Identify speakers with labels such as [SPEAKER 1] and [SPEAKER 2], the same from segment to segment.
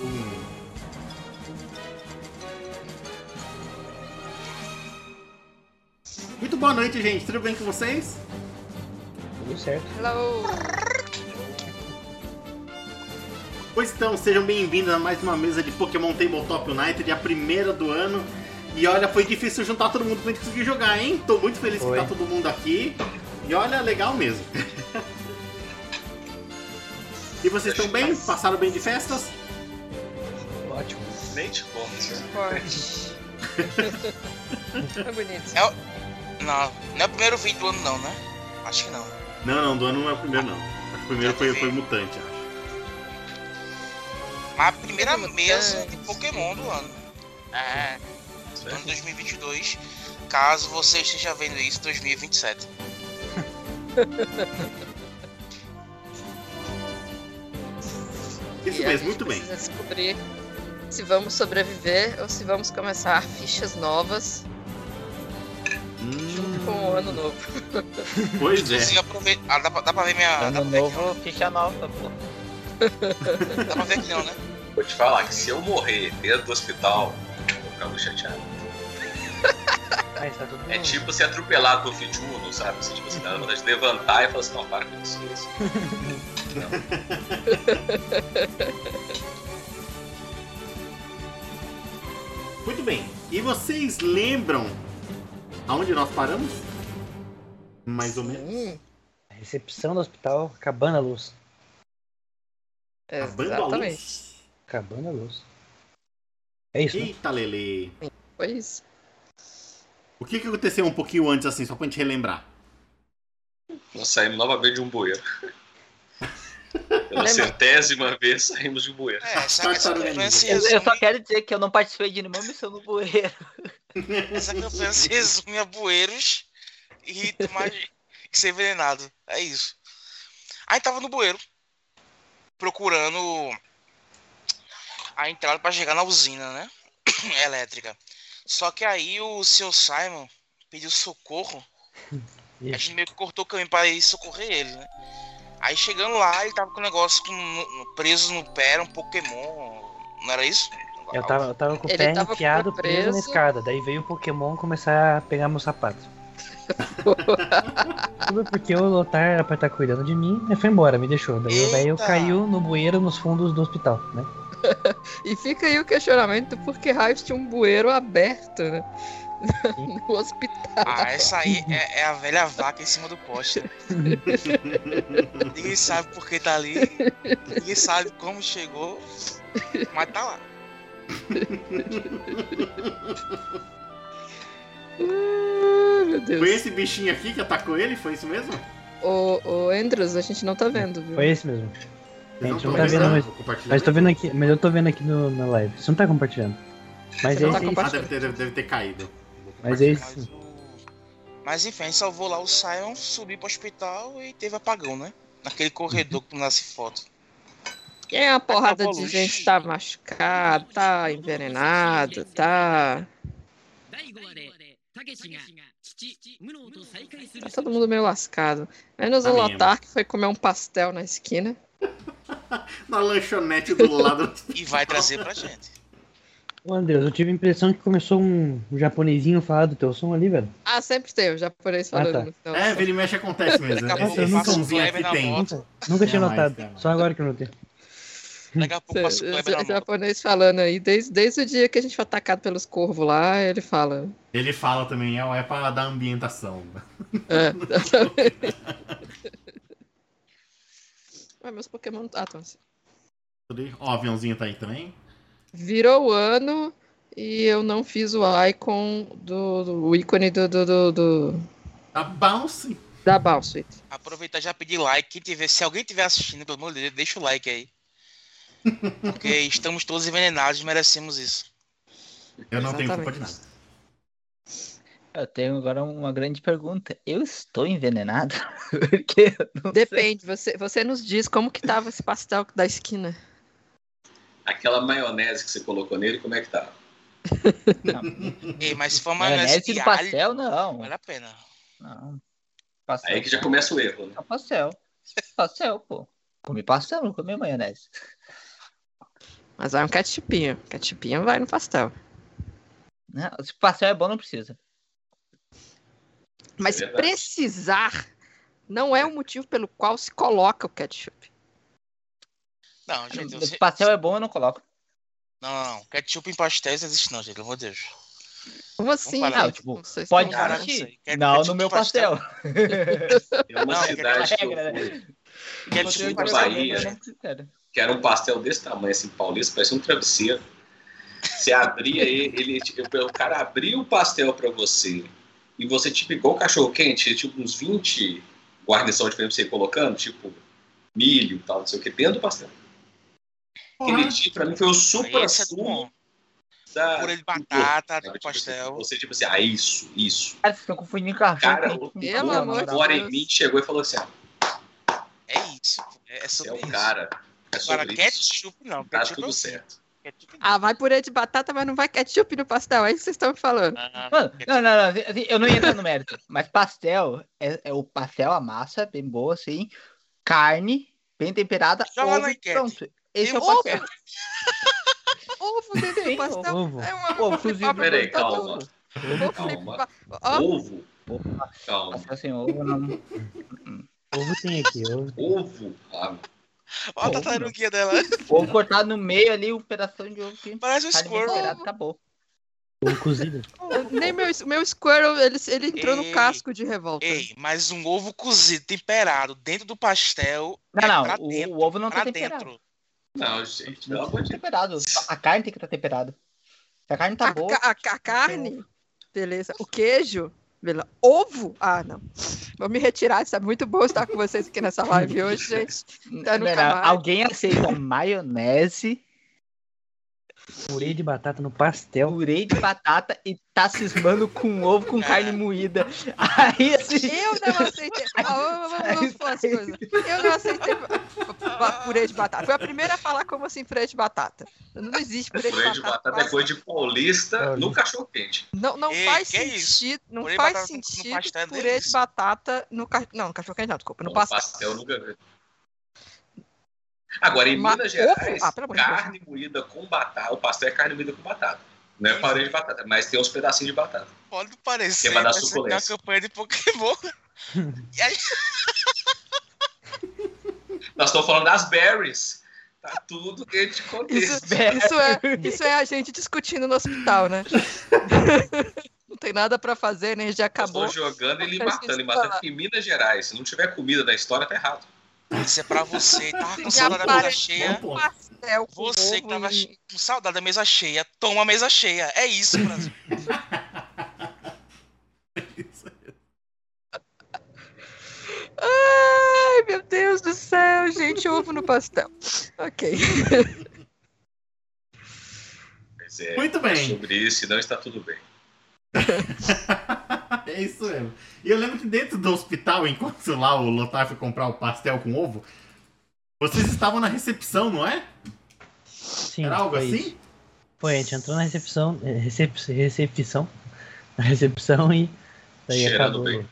[SPEAKER 1] Um. Muito boa noite, gente. Tudo bem com vocês?
[SPEAKER 2] Tudo certo.
[SPEAKER 3] Hello!
[SPEAKER 1] Pois então, sejam bem-vindos a mais uma mesa de Pokémon Tabletop United, a primeira do ano. E olha, foi difícil juntar todo mundo pra gente conseguir jogar, hein? Tô muito feliz
[SPEAKER 2] Foi.
[SPEAKER 1] que tá todo mundo aqui. E olha, legal mesmo. e vocês estão bem? Passaram bem de festas?
[SPEAKER 4] Leite. Forte.
[SPEAKER 3] é bonito.
[SPEAKER 5] É o... Não, não é o primeiro vídeo do ano não, né? Acho que não.
[SPEAKER 1] Não, não, do ano não é o primeiro, não. Acho que o primeiro foi, foi Mutante, acho.
[SPEAKER 5] Mas a primeira
[SPEAKER 3] Mutante.
[SPEAKER 5] mesa de Pokémon do ano. É, do ano 2022. Caso você esteja vendo isso, 2027.
[SPEAKER 1] Isso mesmo, muito bem.
[SPEAKER 3] descobrir se vamos sobreviver ou se vamos começar fichas novas junto com o ano novo.
[SPEAKER 1] Hum, pois é.
[SPEAKER 5] Inclusive, aproveita. Ah, dá, pra, dá pra ver minha.
[SPEAKER 2] Ano
[SPEAKER 5] dá pra ver aqui,
[SPEAKER 2] novo, ficha nova, pô.
[SPEAKER 5] não. Dá pra ver aqui não, né?
[SPEAKER 4] Vou te falar que se eu morrer dentro do hospital, eu vou ficar muito chateado.
[SPEAKER 2] Tá
[SPEAKER 4] É tipo ser atropelado por Fituno, sabe? Você, tipo, assim, dá vontade de levantar e falar assim, não, para com isso. isso.
[SPEAKER 1] Muito bem. E vocês lembram aonde nós paramos? Mais ou menos.
[SPEAKER 3] Hum,
[SPEAKER 2] Recepção do hospital, acabando a luz.
[SPEAKER 1] Acabando a
[SPEAKER 3] exatamente.
[SPEAKER 1] luz.
[SPEAKER 2] Acabando a luz. É isso, né?
[SPEAKER 1] Eita, Lele.
[SPEAKER 3] Foi isso.
[SPEAKER 1] O que, que aconteceu um pouquinho antes, assim, só pra gente relembrar?
[SPEAKER 4] Nós saímos novamente de um bueiro. Pela
[SPEAKER 3] Lembra?
[SPEAKER 4] centésima vez saímos de um bueiro.
[SPEAKER 5] É, essa,
[SPEAKER 6] Eu, eu só quero dizer que eu não participei de nenhuma missão no bueiro.
[SPEAKER 5] essa campanha se resume a bueiros e tomar e ser envenenado. É isso. Aí tava no bueiro, procurando a entrada pra chegar na usina, né? Elétrica. Só que aí o seu Simon pediu socorro. A gente meio que cortou o caminho pra ir socorrer ele, né? Aí chegando lá, ele tava com o negócio com, no- preso no pé, era um Pokémon. Não era isso?
[SPEAKER 2] Eu tava, eu tava com o
[SPEAKER 3] Ele
[SPEAKER 2] pé enfiado
[SPEAKER 3] pé
[SPEAKER 2] preso na
[SPEAKER 3] preso.
[SPEAKER 2] escada. Daí veio o Pokémon começar a pegar meu sapato. Tudo porque o Lotar era pra estar cuidando de mim e foi embora, me deixou. Daí o velho caiu no bueiro nos fundos do hospital, né?
[SPEAKER 3] E fica aí o questionamento por que raios tinha um bueiro aberto, né? no hospital.
[SPEAKER 5] Ah, essa aí é, é a velha vaca em cima do poste. Ninguém sabe por que tá ali. Ninguém sabe como chegou. Mas tá lá.
[SPEAKER 3] Ah, meu Deus.
[SPEAKER 1] Foi esse bichinho aqui que atacou ele? Foi isso mesmo?
[SPEAKER 3] Ô, ô, Andros, a gente não tá vendo, viu?
[SPEAKER 2] Foi esse mesmo. A gente não
[SPEAKER 1] tão
[SPEAKER 2] tá vendo, mas, mas tô vendo aqui, mas eu tô vendo aqui no, na live. Você não tá compartilhando. Mas
[SPEAKER 3] Você não
[SPEAKER 2] esse
[SPEAKER 3] tá
[SPEAKER 2] aí,
[SPEAKER 1] Ah,
[SPEAKER 3] compartilhando.
[SPEAKER 1] deve ter, deve, deve ter caído. Vou
[SPEAKER 2] mas esse,
[SPEAKER 5] Mas, o... Mas enfim, a gente salvou lá o Sion, subiu pro hospital e teve apagão, né? Naquele corredor que não nasce foto.
[SPEAKER 3] E aí uma porrada de gente tá machucado, tá envenenado, tá. Tá todo mundo meio lascado. Menos
[SPEAKER 1] Tá
[SPEAKER 3] o
[SPEAKER 1] mesmo.
[SPEAKER 3] Lotar que foi comer um pastel na esquina.
[SPEAKER 1] Na lanchonete do lado.
[SPEAKER 5] E vai trazer pra gente.
[SPEAKER 2] Ô Andreas, eu tive a impressão que começou um, um japonesinho a falar do teu som ali, velho.
[SPEAKER 3] Ah, sempre tem o japonês
[SPEAKER 2] Ah,
[SPEAKER 3] falando
[SPEAKER 2] tá.
[SPEAKER 3] no final.
[SPEAKER 1] É, vira e mexe acontece mesmo.
[SPEAKER 5] Daqui a
[SPEAKER 1] Esse,
[SPEAKER 5] pouco
[SPEAKER 2] um
[SPEAKER 1] somzinho aqui tem.
[SPEAKER 2] Nunca, nunca tinha notado.
[SPEAKER 1] mais.
[SPEAKER 2] Só agora que eu notei.
[SPEAKER 5] Daqui a pouco passa o
[SPEAKER 3] cê-
[SPEAKER 5] moto.
[SPEAKER 3] japonês falando aí, desde, desde o dia que a gente foi atacado pelos corvos lá, ele fala.
[SPEAKER 1] Ele fala também, é, é pra dar ambientação.
[SPEAKER 3] É. Ué, meus Pokémon. Ah, estão assim.
[SPEAKER 1] Ó, o aviãozinho tá aí também.
[SPEAKER 3] Virou o ano e eu não fiz o icon do, do o ícone do, do, do, do-
[SPEAKER 1] Tá bounce.
[SPEAKER 3] da Bounce.
[SPEAKER 5] Aproveitar e já pedir like. Quem tiver, se alguém estiver assistindo, pelo amor de Deus, deixa o like aí. Porque estamos todos envenenados e merecemos isso.
[SPEAKER 1] Eu não tenho culpa
[SPEAKER 3] Exatamente.
[SPEAKER 1] de nada.
[SPEAKER 6] Eu tenho agora uma grande pergunta. Eu estou envenenado? Porque eu não sei.
[SPEAKER 3] Depende, você, você nos diz como que tava esse pastel da esquina.
[SPEAKER 4] Aquela maionese que você colocou nele, como é que tá?
[SPEAKER 5] Ei, mas se for
[SPEAKER 6] Maionese
[SPEAKER 5] de
[SPEAKER 6] pastel, não.
[SPEAKER 5] vale a pena.
[SPEAKER 6] Não. Pastel.
[SPEAKER 4] Aí que já começa o erro, né?
[SPEAKER 6] É pastel. Pastel, pô. Comi pastel, não comi maionese.
[SPEAKER 3] Mas vai um ketchupinho. Ketchupinho vai no pastel.
[SPEAKER 6] Não, se o pastel é bom, não precisa.
[SPEAKER 3] Mas
[SPEAKER 4] É
[SPEAKER 3] precisar não é o motivo pelo qual se coloca o ketchup.
[SPEAKER 5] Não, gente, eu
[SPEAKER 6] Se
[SPEAKER 5] sei-
[SPEAKER 6] o pastel é bom, eu não coloco.
[SPEAKER 5] Não, não, não. Ketchup em pastéis não existe não, gente, pelo amor de Deus.
[SPEAKER 3] Como assim? gente?
[SPEAKER 6] tipo, Pode
[SPEAKER 5] Cara, não. Quer-
[SPEAKER 6] Não
[SPEAKER 5] ketchup
[SPEAKER 6] no meu
[SPEAKER 5] pastel?
[SPEAKER 6] pastel.
[SPEAKER 4] Tem uma
[SPEAKER 5] Não,
[SPEAKER 4] cidade que eu
[SPEAKER 6] regra, né?
[SPEAKER 4] fui,
[SPEAKER 5] Ketchup em
[SPEAKER 4] pra
[SPEAKER 5] pastel.
[SPEAKER 4] Bahia.
[SPEAKER 6] não
[SPEAKER 4] que era um pastel desse tamanho, assim, paulista, parecia um travesseiro. Você abria ele, ele tipo, o cara abria o pastel pra você e você, tipo, igual cachorro quente, tipo uns 20 guarnição diferentes pra você ir colocando, tipo milho e tal, não sei o que, dentro do pastel. Aquele tipo, pra mim, foi o
[SPEAKER 5] é do bom.
[SPEAKER 4] da.
[SPEAKER 5] Purê de batata,
[SPEAKER 4] sabe?
[SPEAKER 5] do
[SPEAKER 4] Tipo assim,
[SPEAKER 5] pastel.
[SPEAKER 4] Você, tipo assim, ah, isso, isso.
[SPEAKER 6] Cara, vocês estão confundindo cachorro.
[SPEAKER 4] Cara,
[SPEAKER 6] com-
[SPEAKER 4] o
[SPEAKER 3] Pelo amor de
[SPEAKER 4] agora em mim chegou e falou assim: ah,
[SPEAKER 5] É isso. É
[SPEAKER 4] é
[SPEAKER 5] sobre
[SPEAKER 4] o
[SPEAKER 5] isso.
[SPEAKER 4] cara. É
[SPEAKER 5] Agora,
[SPEAKER 4] sobre
[SPEAKER 5] ketchup não.
[SPEAKER 4] Tá
[SPEAKER 5] Ketchup
[SPEAKER 4] tudo certo.
[SPEAKER 3] Ah, vai purê de batata, mas não vai ketchup no pastel. É isso que vocês estão me falando.
[SPEAKER 5] Ah,
[SPEAKER 6] Mano, não, não, não. assim, assim, eu não ia entrar no mérito. Mas pastel é, é o pastel, a massa, bem boa, assim. Carne, bem temperada.
[SPEAKER 5] Joga
[SPEAKER 6] ovo,
[SPEAKER 5] na enquete.
[SPEAKER 6] pronto. Esse
[SPEAKER 5] Tem
[SPEAKER 6] é o
[SPEAKER 3] ovo? Ovo dentro
[SPEAKER 6] Sim,
[SPEAKER 3] do pastel.
[SPEAKER 2] ovo.
[SPEAKER 3] É uma
[SPEAKER 6] Ovo cozido.
[SPEAKER 4] Peraí, calma.
[SPEAKER 3] Ovo
[SPEAKER 4] Calma. Ovo.
[SPEAKER 6] Opa,
[SPEAKER 4] Calma.
[SPEAKER 6] sem ovo, não.
[SPEAKER 2] Ovo tem aqui, ovo.
[SPEAKER 4] Ovo. Ah,
[SPEAKER 5] Ó a
[SPEAKER 6] Ovo,
[SPEAKER 5] tartaruguinha dela.
[SPEAKER 6] Ovo cortado no meio ali, um pedaço de ovo aqui.
[SPEAKER 5] Parece um
[SPEAKER 6] bem
[SPEAKER 5] Squirrel.
[SPEAKER 6] acabou.
[SPEAKER 2] Ovo cozido.
[SPEAKER 3] nem meu, meu Squirrel, ele, ele entrou no
[SPEAKER 5] Ei,
[SPEAKER 3] casco de revolta.
[SPEAKER 5] Ei, mas um ovo cozido, temperado, dentro do pastel.
[SPEAKER 6] Não,
[SPEAKER 5] é
[SPEAKER 6] não, o,
[SPEAKER 5] dentro,
[SPEAKER 6] o ovo não tá temperado.
[SPEAKER 5] dentro.
[SPEAKER 4] Não, gente, pelo
[SPEAKER 6] Não
[SPEAKER 4] amor
[SPEAKER 6] tá
[SPEAKER 4] de
[SPEAKER 6] temperado. A carne tem que estar temperada. Se a carne tá
[SPEAKER 3] a,
[SPEAKER 6] boa.
[SPEAKER 3] ca- a- a carne, beleza. O queijo, beleza. Ovo? Ah, não. Vou me retirar, está muito bom estar com vocês aqui nessa live hoje, gente. Tá.
[SPEAKER 6] Alguém aceita maionese,
[SPEAKER 2] Purê de batata no pastel.
[SPEAKER 6] purê de batata e tá cismando com ovo com carne moída. Aí assim.
[SPEAKER 3] Eu não aceitei. Ah, vamos, vamos, vamos falar as coisas. Eu não aceitei purê de batata. Foi a primeira a falar como assim purê de batata. Não existe purê,
[SPEAKER 4] Purê de batata é coisa de paulista no cachorro quente.
[SPEAKER 3] Não, não
[SPEAKER 5] Ei,
[SPEAKER 3] faz
[SPEAKER 5] que é isso?
[SPEAKER 3] sentido. Não
[SPEAKER 5] Purê de
[SPEAKER 3] faz
[SPEAKER 5] batata
[SPEAKER 3] sentido
[SPEAKER 5] pastel é
[SPEAKER 3] purê de
[SPEAKER 5] delícia.
[SPEAKER 3] batata no cachorro. Não, no cachorro quente não, desculpa. No
[SPEAKER 4] No
[SPEAKER 3] pastel.
[SPEAKER 4] pastel nunca vi. Agora, em
[SPEAKER 3] Ma-
[SPEAKER 4] Minas Gerais?
[SPEAKER 3] Ah, de Deus.
[SPEAKER 4] carne moída com batata. O pastel é carne moída com batata. Não é purê de batata, mas tem uns pedacinhos de batata.
[SPEAKER 5] Pode parecer.
[SPEAKER 4] Que vai dar suculência.
[SPEAKER 5] uma campanha de Pokémon. E aí,
[SPEAKER 4] Nós estamos falando das berries. Tá tudo dentro de contexto.
[SPEAKER 3] Isso, isso, é, isso é a gente discutindo no hospital, né? Não tem nada pra fazer, a energia
[SPEAKER 4] Eu
[SPEAKER 3] acabou.
[SPEAKER 4] estou jogando matando, e
[SPEAKER 3] de
[SPEAKER 4] matando.
[SPEAKER 3] falar.
[SPEAKER 4] Em Minas Gerais, se não tiver comida na história, tá errado.
[SPEAKER 5] Isso é pra você. Tava com saudade da mesa cheia.
[SPEAKER 3] Com
[SPEAKER 5] Você que tava
[SPEAKER 3] e-
[SPEAKER 5] com saudade da mesa cheia, toma a mesa cheia. É isso, Brasil.
[SPEAKER 3] Ai, meu Deus do céu, gente, ovo no pastel. Ok.
[SPEAKER 4] Mas é,
[SPEAKER 1] Muito
[SPEAKER 4] é
[SPEAKER 1] bem.
[SPEAKER 4] sobre isso, não está tudo bem.
[SPEAKER 1] é isso mesmo. E eu lembro que dentro do hospital, enquanto lá o Lotar foi comprar o pastel com ovo, vocês estavam na recepção, não é?
[SPEAKER 2] Sim,
[SPEAKER 1] Era algo
[SPEAKER 2] foi
[SPEAKER 1] assim?
[SPEAKER 2] isso. Foi, a gente entrou na recepção, eh, recep, recepção, na recepção e daí
[SPEAKER 4] Cheirando
[SPEAKER 2] acabou.
[SPEAKER 4] bem.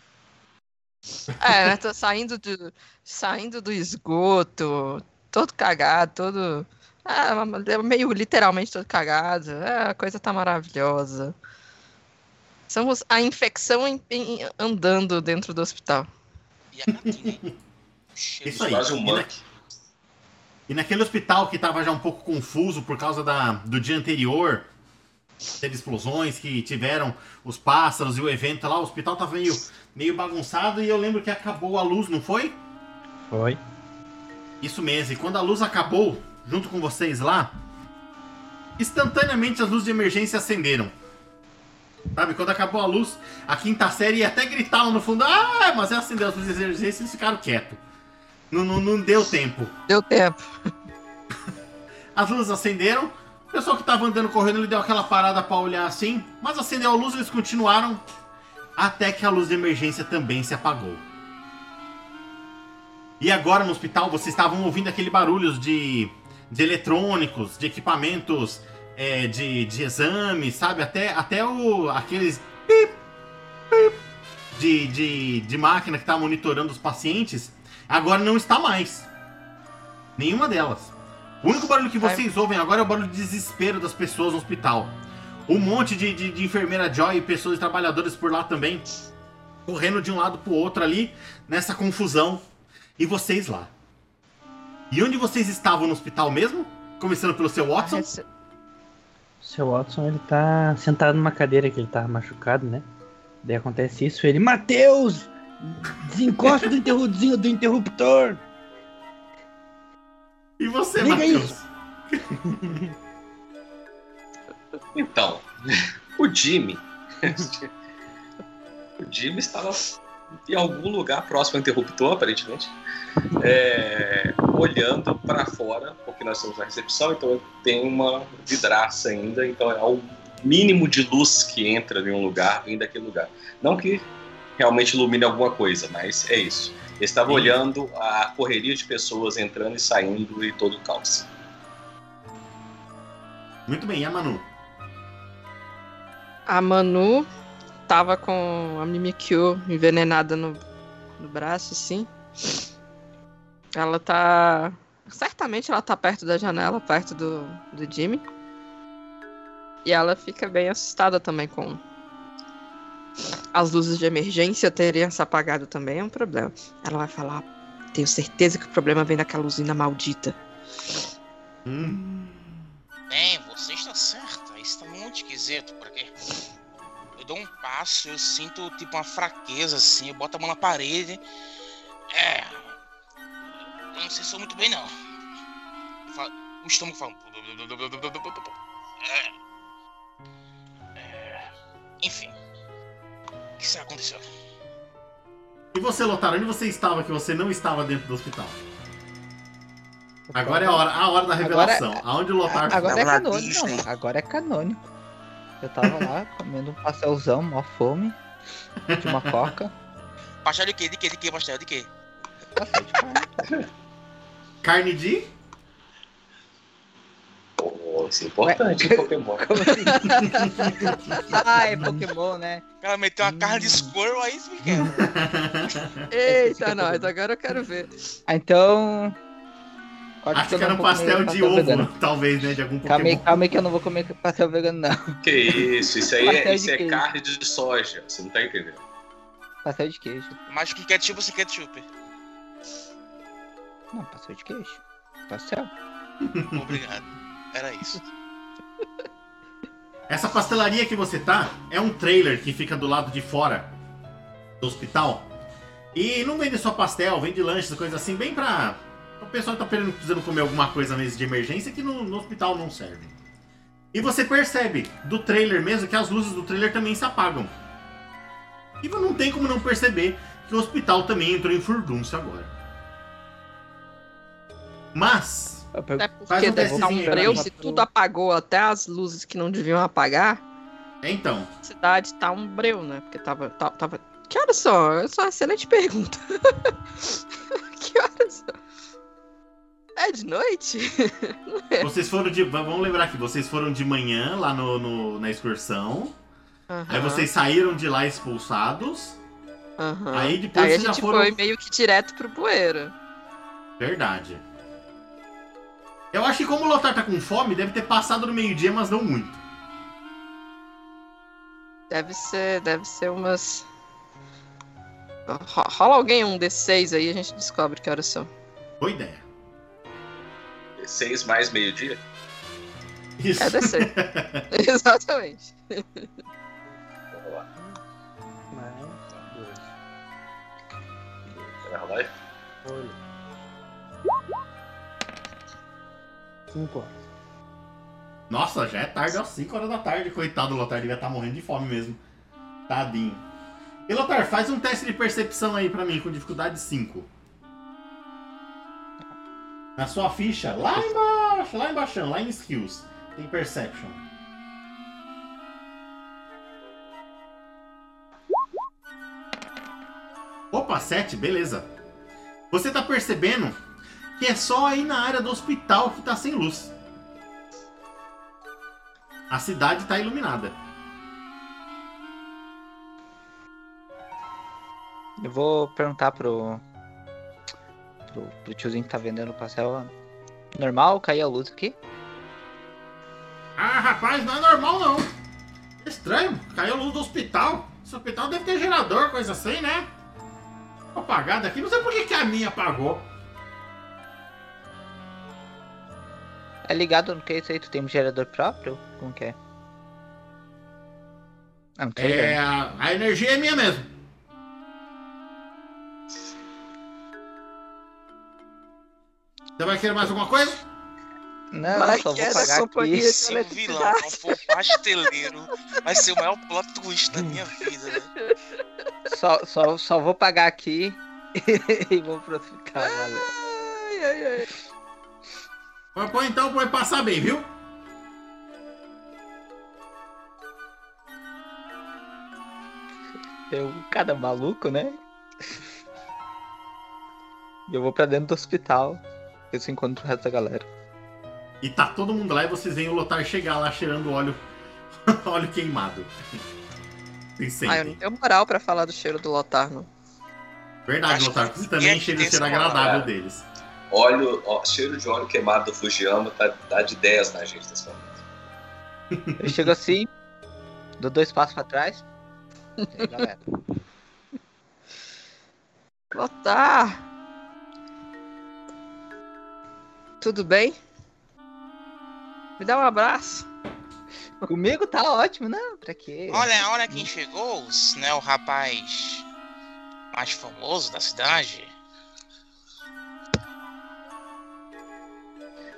[SPEAKER 3] É, né? Tô saindo do, saindo do esgoto, todo cagado, todo. Ah, meio literalmente todo cagado. É, a coisa tá maravilhosa. Somos a infecção em- em- andando dentro do hospital.
[SPEAKER 5] E a cantina,
[SPEAKER 1] Isso aí.
[SPEAKER 4] Quase um
[SPEAKER 1] E, na- e naquele hospital que tava já um pouco confuso por causa da, do dia anterior, teve explosões que tiveram os pássaros e o evento lá, o hospital tava meio, meio bagunçado e eu lembro que acabou a luz, não foi?
[SPEAKER 2] Foi.
[SPEAKER 1] Isso mesmo, e quando a luz acabou, junto com vocês lá, instantaneamente as luzes de emergência acenderam. Sabe, quando acabou a luz, a quinta série até gritavam no fundo, ah, mas é acendeu as luzes de emergência e eles ficaram quietos. Não, não, não deu tempo.
[SPEAKER 3] Deu tempo.
[SPEAKER 1] As luzes acenderam, o pessoal que tava andando correndo, ele deu aquela parada pra olhar assim, mas acendeu a luz eles continuaram, até que a luz de emergência também se apagou. E agora no hospital vocês estavam ouvindo aquele barulhos de, de eletrônicos, de equipamentos é, de, de exame, sabe? Até, até o, aqueles pip, pip, de, de, de máquina que tá monitorando os pacientes, agora não está mais. Nenhuma delas. O único barulho que vocês ouvem agora é o barulho de desespero das pessoas no hospital. Um monte de, de, de enfermeira Joy e pessoas trabalhadoras por lá também, correndo de um lado pro outro ali, nessa confusão. E vocês lá. E onde vocês estavam no hospital mesmo? Começando pelo seu Watson?
[SPEAKER 2] Seu Watson, ele tá sentado numa cadeira que ele tá machucado, né? Daí acontece isso, ele, Matheus! Desencosta do interruptor, do interruptor!
[SPEAKER 1] E você,
[SPEAKER 2] Liga
[SPEAKER 1] Matheus?
[SPEAKER 4] Então, o Jimmy. o Jimmy estava em algum lugar próximo ao interruptor, aparentemente, é, olhando para fora, porque nós estamos na recepção, então tem uma vidraça ainda, então é o mínimo de luz que entra em um lugar, vem daquele lugar. Não que realmente ilumine alguma coisa, mas é isso. Ele estava
[SPEAKER 1] Sim.
[SPEAKER 4] olhando a correria de pessoas entrando e saindo e todo o caos.
[SPEAKER 1] Muito bem, e a Manu?
[SPEAKER 3] A Manu tava com a Mimikyu envenenada no, no braço, assim. Ela tá. Certamente ela tá perto da janela, perto do, do Jimmy. E ela fica bem assustada também com as luzes de emergência terem se apagado também, é um problema. Ela vai falar: Tenho certeza que o problema vem daquela usina maldita.
[SPEAKER 1] Hum,
[SPEAKER 5] Bem, você está certa. Isso tá muito esquisito, porque eu dou um passo, eu sinto tipo uma fraqueza assim, eu boto a mão na parede. É. Eu não sei se sou muito bem não. Falo- o estômago fala. É. É. Enfim. O que será que aconteceu?
[SPEAKER 1] E você, Lotar, onde você estava que você não estava dentro do hospital? Agora é a hora, a hora da revelação. Aonde o Lotar
[SPEAKER 6] Agora é
[SPEAKER 5] Tava na
[SPEAKER 6] canônico. Não, agora é canônico. Eu tava lá comendo um pastelzão, mó fome. De uma coca.
[SPEAKER 5] Pastel de quê? De quê? De quê? Pastel de quê?
[SPEAKER 6] Pastel de carne.
[SPEAKER 1] Carne de.
[SPEAKER 4] Pô, isso é importante em Pokémon.
[SPEAKER 6] Como assim? ah, é Pokémon, né?
[SPEAKER 5] Ela meteu uma carne de squirrel aí, me quer.
[SPEAKER 3] Eita, nós, agora eu quero ver.
[SPEAKER 6] Então. Pode
[SPEAKER 1] Acho que era um pastel de ovo,
[SPEAKER 6] vegano.
[SPEAKER 1] talvez, né? De algum
[SPEAKER 6] Calma aí,
[SPEAKER 1] Pokémon.
[SPEAKER 6] calma aí que eu não vou comer pastel vegano, não.
[SPEAKER 4] Que isso, isso aí é, isso é
[SPEAKER 6] queijo.
[SPEAKER 4] carne de soja, você não tá entendendo.
[SPEAKER 6] Pastel de queijo.
[SPEAKER 5] Mas com ketchup ou sem ketchup?
[SPEAKER 6] Não, pastel de queijo. Pastel.
[SPEAKER 5] Obrigado. Era isso.
[SPEAKER 1] Essa pastelaria que você tá é um trailer que fica do lado de fora do hospital. E não vende só pastel, vende lanches, coisas assim, bem pra. O pessoal tá precisando comer alguma coisa mesmo de emergência que no, no hospital não serve. E você percebe do trailer mesmo que as luzes do trailer também se apagam. E não tem como não perceber que o hospital também entrou em furdúncio agora. Mas,
[SPEAKER 3] É
[SPEAKER 1] Faz
[SPEAKER 3] porque
[SPEAKER 1] um
[SPEAKER 3] deve estar um breu, se tudo apagou, até as luzes que não deviam apagar,
[SPEAKER 1] é então.
[SPEAKER 3] a cidade tá um breu, né? Porque tava. ta- tava... Que horas são? Essa é uma excelente pergunta. que horas são? É de noite?
[SPEAKER 1] Vocês foram de. Vamos lembrar que vocês foram de manhã lá no, no- na excursão. Aí
[SPEAKER 3] Aham,
[SPEAKER 1] vocês saíram de lá expulsados.
[SPEAKER 3] aham.
[SPEAKER 1] Aí depois
[SPEAKER 3] Aí a gente
[SPEAKER 1] foram.
[SPEAKER 3] foi meio que direto pro bueiro.
[SPEAKER 1] Verdade. Eu acho que como o Lotar tá com fome, deve ter passado no meio-dia, mas não muito.
[SPEAKER 3] Deve ser, deve ser umas. Ro- Rola alguém um D6 aí, a gente descobre que horas são.
[SPEAKER 1] Boa ideia.
[SPEAKER 4] Seis mais meio-dia?
[SPEAKER 1] Isso.
[SPEAKER 3] É D6. Exatamente.
[SPEAKER 4] Vamos lá.
[SPEAKER 2] Mais dois.
[SPEAKER 4] Vai rolar aí?
[SPEAKER 2] Olha. Cinco horas.
[SPEAKER 1] Nossa, já é tarde, às 5 horas da tarde. Coitado, o Lotar devia estar morrendo de fome mesmo. Tadinho. E Lotar, faz um teste de percepção aí pra mim, com dificuldade 5. Na sua ficha, lá embaixo, lá embaixo, lá em Skills, tem Perception. Opa, 7, beleza. Você tá percebendo que é só aí na área do hospital que tá sem luz. A cidade tá iluminada.
[SPEAKER 6] Eu vou perguntar pro, pro, pro tiozinho que tá vendendo o pastel Normal, caiu a luz aqui.
[SPEAKER 1] Ah, rapaz, não é normal não. Estranho, caiu a luz do hospital. Esse hospital deve ter gerador, coisa assim, né? Apagada aqui, não sei por que, que a minha apagou.
[SPEAKER 6] É ligado no que isso aí? Tu tem um gerador próprio? Como que é? Ah, não tem.
[SPEAKER 1] É, a energia é minha mesmo. Você vai querer mais alguma coisa?
[SPEAKER 6] Não,
[SPEAKER 3] Vai
[SPEAKER 6] só vou pagar aqui.
[SPEAKER 5] Se o vilão não for pasteleiro, vai ser o maior plot twist da minha vida, né?
[SPEAKER 6] Só, só, só vou pagar aqui e vou pro hospital, valeu.
[SPEAKER 3] Ai, ai, ai.
[SPEAKER 1] Põe, põe então, põe passar bem, viu?
[SPEAKER 6] Eu, cada maluco, né? E eu vou pra dentro do hospital. Eu se encontro o resto da galera.
[SPEAKER 1] E tá todo mundo lá e vocês veem o Lotar chegar lá cheirando óleo, óleo queimado. Tem
[SPEAKER 3] Ah, eu não tenho moral pra falar do cheiro do Lotar, não.
[SPEAKER 1] Verdade,
[SPEAKER 5] Acho
[SPEAKER 1] Lotar, você também cheira o cheiro agradável
[SPEAKER 4] moral.
[SPEAKER 1] deles.
[SPEAKER 4] Óleo, ó, cheiro de óleo queimado do Fujiyama tá, tá de 10 na gente nesse momento.
[SPEAKER 6] Eu chego assim, dou dois passos pra trás. E aí, galera.
[SPEAKER 3] Lotar! Tudo bem? Me dá um abraço.
[SPEAKER 6] Comigo tá ótimo, não? Pra quê?
[SPEAKER 5] Olha, olha quem chegou, né? O rapaz mais famoso da cidade.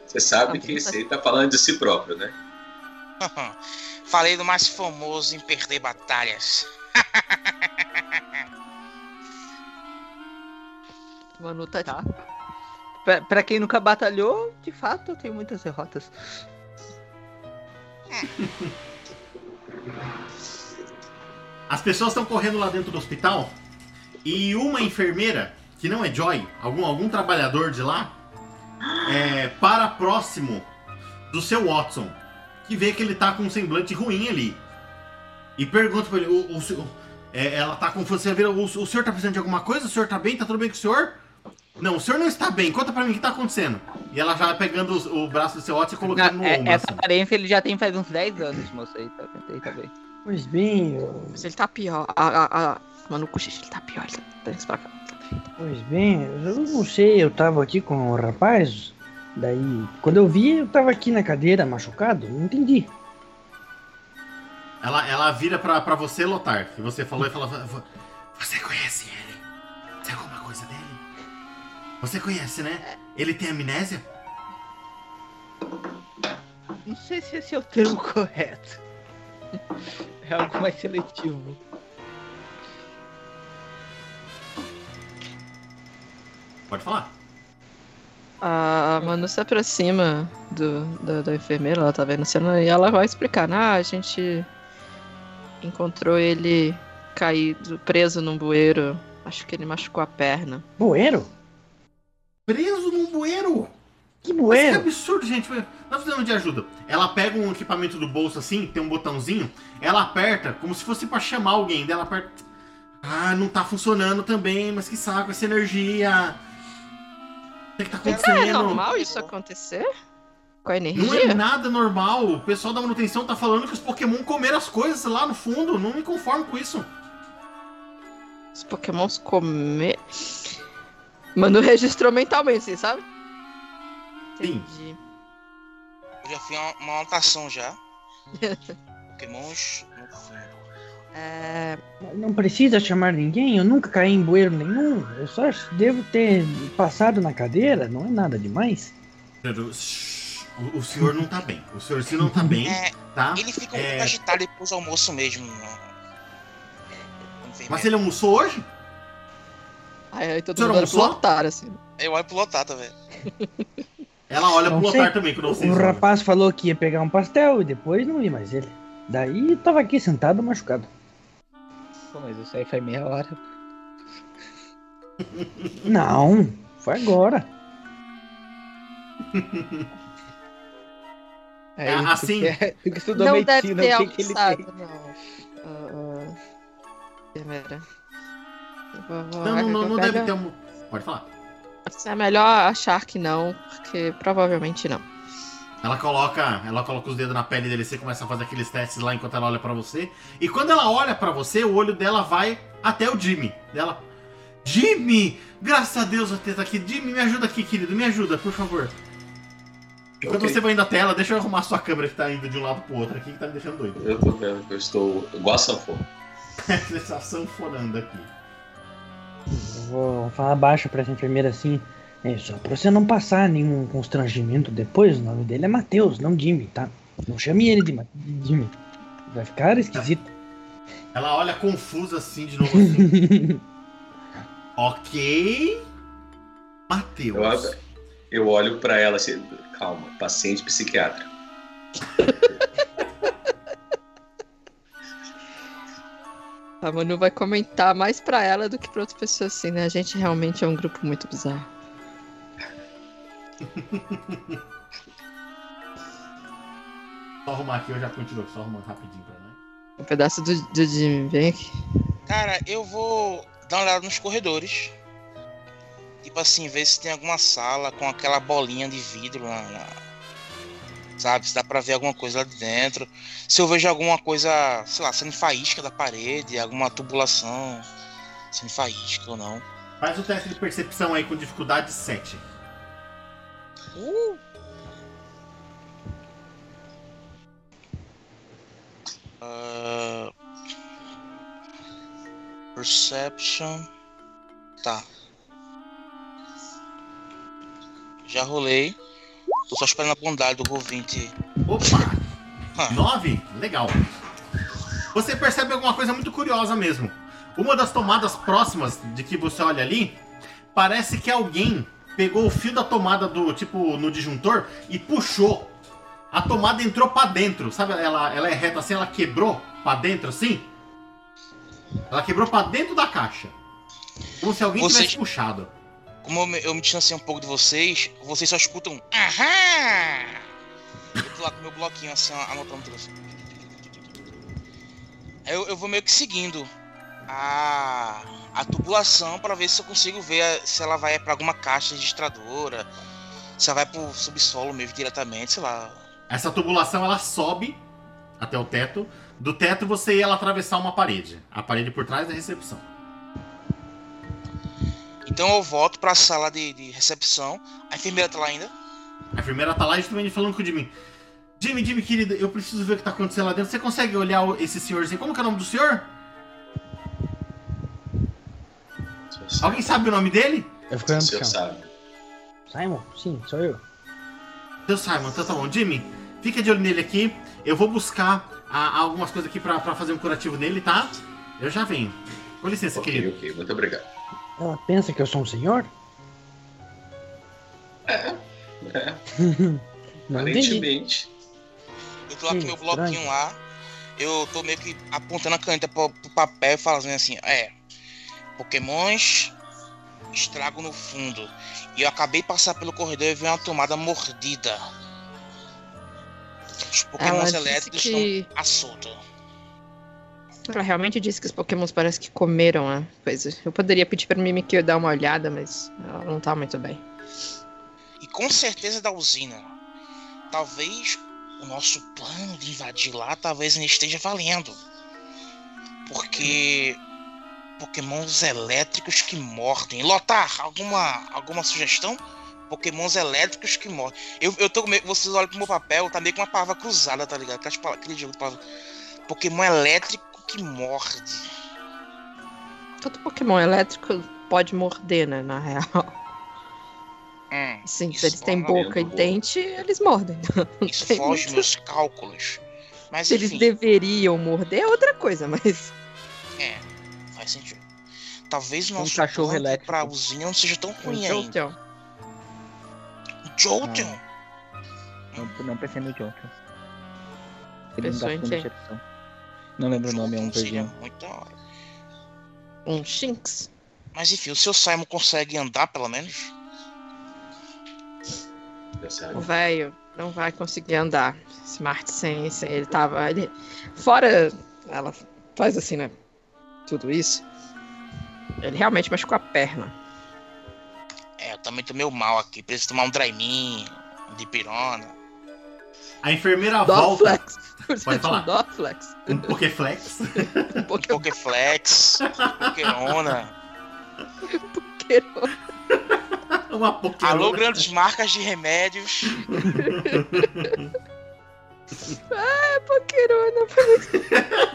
[SPEAKER 4] Você sabe que esse aí tá falando de si próprio, né?
[SPEAKER 5] Falei do mais famoso em perder batalhas.
[SPEAKER 3] Manu tá,
[SPEAKER 6] Pra, pra quem nunca batalhou, de fato eu tenho muitas derrotas.
[SPEAKER 1] As pessoas estão correndo lá dentro do hospital e uma enfermeira, que não é Joy, algum, algum trabalhador de lá, é, para próximo do seu Watson, que vê que ele tá com um semblante ruim ali. E pergunta pra ele, o, o senhor- é, ela tá com você vira, o, o senhor tá precisando de alguma coisa? O senhor tá bem? Tá tudo bem com o senhor? Não, o senhor não está bem, conta pra mim o que tá acontecendo. E ela já vai pegando os- o, braço do seu Watson e colocando no
[SPEAKER 6] É-
[SPEAKER 1] ombro.
[SPEAKER 6] essa
[SPEAKER 1] assim.
[SPEAKER 6] aparência ele já tem faz uns 10 anos, moço aí, tá, ele tá bem.
[SPEAKER 2] Pois bem, eu-
[SPEAKER 3] Mas ele tá pior. A, a, a... Manu cochicha, ele tá pior. Ele tá... Traz pra cá.
[SPEAKER 2] pois bem, eu não sei, eu tava aqui com o rapaz, daí quando eu vi, eu tava aqui na cadeira machucado, não entendi.
[SPEAKER 1] Ela, ela vira pra, pra você, Lotar, que você falou e fala: "Vo- Você conhece ele? Tem alguma coisa dele? Você conhece, né? Ele tem amnésia?
[SPEAKER 6] Não sei se esse é o termo correto. É algo mais seletivo.
[SPEAKER 1] Pode falar.
[SPEAKER 3] A Manu se aproxima do, da, da enfermeira, ela tá vendo a cena, e ela vai explicar. Ah, a gente encontrou ele caído, preso num bueiro. Acho que ele machucou a perna.
[SPEAKER 2] Bueiro?
[SPEAKER 1] Preso num bueiro!
[SPEAKER 2] Que
[SPEAKER 1] Mas que
[SPEAKER 2] bueiro?
[SPEAKER 1] absurdo, gente. Nós precisamos de ajuda. Ela pega um equipamento do bolso assim, tem um botãozinho, ela aperta, como se fosse pra chamar alguém. Daí ela aperta. Ah, não tá funcionando também, mas que saco, essa energia. O que, que tá
[SPEAKER 3] Não é
[SPEAKER 1] acontecendo?
[SPEAKER 3] normal isso acontecer? Com a
[SPEAKER 1] Não é
[SPEAKER 3] energia?
[SPEAKER 1] nada normal. O pessoal da manutenção tá falando que os Pokémon comeram as coisas lá no fundo. Não me conformo com isso.
[SPEAKER 3] Os pokémons comer. Manu registrou mentalmente, assim, sabe?
[SPEAKER 1] Sim.
[SPEAKER 3] Entendi.
[SPEAKER 5] Eu já fiz uma, uma anotação já. Pokémons no fundo.
[SPEAKER 3] É,
[SPEAKER 2] Não precisa chamar ninguém, eu nunca caí em bueiro nenhum. Eu só devo ter passado na cadeira, não é nada demais.
[SPEAKER 1] Pedro, shh, O, o senhor não tá bem. O senhor se não tá bem,
[SPEAKER 5] É,
[SPEAKER 1] tá?
[SPEAKER 5] ele fica um
[SPEAKER 1] É.
[SPEAKER 5] pouco agitado depois do almoço mesmo. Enfermeiro.
[SPEAKER 1] Mas ele almoçou hoje?
[SPEAKER 3] Aí, aí todo
[SPEAKER 1] Você não
[SPEAKER 3] mundo olha pro otário, assim.
[SPEAKER 5] Eu olho pro Lotata, velho.
[SPEAKER 1] Ela olha
[SPEAKER 2] Não
[SPEAKER 1] pro
[SPEAKER 2] sei.
[SPEAKER 1] Lotar também quando vocês
[SPEAKER 2] O
[SPEAKER 1] olham.
[SPEAKER 2] rapaz falou que ia pegar um pastel e depois não vi mais ele. Daí eu tava aqui sentado machucado.
[SPEAKER 6] Pô, mas isso aí foi meia hora.
[SPEAKER 2] Não, foi agora.
[SPEAKER 6] É,
[SPEAKER 1] É, assim-
[SPEAKER 6] que é- Tu que estudou
[SPEAKER 3] Não deve ter
[SPEAKER 6] que, que ele
[SPEAKER 3] almoçado,
[SPEAKER 6] tem?
[SPEAKER 3] não. Enfermeira. Eu vou-
[SPEAKER 1] Não, não, não, deve ter um. Pode falar.
[SPEAKER 3] É melhor achar que não, porque provavelmente não.
[SPEAKER 1] Ela coloca, ela coloca os dedos na pele dele, você começa a fazer aqueles testes lá enquanto ela olha pra você. E quando ela olha pra você, o olho dela vai até o Jimmy. Dela, Jimmy, graças a Deus você tá aqui. Jimmy, me ajuda aqui, querido, me ajuda, por favor. E quando
[SPEAKER 4] Ok.
[SPEAKER 1] você vai indo até ela, deixa eu arrumar sua câmera que tá indo de um lado pro outro aqui, que tá me deixando doido.
[SPEAKER 4] Eu tô vendo eu estou igual a sanfona.
[SPEAKER 1] Tá sanfonando aqui.
[SPEAKER 2] Eu vou falar baixo pra essa enfermeira assim. É só pra você não passar nenhum constrangimento depois. O nome dele é Matheus, não Jimmy, tá? Não chame ele de, Ma- de Jimmy. Vai ficar esquisito.
[SPEAKER 1] Ela olha confusa assim de novo assim. ok. Matheus.
[SPEAKER 4] Eu, eu olho pra ela assim, calma, paciente psiquiatra.
[SPEAKER 3] A Manu vai comentar mais pra ela do que pra outras pessoas, assim, né? A gente realmente é um grupo muito bizarro.
[SPEAKER 1] Só arrumar aqui, eu já continuo, só arrumando rapidinho pra nós.
[SPEAKER 3] Um pedaço do, do Jimmy, vem aqui.
[SPEAKER 5] Cara, eu vou dar uma olhada nos corredores. Tipo assim, ver se tem alguma sala com aquela bolinha de vidro na. na- Sabe? Se dá pra ver alguma coisa lá de dentro. Se eu vejo alguma coisa, sei lá, sendo faísca da parede, alguma tubulação sendo faísca ou não.
[SPEAKER 1] Faz o teste de percepção aí com dificuldade 7.
[SPEAKER 5] Uh! Ah, Perception. Tá. Já rolei. Tô só esperando a bondade do Roll20.
[SPEAKER 1] Opa!
[SPEAKER 5] Ah,
[SPEAKER 1] 9? Legal. Você percebe alguma coisa muito curiosa mesmo. Uma das tomadas próximas de que você olha ali, parece que alguém pegou o fio da tomada do tipo no disjuntor e puxou. A tomada entrou pra dentro, sabe? Ela, ela é reta assim, ela quebrou pra dentro assim. Ela quebrou pra dentro da caixa. Como se alguém
[SPEAKER 5] Vocês-
[SPEAKER 1] tivesse puxado.
[SPEAKER 5] Como eu me, eu me distanciei um pouco de vocês, vocês só escutam. um Aham! Eu tô lá com meu bloquinho assim, anotando tudo assim. Eu, eu vou meio que seguindo a, a tubulação para ver se eu consigo ver a- se ela vai pra alguma caixa registradora, se ela vai pro subsolo mesmo diretamente, sei lá.
[SPEAKER 1] Essa tubulação ela sobe até o teto. Do teto você ia atravessar uma parede. A parede por trás da recepção.
[SPEAKER 5] Então eu volto pra sala de, de recepção. A enfermeira tá lá ainda.
[SPEAKER 1] A enfermeira tá lá justamente falando com o Jimmy. Jimmy, Jimmy, querido, eu preciso ver o que tá acontecendo lá dentro. Você consegue olhar esse senhorzinho? Como que é o nome do senhor? Alguém sabe o nome dele?
[SPEAKER 2] Eu fico olhando pro chão.
[SPEAKER 4] sabe.
[SPEAKER 2] Simon? Sim, sou eu.
[SPEAKER 1] Seu Simon, então tá bom. Jimmy, fica de olho nele aqui. Eu vou buscar ah, algumas coisas aqui pra, pra fazer um curativo nele, tá? Eu já venho. Com licença,
[SPEAKER 4] Ok,
[SPEAKER 1] querido.
[SPEAKER 4] ok, muito obrigado.
[SPEAKER 2] Ela pensa que eu sou um senhor?
[SPEAKER 4] É,
[SPEAKER 2] entendi.
[SPEAKER 4] aparentemente.
[SPEAKER 5] Eu tô lá com
[SPEAKER 2] Hum,
[SPEAKER 5] meu bloquinho lá. Eu tô meio que apontando a caneta pro, pro papel e falando assim, é. Pokémons estrago no fundo. E eu acabei de passar pelo corredor e vi uma tomada mordida. Os Pokémons elétricos
[SPEAKER 3] que-
[SPEAKER 5] estão à solta.
[SPEAKER 3] Ela realmente disse que os pokémons parece que comeram a coisa. Eu poderia pedir pra Mimikyu dar uma olhada, mas ela não tá muito bem.
[SPEAKER 5] E com certeza da usina. Talvez o nosso plano de invadir lá talvez ainda esteja valendo. Porque Pokémons elétricos que mordem. Lotar, alguma alguma sugestão? Pokémons elétricos que mordem. Eu, eu tô meio, vocês olham pro meu papel, tá meio com uma palavra cruzada, tá ligado? Aquele jogo de palavra. Pokémon elétrico que morde.
[SPEAKER 3] Todo pokémon elétrico pode morder, né, na real.
[SPEAKER 5] Hum,
[SPEAKER 3] Sim, se eles têm
[SPEAKER 4] é
[SPEAKER 3] boca e
[SPEAKER 4] boa.
[SPEAKER 3] dente, eles mordem. Não
[SPEAKER 5] isso foge
[SPEAKER 3] muito-
[SPEAKER 5] meus cálculos. Mas
[SPEAKER 3] Se eles deveriam morder é outra coisa, mas.
[SPEAKER 5] É, faz sentido. Talvez o
[SPEAKER 6] Um
[SPEAKER 5] nosso
[SPEAKER 6] cachorro
[SPEAKER 5] plano
[SPEAKER 6] elétrico.
[SPEAKER 5] pra usina não seja tão ruim
[SPEAKER 3] Então,
[SPEAKER 5] ainda.
[SPEAKER 3] então,
[SPEAKER 5] Jolteon!
[SPEAKER 6] Não, não pensei no Joker. Ele
[SPEAKER 3] Pensou
[SPEAKER 6] não
[SPEAKER 3] em
[SPEAKER 6] gastou
[SPEAKER 3] quem?
[SPEAKER 6] Não lembro o nome, é um perdido.
[SPEAKER 5] muito da hora.
[SPEAKER 3] um Shinx.
[SPEAKER 5] Mas enfim, o seu Simon consegue andar pelo menos?
[SPEAKER 3] O velho não vai conseguir andar. Smart sem, sem ele tava. Ele, fora ela faz assim, né? Tudo isso. Ele realmente machucou a perna.
[SPEAKER 5] É, também tô meio mal aqui. Preciso tomar um Draimin, um Dipirona.
[SPEAKER 1] A enfermeira volta.
[SPEAKER 3] Dorflex. Precisa de um
[SPEAKER 1] falar.
[SPEAKER 3] Dorflex.
[SPEAKER 1] Um Pokéflex.
[SPEAKER 3] Um Poké-
[SPEAKER 5] Pokéflex, Pokémona.
[SPEAKER 3] Pokémon.
[SPEAKER 1] Uma Pokémon.
[SPEAKER 5] Alô, grandes marcas de remédios.
[SPEAKER 3] Pokémon.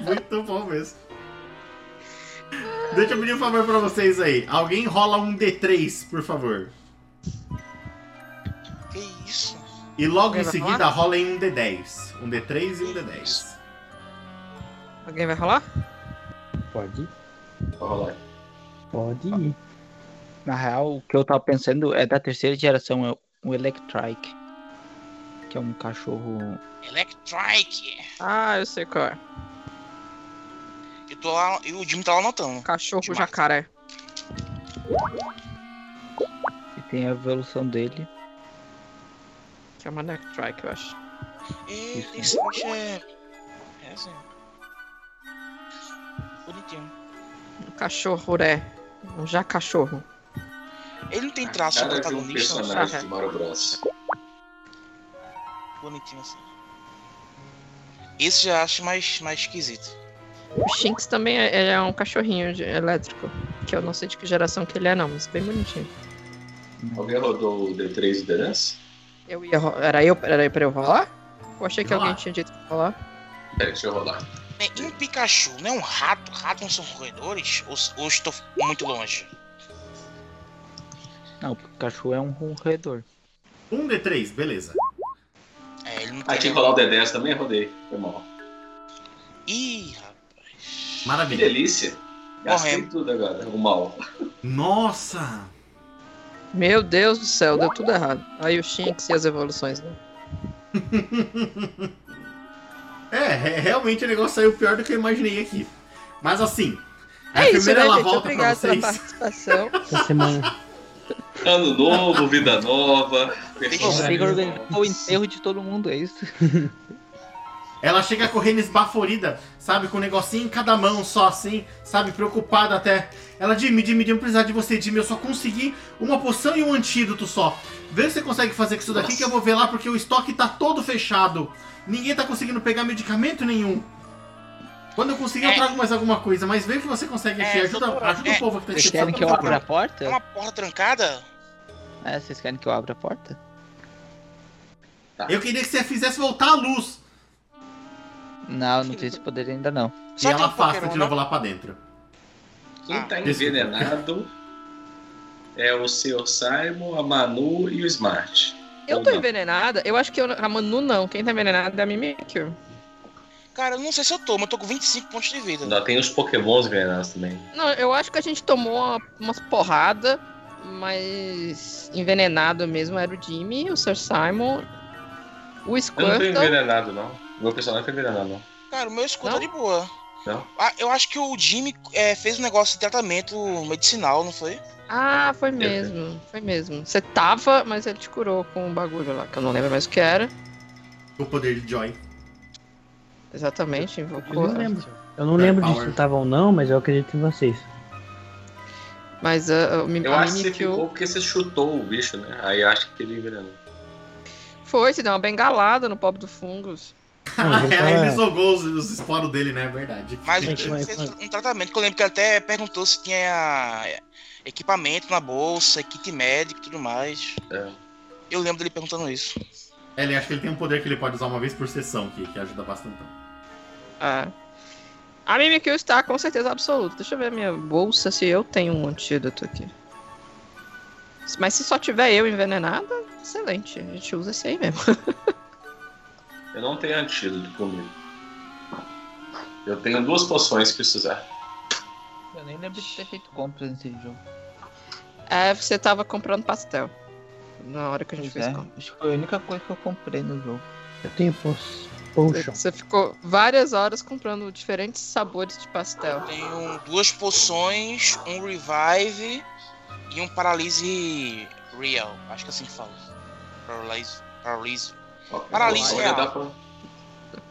[SPEAKER 1] Muito bom mesmo. Deixa eu pedir um favor pra vocês aí. Alguém rola um D3, por favor.
[SPEAKER 5] Que isso?
[SPEAKER 1] E logo em
[SPEAKER 3] Alguém vai
[SPEAKER 1] seguida rolem um D10. Um D3 e um D10.
[SPEAKER 3] Alguém vai rolar?
[SPEAKER 2] Pode ir.
[SPEAKER 4] Rolar.
[SPEAKER 2] Pode ir.
[SPEAKER 6] Na real, o que eu tava pensando é da terceira geração, é o Electrike. Que é um cachorro.
[SPEAKER 5] Electrike.
[SPEAKER 3] Ah, eu sei qual é.
[SPEAKER 5] Eu tô lá, e o Jimmy tá lá anotando.
[SPEAKER 3] Cachorro
[SPEAKER 5] Demais.
[SPEAKER 3] jacaré.
[SPEAKER 6] E tem a evolução dele.
[SPEAKER 3] Que é uma Nectrike, eu acho.
[SPEAKER 5] E esse bicho é. É assim. Bonitinho.
[SPEAKER 3] Um cachorro é. Um jacachorro.
[SPEAKER 5] Ele não tem traço de
[SPEAKER 4] Cara um
[SPEAKER 5] protagonista, não.
[SPEAKER 4] personagem de Mario Bros.
[SPEAKER 5] Bonitinho assim. Esse já acho mais, mais esquisito.
[SPEAKER 3] O Shinx também é, é um cachorrinho de- elétrico. Que eu não sei de que geração que ele é, não, mas bem bonitinho.
[SPEAKER 4] Alguém rodou o D3 e D10?
[SPEAKER 3] Eu ia Era eu, era eu pra eu rolar? Eu achei que alguém tinha dito pra rolar.
[SPEAKER 4] Peraí, deixa eu rolar.
[SPEAKER 5] É, um Pikachu, não é um rato? Rato não são roedores? Ou, ou estou muito longe?
[SPEAKER 6] Não, o cachorro é um roedor.
[SPEAKER 1] Um D3, beleza.
[SPEAKER 5] É, ele não
[SPEAKER 4] Ah,
[SPEAKER 5] tem.
[SPEAKER 4] tinha que rolar o D10 também? Rodei. Foi mal.
[SPEAKER 5] Ih, rapaz.
[SPEAKER 4] Que
[SPEAKER 1] Maravilha.
[SPEAKER 4] delícia. Gastei
[SPEAKER 5] Morremos.
[SPEAKER 4] tudo agora. O mal.
[SPEAKER 1] Nossa!
[SPEAKER 3] Meu Deus do céu, deu tudo errado. Aí o Shinx e as evoluções, né?
[SPEAKER 1] É, re- realmente o negócio saiu pior do que eu imaginei aqui. Mas assim, a
[SPEAKER 3] É isso,
[SPEAKER 1] enfermeira
[SPEAKER 3] né,
[SPEAKER 1] ela
[SPEAKER 3] gente?
[SPEAKER 1] volta pra
[SPEAKER 3] Obrigado pela
[SPEAKER 1] vocês.
[SPEAKER 3] participação.
[SPEAKER 2] Essa semana.
[SPEAKER 4] Ano novo, vida nova. Novo.
[SPEAKER 6] organizar o enterro de todo mundo, é isso?
[SPEAKER 1] Ela chega correndo esbaforida, sabe? Com um negocinho em cada mão só, assim, sabe? Preocupada até. Ela, Jimmy, Jimmy, Jimmy, precisar de você, Jimmy. Eu só consegui uma poção e um antídoto só. Vê se você consegue fazer com isso daqui
[SPEAKER 4] Nossa.
[SPEAKER 1] que eu vou ver lá porque o estoque tá todo fechado. Ninguém tá conseguindo pegar medicamento nenhum. Quando eu conseguir, eu
[SPEAKER 5] É.
[SPEAKER 1] trago mais alguma coisa. Mas vê o que você consegue aqui.
[SPEAKER 5] É,
[SPEAKER 1] ajuda
[SPEAKER 5] doutora,
[SPEAKER 1] ajuda
[SPEAKER 5] é.
[SPEAKER 1] o povo que tá
[SPEAKER 6] Vocês querem que eu abra a
[SPEAKER 1] por-
[SPEAKER 5] É
[SPEAKER 6] porta?
[SPEAKER 5] uma porta trancada?
[SPEAKER 6] É, vocês querem que eu abra a porta?
[SPEAKER 1] Eu queria que você fizesse voltar a luz.
[SPEAKER 6] Não, não sei se poderia ainda não.
[SPEAKER 1] E
[SPEAKER 5] Só
[SPEAKER 1] ela
[SPEAKER 5] tem um
[SPEAKER 1] afasta
[SPEAKER 5] Pokémon,
[SPEAKER 1] de
[SPEAKER 5] não?
[SPEAKER 1] novo lá pra dentro.
[SPEAKER 4] Quem tá
[SPEAKER 1] Desculpa.
[SPEAKER 4] envenenado é o Sr. Simon, a Manu e o Smart.
[SPEAKER 3] Eu tô
[SPEAKER 4] não?
[SPEAKER 3] envenenada? Eu acho que eu, a Manu não. Quem tá envenenada é a Mimikyu.
[SPEAKER 5] Cara, eu não sei se eu tô, mas eu tô com 25 pontos de vida.
[SPEAKER 4] Ainda tem os Pokémons envenenados também.
[SPEAKER 3] Não, eu acho que a gente tomou uma, umas porradas, mas envenenado mesmo era o Jimmy, o Sir Simon, o
[SPEAKER 4] Eu não tô
[SPEAKER 3] Squirtle.
[SPEAKER 4] envenenado, não. Meu personagem não foi envenenado, não.
[SPEAKER 5] Cara, o meu escudo
[SPEAKER 3] Não?
[SPEAKER 5] tá de boa.
[SPEAKER 4] Não?
[SPEAKER 5] Ah, eu acho que o Jimmy é, fez um negócio de tratamento medicinal, não foi?
[SPEAKER 3] Ah, foi mesmo, foi mesmo. Você tava, mas ele te curou com um bagulho lá, que eu não lembro mais o que era.
[SPEAKER 1] O poder de Joy.
[SPEAKER 3] Exatamente,
[SPEAKER 2] Eu
[SPEAKER 3] invocou.
[SPEAKER 2] não lembro. Eu não lembro disso tava ou não, mas eu acredito em vocês.
[SPEAKER 3] Mas uh, o Mim-
[SPEAKER 4] Eu
[SPEAKER 3] a
[SPEAKER 4] acho que você ficou porque você chutou o bicho, né? Aí eu acho que ele envenenou.
[SPEAKER 3] foi, se deu uma bengalada no pobre do Fungus.
[SPEAKER 2] Não, mas ele
[SPEAKER 1] Aí ele jogou os, os esporos dele, né? É verdade.
[SPEAKER 5] Mas
[SPEAKER 2] Gente, mas-
[SPEAKER 5] fez
[SPEAKER 2] mas-
[SPEAKER 5] um tratamento, que eu lembro que ele até perguntou se tinha é, equipamento na bolsa, kit médico e tudo mais.
[SPEAKER 4] É.
[SPEAKER 5] Eu lembro dele perguntando isso.
[SPEAKER 1] É, Ele acha que ele tem um poder que ele pode usar uma vez por sessão, que, que ajuda bastante.
[SPEAKER 3] É. A Mimikyu está com certeza absoluta. Deixa eu ver a minha bolsa se eu tenho um antídoto aqui. Mas se só tiver eu envenenada, excelente. A gente usa esse aí mesmo.
[SPEAKER 4] Eu não tenho antídoto comigo. Eu tenho duas poções se precisar.
[SPEAKER 6] Eu nem lembro de ter feito compras nesse jogo.
[SPEAKER 3] É, você tava comprando pastel. Na hora que a gente
[SPEAKER 6] Pois
[SPEAKER 3] fez
[SPEAKER 6] é,
[SPEAKER 3] compra.
[SPEAKER 6] acho que foi a única coisa que eu comprei no jogo.
[SPEAKER 2] Eu tenho
[SPEAKER 3] Você,
[SPEAKER 2] potion.
[SPEAKER 3] você ficou várias horas comprando diferentes sabores de pastel.
[SPEAKER 5] Tenho duas poções, um revive e um paralise real. Acho que é assim que fala. Paralyse. Paralyse.
[SPEAKER 4] Ó,
[SPEAKER 5] Paralise
[SPEAKER 4] o
[SPEAKER 5] real.
[SPEAKER 4] dá pra...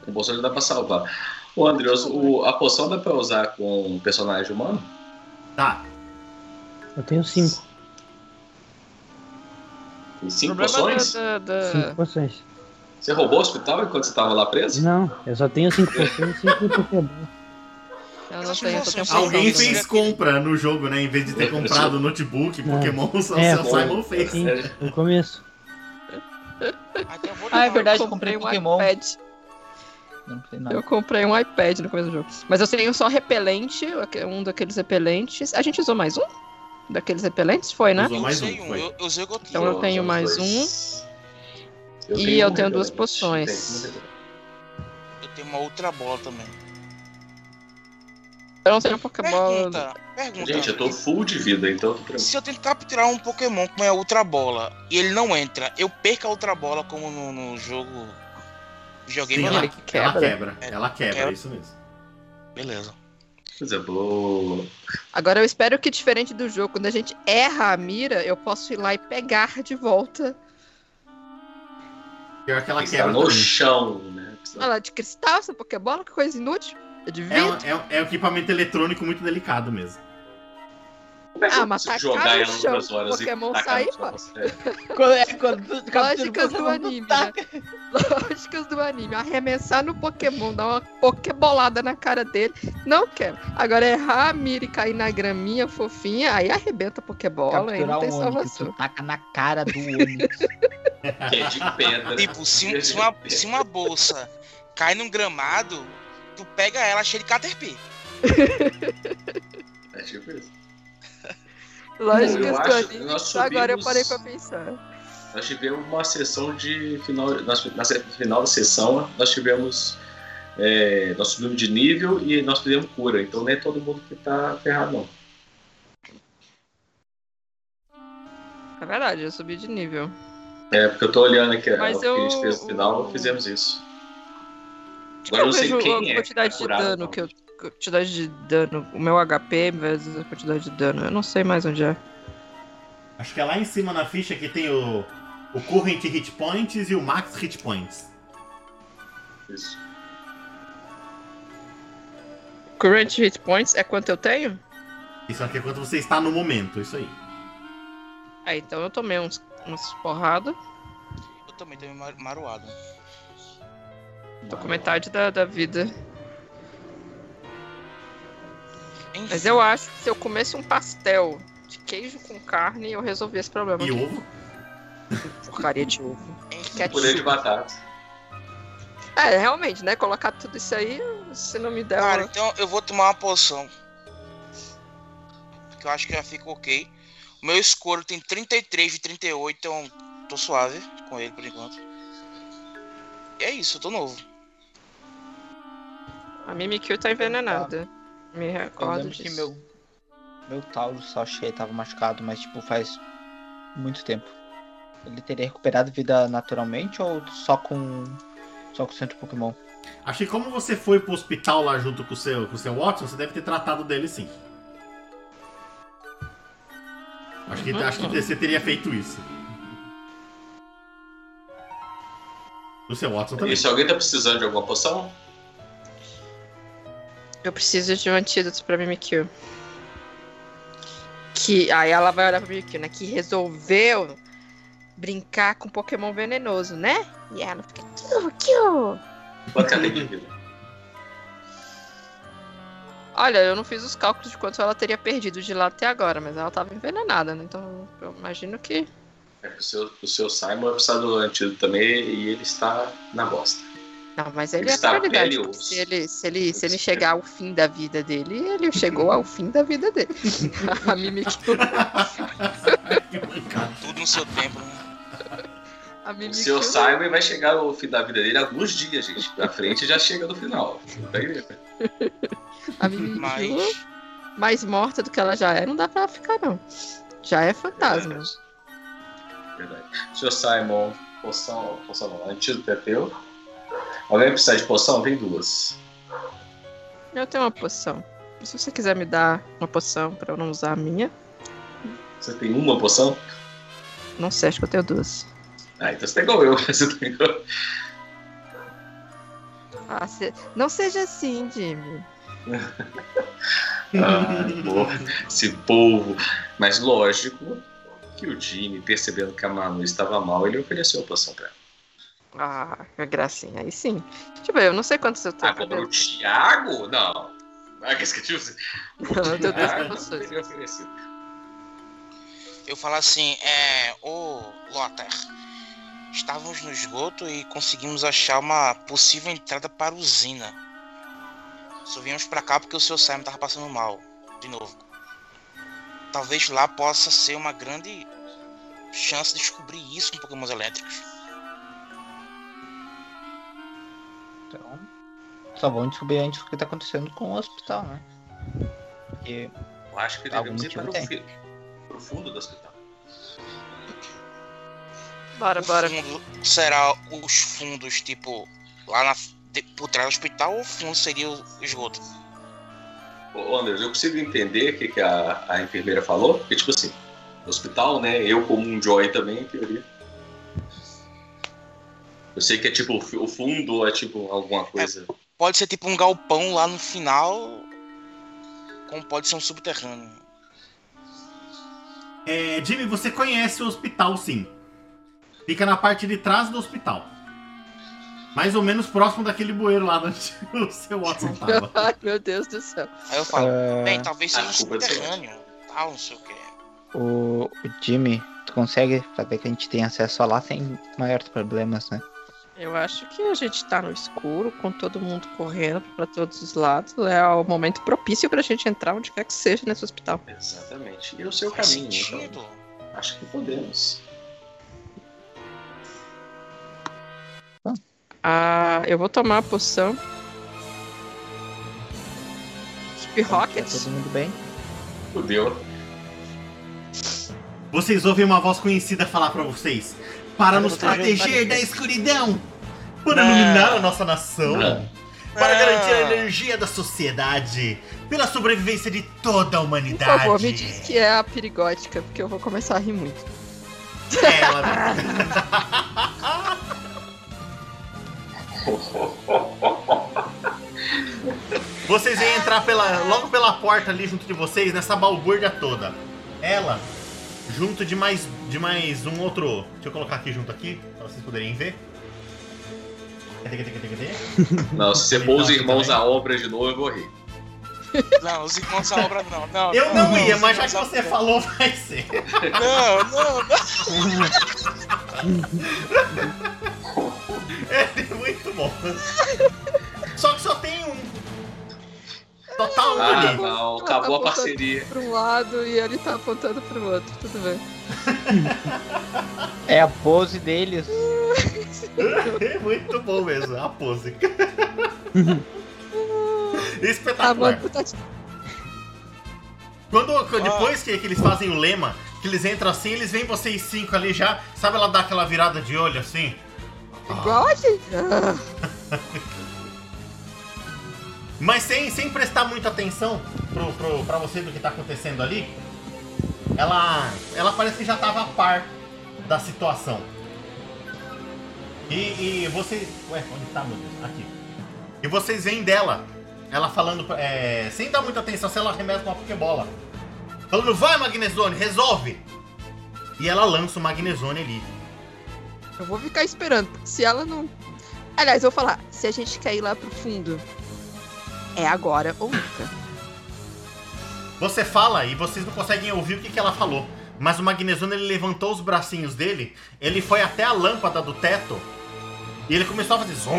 [SPEAKER 4] O já dá pra salvar. Ô, Andrews, o, a poção dá pra usar com um personagem humano?
[SPEAKER 1] Tá.
[SPEAKER 2] Eu tenho cinco.
[SPEAKER 4] Tem cinco poções?
[SPEAKER 3] da, da-
[SPEAKER 2] Cinco poções.
[SPEAKER 4] Você roubou o hospital enquanto você tava lá preso?
[SPEAKER 2] Não, eu só tenho cinco poções e cinco Pokémon.
[SPEAKER 3] Eu não tenho, tenho poção
[SPEAKER 1] Alguém
[SPEAKER 3] também.
[SPEAKER 1] fez compra no jogo, né? Em vez de ter comprado notebook,
[SPEAKER 2] Não.
[SPEAKER 1] Pokémon, só
[SPEAKER 2] É,
[SPEAKER 1] o. Simon fez.
[SPEAKER 2] Sim, no começo.
[SPEAKER 5] Ah, então eu
[SPEAKER 6] Ah, é verdade,
[SPEAKER 3] eu
[SPEAKER 6] eu comprei
[SPEAKER 3] um
[SPEAKER 6] Pokémon.
[SPEAKER 3] iPad.
[SPEAKER 6] Não.
[SPEAKER 3] Eu comprei um iPad no começo do jogo. Mas eu tenho só repelente, um daqueles repelentes. A gente usou mais um? Daqueles repelentes? Foi, né?
[SPEAKER 1] Usou
[SPEAKER 5] Eu
[SPEAKER 1] mais
[SPEAKER 5] usei
[SPEAKER 1] um,
[SPEAKER 5] um,
[SPEAKER 1] foi.
[SPEAKER 5] eu, eu usei gotinho.
[SPEAKER 3] Então eu tenho mais
[SPEAKER 4] dois. Eu
[SPEAKER 3] E eu
[SPEAKER 4] um
[SPEAKER 3] tenho duas poções.
[SPEAKER 5] Eu tenho uma outra bola também.
[SPEAKER 3] Eu não tenho Pokébola.
[SPEAKER 5] Pergunta, pergunta.
[SPEAKER 4] Gente, eu tô full de vida, então.
[SPEAKER 5] Se eu tento capturar um Pokémon com a Ultra Bola e ele não entra, eu perco a Ultra Bola como no, no jogo videogame
[SPEAKER 1] Sim, ela,
[SPEAKER 3] ele quebra.
[SPEAKER 1] ela quebra.
[SPEAKER 5] É,
[SPEAKER 1] Ela quebra,
[SPEAKER 5] quebra.
[SPEAKER 1] isso mesmo.
[SPEAKER 5] Beleza.
[SPEAKER 4] Coisa boa.
[SPEAKER 3] Agora eu espero que, diferente do jogo, quando a gente erra a mira, eu posso ir lá e pegar de volta.
[SPEAKER 1] Pior que ela
[SPEAKER 4] Está
[SPEAKER 1] quebra
[SPEAKER 4] no
[SPEAKER 1] também.
[SPEAKER 4] chão, né?
[SPEAKER 3] Olha lá, de cristal, essa Pokébola, que coisa inútil. É de
[SPEAKER 1] É,
[SPEAKER 3] vidro.
[SPEAKER 1] um, é, um- é um equipamento eletrônico muito delicado mesmo.
[SPEAKER 4] Como é que
[SPEAKER 3] Ah, mas tacar
[SPEAKER 4] jogar ela duas horas
[SPEAKER 3] Pokémon
[SPEAKER 4] e
[SPEAKER 3] sair, pô.
[SPEAKER 4] É.
[SPEAKER 6] Quando, é, quando tu captura
[SPEAKER 3] Lógicas do anime,
[SPEAKER 6] taca.
[SPEAKER 3] Lógicas do anime. Arremessar no Pokémon, dar uma Pokébolada na cara dele. Não quero. Agora errar a mira e cair na graminha fofinha, aí arrebenta a Pokébola aí não
[SPEAKER 6] Capturar
[SPEAKER 3] tem
[SPEAKER 6] um Onix,
[SPEAKER 3] salvação.
[SPEAKER 6] taca na cara do Onix.
[SPEAKER 4] Que é de pedra.
[SPEAKER 5] Tipo, se, se uma, se uma bolsa cai num gramado, tu pega ela cheia de Caterpie.
[SPEAKER 4] É tipo isso.
[SPEAKER 3] Lógicas
[SPEAKER 4] Eu
[SPEAKER 3] do
[SPEAKER 4] acho-
[SPEAKER 3] agora eu parei pra pensar.
[SPEAKER 4] Nós tivemos uma sessão de final. nós- Na final da sessão, nós tivemos. é, nós subimos de nível e nós fizemos cura. Então não é todo mundo que tá ferrado, não.
[SPEAKER 3] É verdade, eu subi de nível.
[SPEAKER 4] É, porque eu tô olhando aqui
[SPEAKER 3] Mas
[SPEAKER 4] o que a gente
[SPEAKER 3] eu-
[SPEAKER 4] fez no final, fizemos isso.
[SPEAKER 3] Acho que
[SPEAKER 4] Agora eu
[SPEAKER 3] eu
[SPEAKER 4] não sei
[SPEAKER 3] vejo
[SPEAKER 4] quem
[SPEAKER 3] a
[SPEAKER 4] é
[SPEAKER 3] quantidade
[SPEAKER 4] que
[SPEAKER 3] de
[SPEAKER 4] é curado,
[SPEAKER 3] dano que eu. Quantidade de dano. O meu HP vezes a quantidade de dano. Eu não sei mais onde é.
[SPEAKER 1] Acho que é lá em cima na ficha que tem o, o Current Hit Points e o Max Hit Points.
[SPEAKER 4] Isso.
[SPEAKER 3] Current hit points é quanto eu tenho?
[SPEAKER 1] Isso aqui é quanto você está no momento, isso aí.
[SPEAKER 3] Ah, então eu tomei uns, umas porradas.
[SPEAKER 5] Eu também tenho mar- maroado.
[SPEAKER 3] Tô com metade da, da vida.
[SPEAKER 5] Enfim,
[SPEAKER 3] Mas eu acho que se eu comesse um pastel de queijo com carne, eu resolvi esse problema.
[SPEAKER 1] E ovo?
[SPEAKER 3] Porcaria de ovo.
[SPEAKER 5] enfim.
[SPEAKER 4] Purê de batata.
[SPEAKER 3] É, realmente, né? Colocar tudo isso aí, se não me der
[SPEAKER 5] Cara,
[SPEAKER 3] uma...
[SPEAKER 5] então eu vou tomar uma poção. Porque eu acho que já fica ok. O meu escuro tem 33 de 38, então tô suave com ele por enquanto. E é isso, eu tô novo.
[SPEAKER 3] A Mimikyu tá envenenada. Me
[SPEAKER 6] Eu
[SPEAKER 3] recordo
[SPEAKER 6] lembro que
[SPEAKER 3] disso.
[SPEAKER 6] meu, meu Taurus Sachê tava machucado, mas tipo, faz muito tempo. Ele teria recuperado vida naturalmente ou só com. só com o centro Pokémon?
[SPEAKER 1] Acho que como você foi pro hospital lá junto com o seu, com o seu Watson, você deve ter tratado dele sim. Acho que,
[SPEAKER 3] Uhum.
[SPEAKER 1] acho que você teria feito isso. O seu Watson também.
[SPEAKER 4] E se alguém tá precisando de alguma poção?
[SPEAKER 3] Eu preciso de um antídoto pra Mimikyu. Que. Aí ela vai olhar pra Mimikyu, né? Que resolveu brincar com Pokémon venenoso, né? E ela fica.
[SPEAKER 4] Quanto ela tem de vida?
[SPEAKER 3] Olha, eu não fiz os cálculos de quanto ela teria perdido de lá até agora, mas ela tava envenenada, né? Então eu imagino que.
[SPEAKER 4] É que o seu, o seu Simon vai precisar do antídoto também e ele está na bosta.
[SPEAKER 3] Não, mas ele
[SPEAKER 4] Ele
[SPEAKER 3] é prioridade.
[SPEAKER 4] osso.
[SPEAKER 3] Se ele, se, ele, se ele chegar ao fim da vida dele, ele chegou ao fim da vida dele. A Mimikyu.
[SPEAKER 1] Mancada.
[SPEAKER 5] Tudo no seu tempo, né?
[SPEAKER 3] A
[SPEAKER 4] O seu Simon vai chegar ao fim da vida dele alguns dias, gente. Pra frente já chega no final. Tá?
[SPEAKER 3] A Mimikyu,
[SPEAKER 5] Mas.
[SPEAKER 3] mais morta do que ela já é, não dá pra ela ficar, não. Já é fantasma.
[SPEAKER 4] Verdade. Seu Simon, poção, poção não, antídoto é teu. Alguém precisar de poção? Tem duas.
[SPEAKER 3] Eu tenho uma poção. Se você quiser me dar uma poção pra eu não usar a minha,
[SPEAKER 4] Você tem uma poção?
[SPEAKER 3] não sei, acho que eu tenho duas.
[SPEAKER 4] Ah, então você tem igual eu. Você tem igual...
[SPEAKER 3] Ah, se- Não seja assim, Jimmy.
[SPEAKER 4] Pô, esse povo. Mas lógico que o Jimmy, percebendo que a Manu estava mal, ele ofereceu a poção pra ela.
[SPEAKER 3] Ah, que gracinha. Aí sim. Deixa eu ver, eu não sei quantos eu tô.
[SPEAKER 4] Agora o Thiago, não. Ah, que esqueci o
[SPEAKER 3] Meu Deus,
[SPEAKER 4] Thiago
[SPEAKER 3] pra vocês.
[SPEAKER 4] teria oferecido.
[SPEAKER 5] Eu falo assim, é. Ô, Lothar, estávamos no esgoto e conseguimos achar uma possível entrada para a usina. Só viemos pra cá porque o seu Simon tava passando mal, de novo. Talvez lá possa ser uma grande chance de descobrir isso com Pokémon elétricos.
[SPEAKER 6] Então, só vão descobrir antes o que tá acontecendo com o hospital, né? Porque
[SPEAKER 4] Eu acho que devemos ir para o, fi- pro fundo do hospital.
[SPEAKER 3] Bora,
[SPEAKER 5] O
[SPEAKER 3] bora.
[SPEAKER 5] fundo será os fundos, tipo, lá na, de- por trás do hospital ou o fundo seria o esgoto?
[SPEAKER 4] Ô, Anderson, eu consigo entender o que, que a, a enfermeira falou? Porque, tipo assim, no hospital, né? Eu, como um Joy também, em teoria. Eu sei que é tipo, o fu- o fundo é tipo alguma coisa.
[SPEAKER 5] Pode ser tipo um galpão lá no final, como pode ser um subterrâneo.
[SPEAKER 1] É, Jimmy, você conhece o hospital, sim. Fica na parte de trás do hospital. Mais ou menos próximo daquele bueiro lá onde o seu Watson tava.
[SPEAKER 3] Ai, meu Deus do céu.
[SPEAKER 5] Aí eu falo,
[SPEAKER 6] ah,
[SPEAKER 5] bem, talvez seja
[SPEAKER 4] a
[SPEAKER 5] um
[SPEAKER 4] é
[SPEAKER 5] subterrâneo, tal, não sei o que.
[SPEAKER 6] o, o Jimmy, tu consegue fazer que a gente tenha acesso a lá sem maiores problemas, né?
[SPEAKER 3] Eu acho que a gente tá no escuro, com todo mundo correndo pra todos os lados. É o momento propício pra gente entrar onde quer que seja nesse hospital.
[SPEAKER 4] Exatamente. E o seu
[SPEAKER 5] Faz
[SPEAKER 4] caminho,
[SPEAKER 5] sentido.
[SPEAKER 4] então. Acho que podemos.
[SPEAKER 3] Ah, eu vou tomar a poção. Keep
[SPEAKER 6] Tá
[SPEAKER 3] Rockets.
[SPEAKER 6] todo mundo bem?
[SPEAKER 4] Fudeu.
[SPEAKER 1] Vocês ouvem uma voz conhecida falar pra vocês: Para nos
[SPEAKER 5] proteger
[SPEAKER 1] da
[SPEAKER 5] planeta."
[SPEAKER 1] escuridão, para
[SPEAKER 5] Não.
[SPEAKER 1] iluminar a nossa nação,
[SPEAKER 4] Não.
[SPEAKER 1] para
[SPEAKER 5] Não.
[SPEAKER 1] garantir a energia da sociedade, pela sobrevivência de toda a
[SPEAKER 3] Por
[SPEAKER 1] humanidade.
[SPEAKER 3] favor, me diz que é a perigótica, porque eu vou começar a rir muito.
[SPEAKER 1] Ela... Vocês vêm entrar pela, logo pela porta ali junto de vocês, nessa balbúrdia toda. Ela, junto de mais, de mais um outro. Deixa eu colocar aqui junto aqui, pra vocês poderem ver. Cadê, cadê, cadê, cadê?
[SPEAKER 4] Não, se você pôr os irmãos à obra de novo, eu vou rir.
[SPEAKER 5] Não, os irmãos da obra não. não
[SPEAKER 1] Eu não ia,
[SPEAKER 5] os
[SPEAKER 1] mas já que
[SPEAKER 5] à
[SPEAKER 1] você falou, vai ser.
[SPEAKER 5] Não, não, não.
[SPEAKER 1] É muito bom. Só que só tem um. Total
[SPEAKER 4] Ah,
[SPEAKER 1] ali.
[SPEAKER 4] não.
[SPEAKER 3] Ela
[SPEAKER 4] Acabou
[SPEAKER 3] tá
[SPEAKER 4] a
[SPEAKER 3] apontando
[SPEAKER 4] parceria.
[SPEAKER 3] Pra um lado e ele tá apontando pro outro. Tudo bem.
[SPEAKER 6] É a pose deles.
[SPEAKER 1] É muito bom mesmo, a pose.
[SPEAKER 3] Ah,
[SPEAKER 1] Espetacular.
[SPEAKER 3] tá
[SPEAKER 1] Quando, depois que, que eles fazem o lema, que eles entram assim, eles veem vocês cinco ali já. Sabe ela dar aquela virada de olho assim?
[SPEAKER 3] igual a gente.
[SPEAKER 1] Mas sem, sem prestar muita atenção pro, pro, pra você do que tá acontecendo ali, ela, ela parece que já tava a par da situação. E, e você. Ué, onde tá, meu Deus? Aqui. E vocês veem dela, ela falando, é, sem dar muita atenção, se ela arremessa uma Pokébola. Falando, vai Magnezone, resolve! E ela lança o Magnezone ali.
[SPEAKER 3] Eu vou ficar esperando. Se ela não. Aliás, eu vou falar. Se a gente quer ir lá pro fundo, é agora ou nunca.
[SPEAKER 1] Você fala e vocês não conseguem ouvir o que, que ela falou. Mas o Magnezone ele levantou os bracinhos dele, ele foi até a lâmpada do teto e ele começou a fazer zum!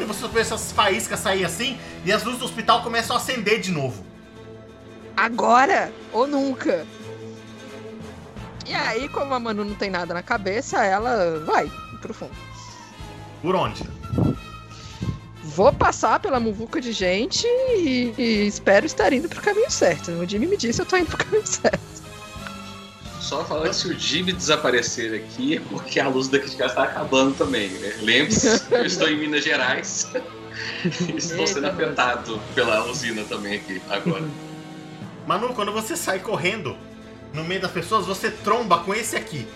[SPEAKER 1] E você vê essas faíscas sair assim e as luzes do hospital começam a acender de novo.
[SPEAKER 3] Agora ou nunca. E aí, como a Manu não tem nada na cabeça, ela vai pro fundo.
[SPEAKER 1] Por onde?
[SPEAKER 3] Vou passar pela muvuca de gente e, e espero estar indo pro caminho certo. O Jimmy me disse eu tô indo pro caminho certo.
[SPEAKER 4] Só falar que se o Jimmy desaparecer aqui é porque a luz daqui de casa tá acabando também, né? Lembre-se, eu estou em Minas Gerais. estou sendo afetado pela usina também aqui agora.
[SPEAKER 1] Manu, quando você sai correndo no meio das pessoas, você tromba com esse aqui.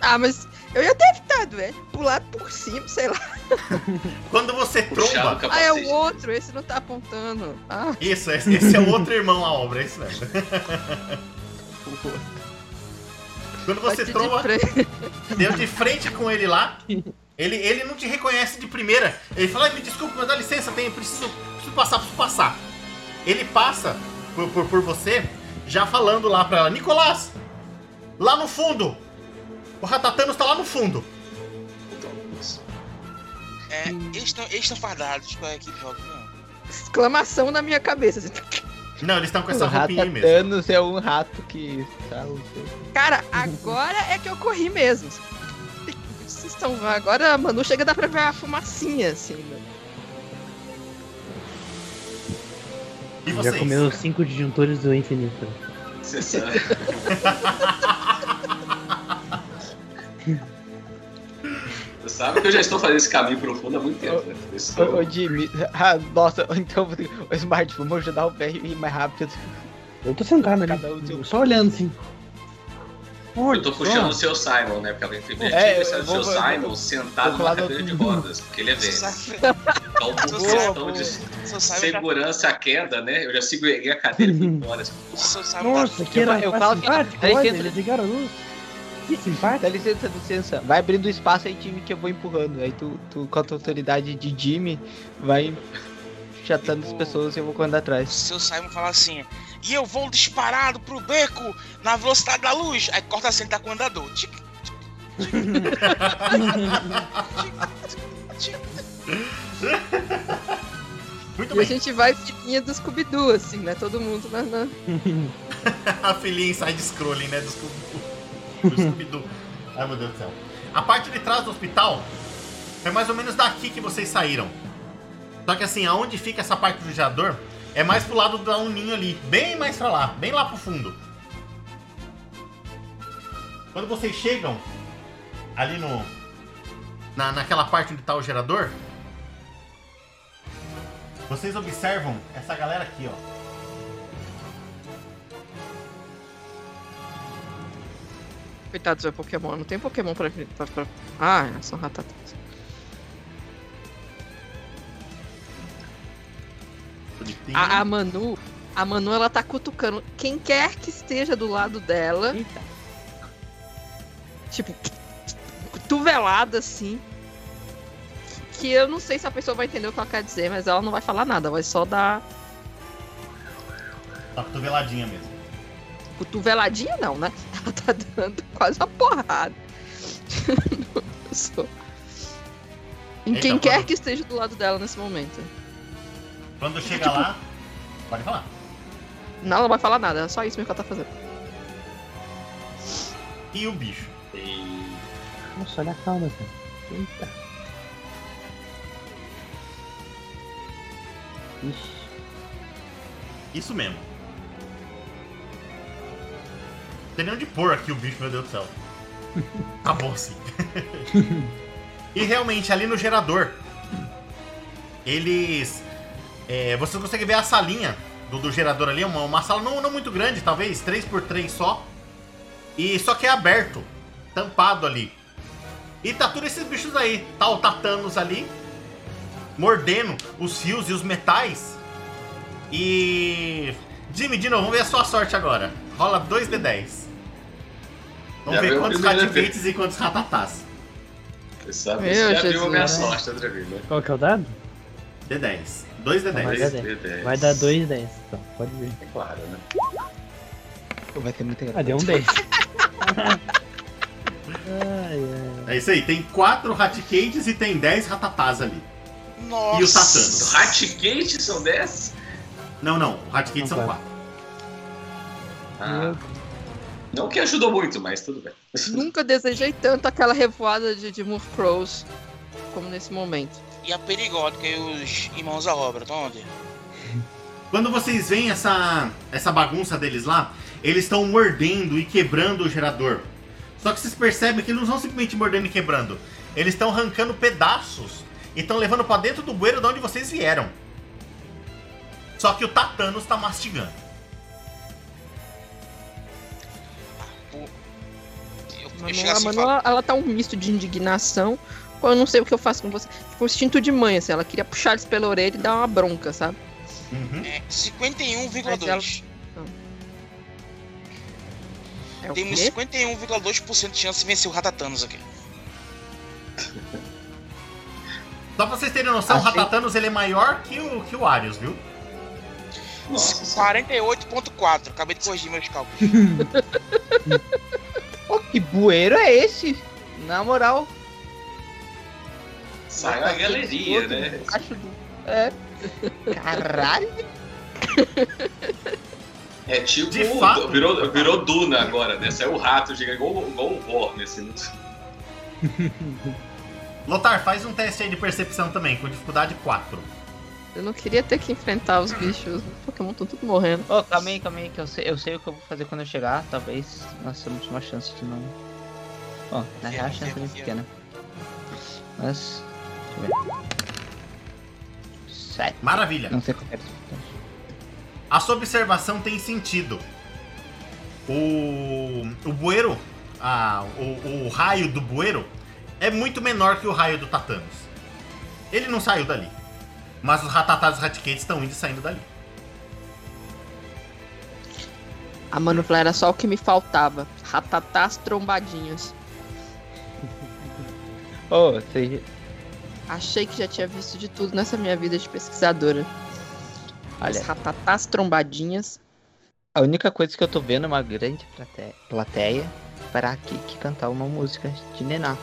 [SPEAKER 3] Ah, mas eu ia ter evitado, é. Pular por cima, sei lá.
[SPEAKER 1] Quando você tromba.
[SPEAKER 3] Ah, é o outro, esse não tá apontando. Ah,
[SPEAKER 1] Isso, esse esse é o outro irmão à obra, é isso mesmo. Quando você
[SPEAKER 3] Bate de
[SPEAKER 1] tromba,
[SPEAKER 3] frente.
[SPEAKER 1] deu de frente com ele lá, ele, ele não te reconhece de primeira. Ele fala, "Ai, me desculpe, mas dá licença, tem, preciso, preciso passar, preciso passar. Ele passa por, por, por você, já falando lá pra ela, Nicolás, lá no fundo. O Ratatanos tá lá no fundo.
[SPEAKER 5] É, eles estão eles estão fardados com a equipe Rock, não.
[SPEAKER 3] Exclamação na minha cabeça. assim.
[SPEAKER 1] Não, eles estão com
[SPEAKER 6] O
[SPEAKER 1] essa roupinha aí mesmo.
[SPEAKER 6] Ratatanos é um rato que tá
[SPEAKER 3] Cara, agora é que eu corri mesmo. Vocês estão agora a Manu chega a dar pra ver a fumacinha assim. né?
[SPEAKER 1] E
[SPEAKER 2] Já
[SPEAKER 1] vocês?
[SPEAKER 2] comeu os cinco disjuntores do infinito.
[SPEAKER 4] Você sabe. Que eu já estou fazendo esse caminho profundo há muito tempo, né?
[SPEAKER 6] Ô,
[SPEAKER 4] estou-
[SPEAKER 6] ô Jimmy, ah, nossa, então o Smart, vamos ajudar o BR a ir mais rápido.
[SPEAKER 2] Eu tô sentado ali,
[SPEAKER 6] um
[SPEAKER 2] só olhando assim.
[SPEAKER 4] Eu tô puxando o seu Simon, né? Porque alguém tem
[SPEAKER 6] É,
[SPEAKER 4] é,
[SPEAKER 6] eu
[SPEAKER 4] o seu Simon
[SPEAKER 6] vou-
[SPEAKER 4] sentado
[SPEAKER 6] colar
[SPEAKER 4] cadeira de rodas, porque ele é velho. Então, por questão de segurança à queda, né? Eu já segurei a cadeira e fui embora.
[SPEAKER 2] Nossa,
[SPEAKER 5] tá-
[SPEAKER 2] que era
[SPEAKER 6] eu
[SPEAKER 2] eu
[SPEAKER 6] falo que- Aí
[SPEAKER 2] eles ligaram a luz. Que
[SPEAKER 6] Dá
[SPEAKER 2] simpático.
[SPEAKER 6] licença, licença. Vai abrindo espaço aí, time, que eu vou empurrando. Aí tu, tu com a tua autoridade de Jimmy, vai chatando as
[SPEAKER 5] Tipo-
[SPEAKER 6] pessoas e eu vou correndo atrás.
[SPEAKER 5] Seu Simon fala assim, e eu vou disparado pro beco na velocidade da luz. Aí corta assim, tá com o andador. Tic,
[SPEAKER 1] Muito
[SPEAKER 3] E a
[SPEAKER 1] bem.
[SPEAKER 3] gente vai fininha do Scooby-Doo, assim, né? Todo mundo na. na-
[SPEAKER 1] a filhinha inside scrolling, né? Do Scooby-Doo. Do Scooby-Doo. Ai, meu Deus do céu. A parte de trás do hospital é mais ou menos daqui que vocês saíram. Só que assim, aonde fica essa parte do gerador é mais pro lado da Uninho ali. Bem mais pra lá. Bem lá pro fundo. Quando vocês chegam ali no... Na, naquela parte onde tá o gerador... Vocês observam essa galera aqui, ó.
[SPEAKER 3] Coitados do Pokémon, não tem Pokémon pra. pra, pra... Ah, são ratatas. A, a Manu, a Manu, ela tá cutucando quem quer que esteja do lado dela,
[SPEAKER 2] Eita.
[SPEAKER 3] tipo, cotovelada assim. Que eu não sei se a pessoa vai entender o que ela quer dizer, mas ela não vai falar nada, vai só dar
[SPEAKER 1] Tá cotoveladinha mesmo.
[SPEAKER 3] cotoveladinha, não, né? Ela tá dando quase uma porrada. Em quem quer
[SPEAKER 1] quando-
[SPEAKER 3] que esteja do lado dela nesse momento.
[SPEAKER 1] Quando chega lá, pode falar.
[SPEAKER 3] Não, ela não vai falar nada, é só isso mesmo que ela tá fazendo.
[SPEAKER 1] E o bicho?
[SPEAKER 4] E
[SPEAKER 2] Nossa, olha a calma, cara. Eita. Ixi.
[SPEAKER 1] Isso mesmo. Tem nem onde pôr aqui o bicho, meu Deus do céu. Acabou assim. e realmente, ali no gerador, eles. É, você consegue ver a salinha do, do gerador ali, uma, uma sala não, não muito grande, talvez 3x3 só. E só que é aberto, tampado ali. E tá todos esses bichos aí. Tá o Tatanos ali, mordendo os fios e os metais. E. Jimmy, de novo, vamos ver a sua sorte agora. Rola 2d10. Vamos
[SPEAKER 4] Já
[SPEAKER 1] ver quantos ratigates e quantos ratatás.
[SPEAKER 4] você sabe,
[SPEAKER 3] Meu
[SPEAKER 4] você já viu a
[SPEAKER 3] Jesus,
[SPEAKER 4] minha
[SPEAKER 2] né?
[SPEAKER 4] sorte outra vez, né?
[SPEAKER 2] Qual que é o dado?
[SPEAKER 1] D10. 2d10.
[SPEAKER 2] Vai dar 10.
[SPEAKER 4] D10.
[SPEAKER 2] Vai dar 2 10. Então, pode ver.
[SPEAKER 4] É claro, né?
[SPEAKER 6] Vai ser muito
[SPEAKER 2] Ah,
[SPEAKER 6] engraçado.
[SPEAKER 2] deu um 10. ai, ai.
[SPEAKER 1] É isso aí, tem 4 raticates e tem 10 ratatás ali.
[SPEAKER 5] Nossa.
[SPEAKER 1] E o Tatanos?
[SPEAKER 4] Ratgate são 10?
[SPEAKER 1] Não, não, o raticates são
[SPEAKER 2] Não
[SPEAKER 1] 4.
[SPEAKER 4] Ah, não que ajudou muito, mas tudo bem.
[SPEAKER 3] Nunca desejei tanto aquela revoada de, de Murkrows como nesse momento.
[SPEAKER 5] E a perigótica e os irmãos da obra, estão onde?
[SPEAKER 1] Quando vocês veem essa, essa bagunça deles lá, eles estão mordendo e quebrando o gerador. Só que vocês percebem que eles não estão simplesmente mordendo e quebrando. Eles estão arrancando pedaços e estão levando pra dentro do bueiro de onde vocês vieram. Só que o Tatanos tá mastigando.
[SPEAKER 3] Manu, a
[SPEAKER 5] assim
[SPEAKER 3] Manu, ela, ela tá um misto de indignação eu não sei o que eu faço com você. Tipo, um instinto de mãe, assim. Ela queria puxar eles pela orelha e dar uma bronca, sabe?
[SPEAKER 1] Uhum.
[SPEAKER 5] é, 51,2.
[SPEAKER 3] É o
[SPEAKER 5] Temos
[SPEAKER 3] quê?
[SPEAKER 5] 51,2% de chance de vencer o Ratatanos aqui.
[SPEAKER 1] Só pra vocês terem noção, o
[SPEAKER 6] Achei-
[SPEAKER 1] Ratatanos ele é maior que o, que o Arius, viu?
[SPEAKER 4] Nossa senhora.
[SPEAKER 5] 48,4. Acabei de corrigir meus cálculos.
[SPEAKER 6] Pô, que bueiro é esse? Na moral.
[SPEAKER 4] Saiu a galeria, né?
[SPEAKER 6] Acho do... É. Caralho.
[SPEAKER 4] É tipo.
[SPEAKER 1] De fato.
[SPEAKER 4] Virou, virou Duna agora, né? Saiu o rato, chega igual, igual um Horn, assim.
[SPEAKER 1] Lotar, faz um teste aí de percepção também, com dificuldade 4.
[SPEAKER 3] Eu não queria ter que enfrentar os bichos. Os Pokémon estão tudo morrendo.
[SPEAKER 6] Ô, calma aí, calma aí, que eu sei, eu sei o que eu vou fazer quando eu chegar. Talvez nós temos uma chance de não. Ó, na real a chance é bem pequena. Mas. Deixa eu ver. Sete.
[SPEAKER 1] Maravilha.
[SPEAKER 6] Não sei qual é.
[SPEAKER 1] A sua observação tem sentido. O, o bueiro, ah, o, o raio do bueiro é muito menor que o raio do Tatanos. Ele não saiu dali. Mas os Ratatás e os Raticates estão indo e saindo dali.
[SPEAKER 3] A manopla era só o que me faltava. Ratatás trombadinhas.
[SPEAKER 6] Ô, você.
[SPEAKER 3] Achei que já tinha visto de tudo nessa minha vida de pesquisadora. As
[SPEAKER 6] Olha,
[SPEAKER 3] ratatás trombadinhas.
[SPEAKER 6] a única coisa que eu tô vendo é uma grande plate- plateia para a Kiki cantar uma música de Nená.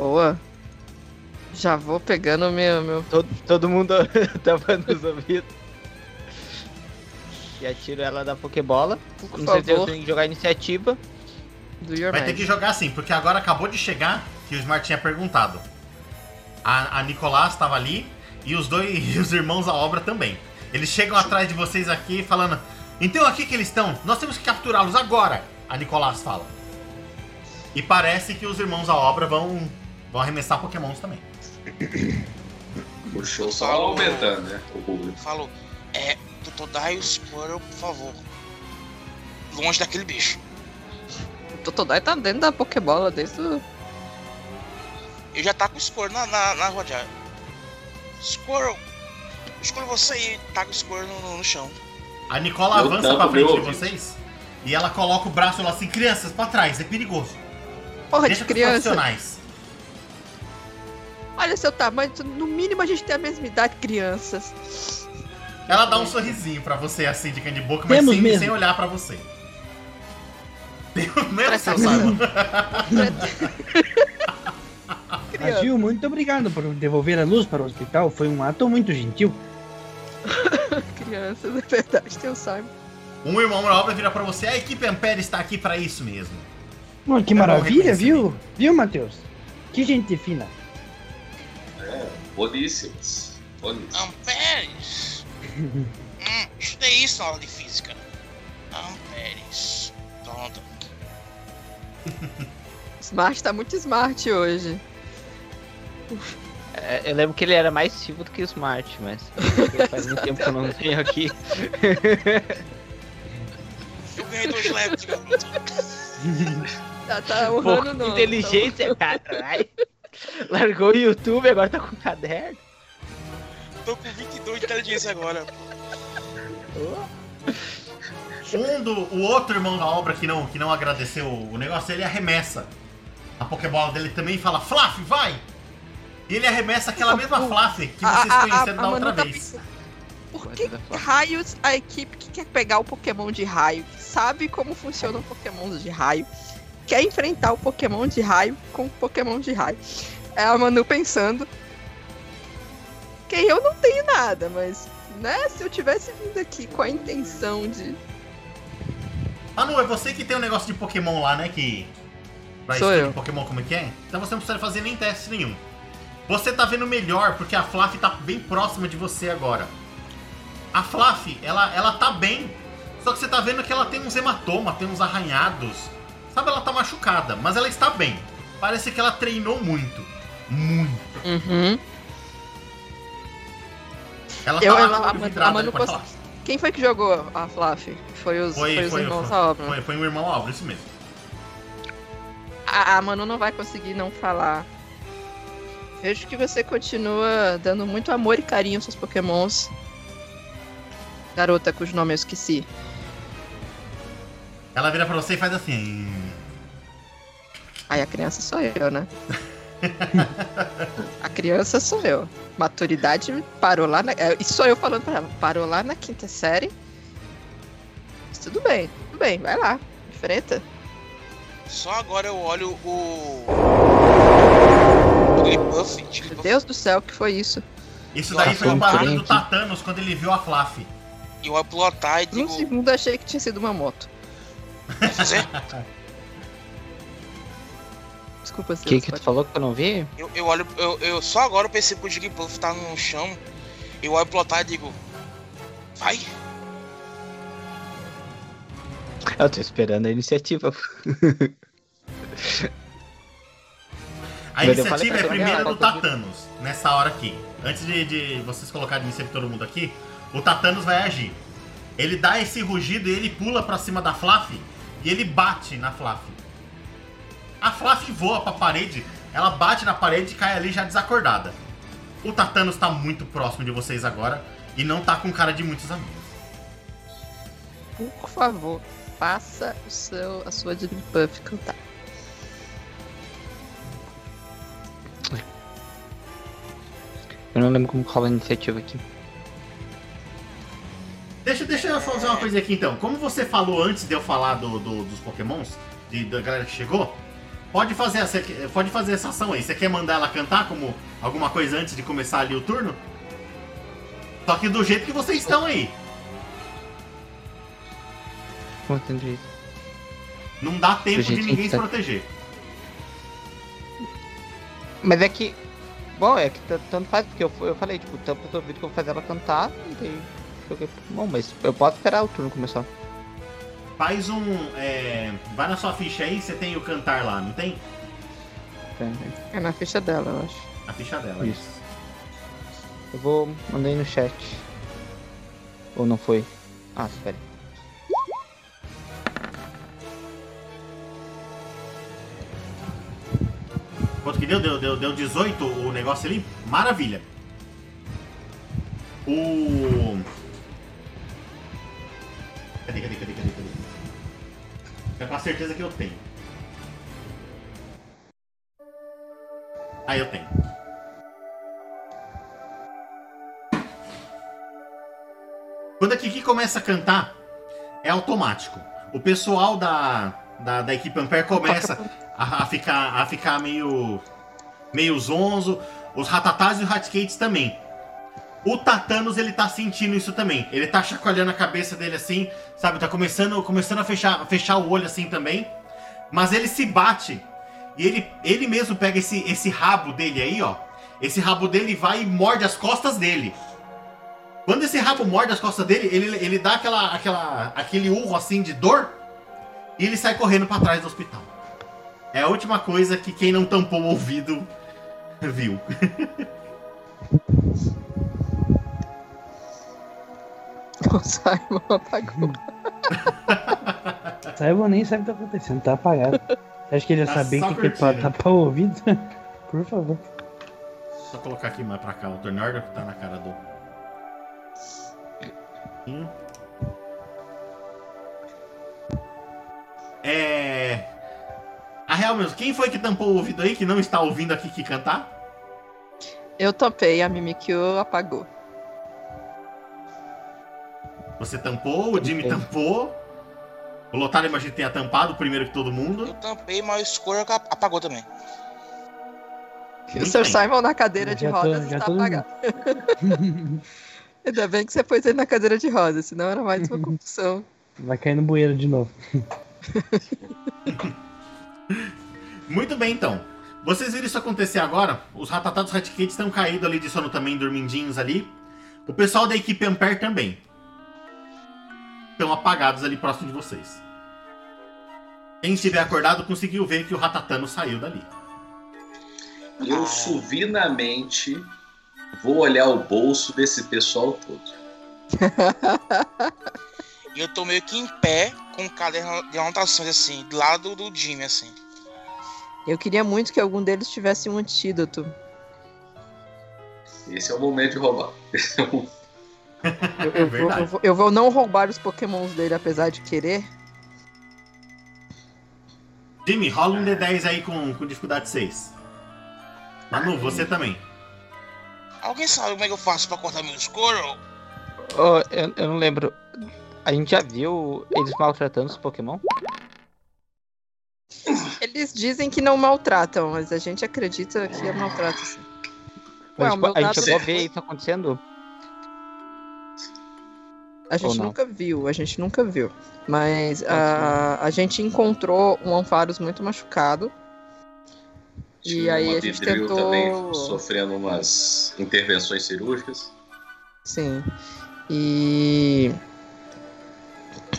[SPEAKER 3] Boa. Já vou pegando o meu, meu.
[SPEAKER 6] Todo, todo mundo tava nos ouvidos. E atiro ela da Pokébola.
[SPEAKER 3] Por
[SPEAKER 6] Com certeza eu
[SPEAKER 3] favor,
[SPEAKER 6] tenho que jogar iniciativa.
[SPEAKER 3] do Your
[SPEAKER 1] Vai ter que jogar assim, porque agora acabou de chegar que o Smart tinha perguntado. A, a Nicolás estava ali e os dois e os irmãos à obra também. Eles chegam atrás de vocês aqui falando: Então aqui que eles estão, nós temos que capturá-los agora. A Nicolás fala. E parece que os irmãos à obra vão, vão arremessar Pokémons também.
[SPEAKER 4] O show só
[SPEAKER 5] Falou.
[SPEAKER 4] aumentando, né? O público.
[SPEAKER 5] Falou, é, Totodile e Squirrel, por favor. Longe daquele bicho.
[SPEAKER 3] O Totodile tá dentro da Pokébola desde o.
[SPEAKER 5] Eu já tá com o Squirrel na, na, na rodeada. Squirrel! Escolha você e taca o Squirrel no, no chão.
[SPEAKER 1] A Nicola
[SPEAKER 4] Eu
[SPEAKER 1] avança pra frente de vocês e ela coloca o braço lá assim: Crianças, pra trás, é perigoso.
[SPEAKER 3] Porra
[SPEAKER 1] Deixa
[SPEAKER 3] de criança.
[SPEAKER 1] profissionais.
[SPEAKER 3] Olha seu tamanho, no mínimo a gente tem a mesma idade, crianças.
[SPEAKER 1] Ela dá um sorrisinho pra você, assim, de canto de boca, mas
[SPEAKER 2] Temos
[SPEAKER 1] sem,
[SPEAKER 2] mesmo.
[SPEAKER 1] sem olhar pra você. Mesmo,
[SPEAKER 3] Presta
[SPEAKER 1] seu.
[SPEAKER 2] Mas, Gil, muito obrigado por devolver a luz para o hospital. Foi um ato muito gentil.
[SPEAKER 3] crianças, é verdade, tem o Simon.
[SPEAKER 1] Um irmão na obra vira pra você, a equipe Ampere está aqui pra isso mesmo.
[SPEAKER 2] Pô, que
[SPEAKER 1] É
[SPEAKER 2] maravilha, viu? Viu, Matheus? Que gente fina.
[SPEAKER 4] É, boníssimos. Boníssimos.
[SPEAKER 5] Amperes! hum, estudei isso na aula de física. Amperes. Pronto.
[SPEAKER 3] Smart tá muito smart hoje.
[SPEAKER 6] É, eu lembro que ele era mais Silva do que Smart, mas faz muito tempo que eu não venho aqui.
[SPEAKER 5] Eu ganhei dois levels, garoto.
[SPEAKER 3] Tá, tá
[SPEAKER 6] Pô,
[SPEAKER 3] honrando não.
[SPEAKER 6] inteligência, caralho. Largou o YouTube, agora tá com caderno.
[SPEAKER 5] Tô com 22 de inteligência agora.
[SPEAKER 1] Um do, o outro irmão da obra que não, que não agradeceu o negócio, ele arremessa a Pokébola dele também e fala, Flaf, vai! E ele arremessa aquela mesma Flaf que
[SPEAKER 3] A-
[SPEAKER 1] vocês
[SPEAKER 3] a- a-
[SPEAKER 1] conheceram
[SPEAKER 3] a
[SPEAKER 1] da
[SPEAKER 3] Manu
[SPEAKER 1] outra
[SPEAKER 3] tá
[SPEAKER 1] vez.
[SPEAKER 3] Por que
[SPEAKER 6] da
[SPEAKER 3] raios a equipe que quer pegar o Pokémon de raio, que sabe como funciona o Pokémon de raio, quer enfrentar o Pokémon de raio com o Pokémon de raio? É a Manu pensando que eu não tenho nada, mas né, se eu tivesse vindo aqui com a intenção de
[SPEAKER 1] Ah, não, é você que tem um negócio de Pokémon lá, né? Que. Pra
[SPEAKER 3] Sou eu.
[SPEAKER 1] Pokémon como é que é? Então você não precisa fazer nem teste nenhum. Você tá vendo melhor porque a Flaf tá bem próxima de você agora. A Flaf, ela, ela tá bem. Só que você tá vendo que ela tem uns hematomas, tem uns arranhados. Sabe, ela tá machucada, mas ela está bem. Parece que ela treinou muito. Muito.
[SPEAKER 3] Uhum.
[SPEAKER 1] Ela
[SPEAKER 3] Eu-
[SPEAKER 1] tá
[SPEAKER 3] ela- a
[SPEAKER 1] o falar.
[SPEAKER 3] Quem foi que jogou a Flaf? Foi os,
[SPEAKER 1] Foi,
[SPEAKER 3] foi os
[SPEAKER 1] foi,
[SPEAKER 3] irmãos
[SPEAKER 1] foi,
[SPEAKER 3] da obra.
[SPEAKER 1] foi, foi um irmão Álvaro, isso mesmo.
[SPEAKER 3] A, a Manu não vai conseguir não falar. Vejo que você continua dando muito amor e carinho aos seus pokémons. garota cujo nome eu esqueci.
[SPEAKER 1] Ela vira pra você e faz assim.
[SPEAKER 3] Aí a criança sou eu, né? a criança sou eu. Maturidade parou lá na. é, Isso sou eu falando pra ela. Parou lá na quinta série. Mas tudo bem, tudo bem, vai lá. Enfrenta.
[SPEAKER 5] Só agora eu olho o. O Jigglypuff.
[SPEAKER 3] Meu
[SPEAKER 5] Jigglypuff,
[SPEAKER 3] Deus do céu, o que foi isso?
[SPEAKER 1] Isso daí foi o barulho do. Tatanos quando ele viu a Fluffy.
[SPEAKER 5] E eu pro Lotar e
[SPEAKER 3] Por um segundo eu achei que tinha sido uma moto.
[SPEAKER 5] Vai fazer?
[SPEAKER 3] Desculpa,
[SPEAKER 6] O que que tu falou que eu não vi?
[SPEAKER 5] Eu, eu olho. Eu, eu só agora eu percebo que o Jigglypuff tá no chão. Eu olho pro Lotar e digo. Vai?
[SPEAKER 6] Eu tô esperando a iniciativa.
[SPEAKER 1] A
[SPEAKER 6] Mas
[SPEAKER 1] iniciativa é
[SPEAKER 6] ela,
[SPEAKER 1] primeiro
[SPEAKER 6] ela
[SPEAKER 1] do
[SPEAKER 6] tá
[SPEAKER 1] Tatanos, nessa hora aqui. Antes de, de vocês colocarem a iniciativa todo mundo aqui, o Tatanos vai agir. Ele dá esse rugido e ele pula pra cima da Fluffy e ele bate na Fluffy. A Fluffy voa pra parede, ela bate na parede e cai ali já desacordada. O Tatanos tá muito próximo de vocês agora e não tá com cara de muitos amigos.
[SPEAKER 3] Por favor, faça o seu, a sua Jigglypuff cantar.
[SPEAKER 6] Eu não lembro como rola a iniciativa aqui.
[SPEAKER 1] Deixa, deixa eu fazer uma coisa aqui então. Como você falou antes de eu falar do, do- dos pokémons, de, da galera que chegou, pode fazer, essa, pode fazer essa ação aí. Você quer mandar ela cantar como alguma coisa antes de começar ali o turno? Só que do jeito que vocês estão aí.
[SPEAKER 6] Eu entendi?
[SPEAKER 1] Não dá tempo de ninguém se
[SPEAKER 6] tá.
[SPEAKER 1] proteger.
[SPEAKER 6] Mas é que. Bom, é que tanto faz, porque eu, eu falei, tipo, tanto eu ouvido que eu vou fazer ela cantar, e daí. Joguei- Bom, mas eu posso esperar o turno começar.
[SPEAKER 1] Faz um. é, vai na sua ficha aí, você tem o cantar lá, não tem?
[SPEAKER 3] É na ficha dela, eu acho.
[SPEAKER 1] A ficha dela.
[SPEAKER 6] Isso. Eu vou. Mandei no chat. Ou não foi? Ah, espera. aí.
[SPEAKER 1] Quanto que deu? Deu, deu, deu 18 o negócio ali? Maravilha. O. Cadê, cadê, cadê, cadê, cadê? É com a certeza que eu tenho. Ah, eu tenho. Quando a Kiki começa a cantar, é automático. O pessoal da, da, da equipe Ampere começa a, a ficar, a ficar meio, meio zonzo. Os Ratatás e os Hatskates também. O Tatanos, ele tá sentindo isso também. Ele tá chacoalhando a cabeça dele assim, sabe? Tá começando, começando a fechar, fechar o olho assim também. Mas ele se bate. E ele, ele mesmo pega esse, esse rabo dele aí, ó. Esse rabo dele vai e morde as costas dele. Quando esse rabo morde as costas dele, ele, ele dá aquela, aquela, aquele urro assim de dor. E ele sai correndo pra trás do hospital. É a última coisa que quem não tampou o ouvido viu.
[SPEAKER 3] O Simon apagou.
[SPEAKER 2] Saiba nem sabe o que tá acontecendo, tá apagado. Você acha que ele ia
[SPEAKER 1] Tá
[SPEAKER 2] saber que, que pra
[SPEAKER 1] curtindo.
[SPEAKER 2] tapar o ouvido? Por favor.
[SPEAKER 1] Só colocar aqui mais pra cá o order que tá na cara do. Hum. É. A real mesmo, quem foi que tampou o ouvido aí que não está ouvindo aqui que cantar?
[SPEAKER 3] Eu topei, a Mimikyu apagou.
[SPEAKER 1] Você tampou, o Jimmy tampou. O Lotário imagina que tenha tampado primeiro que todo
[SPEAKER 5] Eu
[SPEAKER 1] mundo.
[SPEAKER 5] tampei, mas o escuro apagou também.
[SPEAKER 3] o
[SPEAKER 1] Muito
[SPEAKER 3] Sr.
[SPEAKER 1] bem.
[SPEAKER 3] Simon na cadeira de
[SPEAKER 2] tô-
[SPEAKER 3] rodas
[SPEAKER 2] já
[SPEAKER 3] está apagado. Ainda bem que você pôs ele na cadeira de rodas, senão era mais uma confusão.
[SPEAKER 2] Vai cair no bueiro de novo.
[SPEAKER 1] Muito bem, então. Vocês viram isso acontecer agora? Os ratatados Ratkids estão caídos ali de sono também, dormindinhos ali. O pessoal da equipe Ampere também. Estão apagados ali próximo de vocês. Quem estiver acordado conseguiu ver que o Ratatano saiu dali.
[SPEAKER 4] Eu suvinamente vou olhar o bolso desse pessoal todo.
[SPEAKER 5] E eu tô meio que em pé com o caderno de anotações, assim, do lado do Jimmy, assim.
[SPEAKER 3] Eu queria muito que algum deles tivesse um antídoto.
[SPEAKER 4] Esse é o momento de roubar.
[SPEAKER 3] Eu,
[SPEAKER 1] É
[SPEAKER 3] eu vou,
[SPEAKER 1] verdade.
[SPEAKER 3] eu vou- eu vou não roubar os pokémons dele, apesar de querer.
[SPEAKER 1] Jimmy, rola um D10 aí com, com dificuldade 6. Manu, você também.
[SPEAKER 5] Alguém sabe como é que eu faço pra cortar meu Squirrel?
[SPEAKER 6] Oh, eu, eu não lembro. A gente já viu eles maltratando os Pokémon?
[SPEAKER 3] Eles dizem que não maltratam, mas a gente acredita que é maltrato sim. Ué,
[SPEAKER 6] Mas,
[SPEAKER 3] o
[SPEAKER 6] tipo, a gente chegou a
[SPEAKER 3] não
[SPEAKER 6] ver isso acontecendo?
[SPEAKER 3] A gente nunca viu, a gente nunca viu. Mas
[SPEAKER 6] Ah,
[SPEAKER 3] a, a gente encontrou um Ampharos muito machucado. E aí a gente tentou-
[SPEAKER 4] também sofrendo umas intervenções cirúrgicas.
[SPEAKER 3] Sim. E.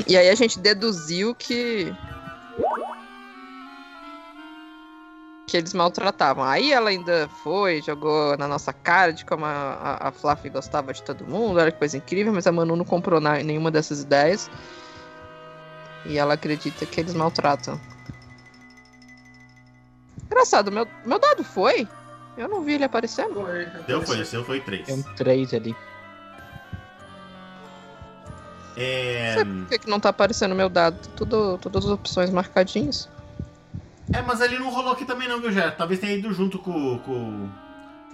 [SPEAKER 3] E aí a gente deduziu que. Que eles maltratavam. Aí ela ainda foi, jogou na nossa cara de como a, a, a Fluffy gostava de todo mundo, era que coisa incrível, mas a Manu não comprou na- nenhuma dessas ideias. E ela acredita que eles maltratam. Engraçado, meu, meu dado foi? Eu não vi ele aparecendo.
[SPEAKER 4] Foi,
[SPEAKER 1] Deu foi, seu foi 3.
[SPEAKER 6] Tem um 3 ali.
[SPEAKER 1] É...
[SPEAKER 3] Por que, que não tá aparecendo meu dado? Tudo, todas as opções marcadinhas.
[SPEAKER 1] É, mas ele não rolou aqui também não, viu? Talvez tenha ido junto com, com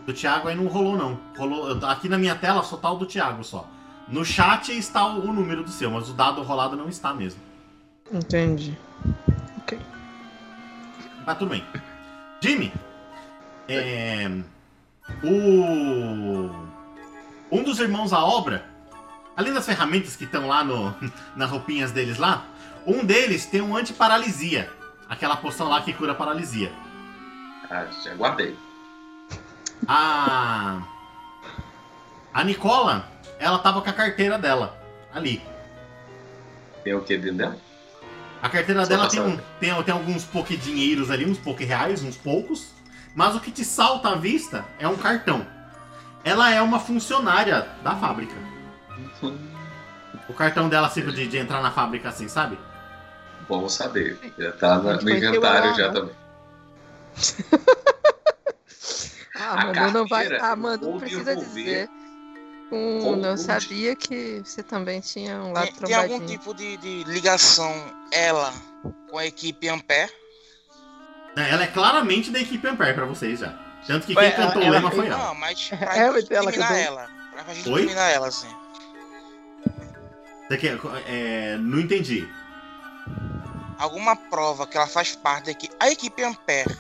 [SPEAKER 1] do Thiago, aí não rolou não. Rolou, aqui na minha tela só tá o do Thiago só. No chat está o, o número do seu, mas o dado rolado não está mesmo.
[SPEAKER 3] Entendi.
[SPEAKER 1] Mas tudo bem. Jimmy, é, o um dos irmãos à obra, além das ferramentas que estão lá no, nas roupinhas deles lá, um deles tem um antiparalisia, aquela poção lá que cura paralisia.
[SPEAKER 4] Ah, já guardei.
[SPEAKER 1] A a Nicola, ela tava com a carteira dela ali.
[SPEAKER 4] Tem o que dentro dela?
[SPEAKER 1] A carteira
[SPEAKER 4] Só
[SPEAKER 1] dela tem, um- tem, tem alguns dinheiros ali, uns reais, uns poucos. Mas o que te salta à vista é um cartão. Ela é uma funcionária da fábrica. O cartão dela tipo de, de entrar na fábrica assim, sabe?
[SPEAKER 4] Bom saber. Já tá no, no inventário já
[SPEAKER 3] né?
[SPEAKER 4] também.
[SPEAKER 3] Ah,
[SPEAKER 4] A
[SPEAKER 3] Manu não vai. Ah, Manu
[SPEAKER 4] vou
[SPEAKER 3] precisa dizer. Hum, não
[SPEAKER 4] o
[SPEAKER 3] sabia que você também tinha um lado
[SPEAKER 5] Tem, tem algum tipo de, de ligação, ela, com a equipe Ampere?
[SPEAKER 1] É, Ela é claramente da equipe Ampere pra vocês já. Tanto que
[SPEAKER 6] Ué,
[SPEAKER 1] quem cantou
[SPEAKER 6] ela-
[SPEAKER 1] o lema foi ela.
[SPEAKER 5] Não, mas pra
[SPEAKER 6] É,
[SPEAKER 5] gente
[SPEAKER 6] ela
[SPEAKER 5] eliminar
[SPEAKER 6] cantou.
[SPEAKER 5] ela. Pra gente
[SPEAKER 1] Oi?
[SPEAKER 5] eliminar ela, assim.
[SPEAKER 1] Quer, é, não entendi.
[SPEAKER 5] Alguma prova que ela faz parte da equipe. A equipe Ampere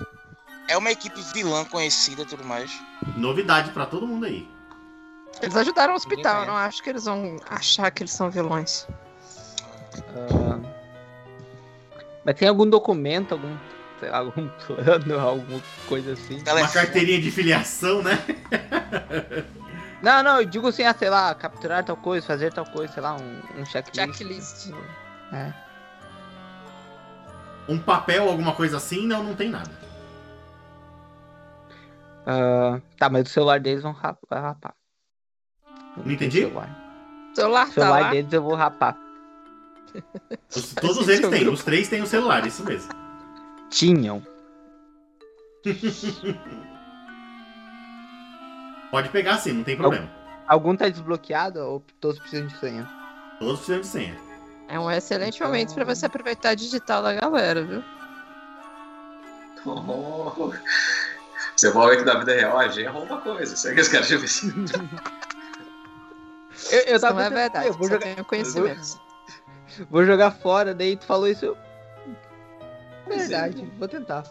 [SPEAKER 5] é uma equipe vilã conhecida e tudo mais.
[SPEAKER 1] Novidade pra todo mundo aí.
[SPEAKER 3] Eles ajudaram o hospital, não acho que eles vão achar que eles são vilões.
[SPEAKER 6] Ah, Mas tem algum documento, algum, sei lá, algum plano, alguma coisa assim?
[SPEAKER 1] Uma
[SPEAKER 5] Telefone.
[SPEAKER 1] carteirinha de filiação, né?
[SPEAKER 6] Não, não, eu digo assim, ah, sei lá, capturar tal coisa, fazer tal coisa, sei lá, um, um checklist.
[SPEAKER 3] Checklist.
[SPEAKER 6] É.
[SPEAKER 1] Um papel, alguma coisa assim, não, não tem nada.
[SPEAKER 6] Ah, tá, mas o celular deles vão rap- rapar. Tenho
[SPEAKER 1] entendi?
[SPEAKER 6] Celular.
[SPEAKER 3] O celular
[SPEAKER 6] O
[SPEAKER 3] tá
[SPEAKER 6] celular
[SPEAKER 3] lá.
[SPEAKER 6] deles eu vou rapar.
[SPEAKER 1] Os- todos eles têm, os três têm o celular, isso mesmo.
[SPEAKER 6] Tinham.
[SPEAKER 1] Pode pegar sim, não tem problema.
[SPEAKER 6] Algum tá desbloqueado ou todos precisam de senha?
[SPEAKER 1] Todos precisam de senha.
[SPEAKER 3] É um excelente
[SPEAKER 6] Então-
[SPEAKER 3] momento pra você aproveitar a digital da galera, viu?
[SPEAKER 4] Oh. Você vai ver que na vida real a gente rouba coisa. Será que esse cara já fez?
[SPEAKER 6] Eu, eu
[SPEAKER 3] Isso
[SPEAKER 6] tava
[SPEAKER 3] não é
[SPEAKER 6] pensando,
[SPEAKER 3] verdade,
[SPEAKER 6] Eu vou jogar,
[SPEAKER 3] tenho conhecimentos.
[SPEAKER 6] vou jogar fora, daí tu falou isso. eu- Verdade, vou tentar.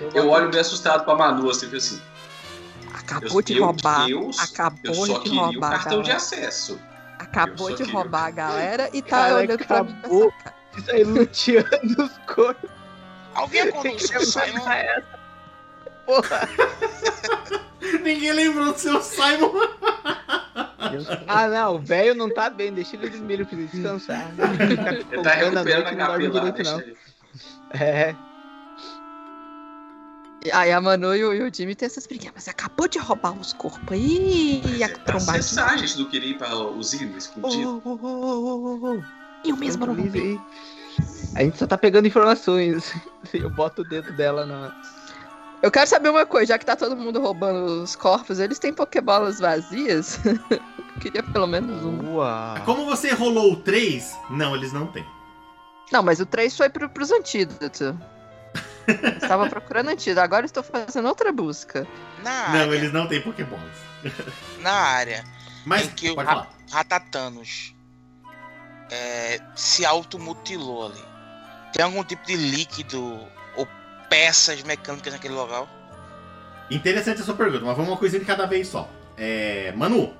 [SPEAKER 4] Eu
[SPEAKER 6] boto-
[SPEAKER 4] olho meio assustado pra Manu, assim, assim.
[SPEAKER 3] Acabou
[SPEAKER 4] eu,
[SPEAKER 3] de
[SPEAKER 4] eu-
[SPEAKER 3] roubar.
[SPEAKER 4] Eu, eu
[SPEAKER 3] acabou
[SPEAKER 4] só
[SPEAKER 3] de
[SPEAKER 4] queria o
[SPEAKER 3] roubar.
[SPEAKER 4] cartão de
[SPEAKER 3] galera.
[SPEAKER 4] acesso.
[SPEAKER 3] Acabou de roubar a galera e tá
[SPEAKER 6] Cara,
[SPEAKER 3] olhando pra mim com
[SPEAKER 6] acabou.
[SPEAKER 3] essa cara.
[SPEAKER 6] Isso aí luteando os corpos.
[SPEAKER 5] Alguém seu Simon?
[SPEAKER 6] Porra.
[SPEAKER 1] Ninguém lembrou do seu Simon.
[SPEAKER 6] Ah, não, o velho não tá bem, deixa ele dormir, ele precisa descansar.
[SPEAKER 4] Ele tá recuperando a deixa ele.
[SPEAKER 6] É,
[SPEAKER 3] Aí a Manu e o, e o Jimmy tem essas briguinhas, mas acabou de roubar os corpos aí e a
[SPEAKER 4] Pra
[SPEAKER 3] trombadinha.
[SPEAKER 4] acessar, a gente não queria ir para os ídolos escondidos.
[SPEAKER 6] Oh, oh, oh, oh.
[SPEAKER 3] Eu mesma não roubei.
[SPEAKER 6] A gente só tá pegando informações. Eu boto o dedo dela na.
[SPEAKER 3] Eu quero saber uma coisa, já que tá todo mundo roubando os corpos, eles têm pokebolas vazias? Eu queria pelo menos um.
[SPEAKER 6] Boa.
[SPEAKER 1] Como você rolou o 3, não, eles não têm.
[SPEAKER 3] Não, mas o 3 foi pro, pros antídotos. Estava procurando antídoto, agora estou fazendo outra busca.
[SPEAKER 5] Na
[SPEAKER 1] Não,
[SPEAKER 5] área,
[SPEAKER 1] eles não têm Pokébolas.
[SPEAKER 5] na área
[SPEAKER 1] Mas,
[SPEAKER 5] em que o
[SPEAKER 1] pode
[SPEAKER 5] Ra-
[SPEAKER 1] falar.
[SPEAKER 5] Ratatanos é, se automutilou ali. Tem algum tipo de líquido ou peças mecânicas naquele local?
[SPEAKER 1] Interessante a sua pergunta, mas vamos uma coisa de cada vez só. É, Manu,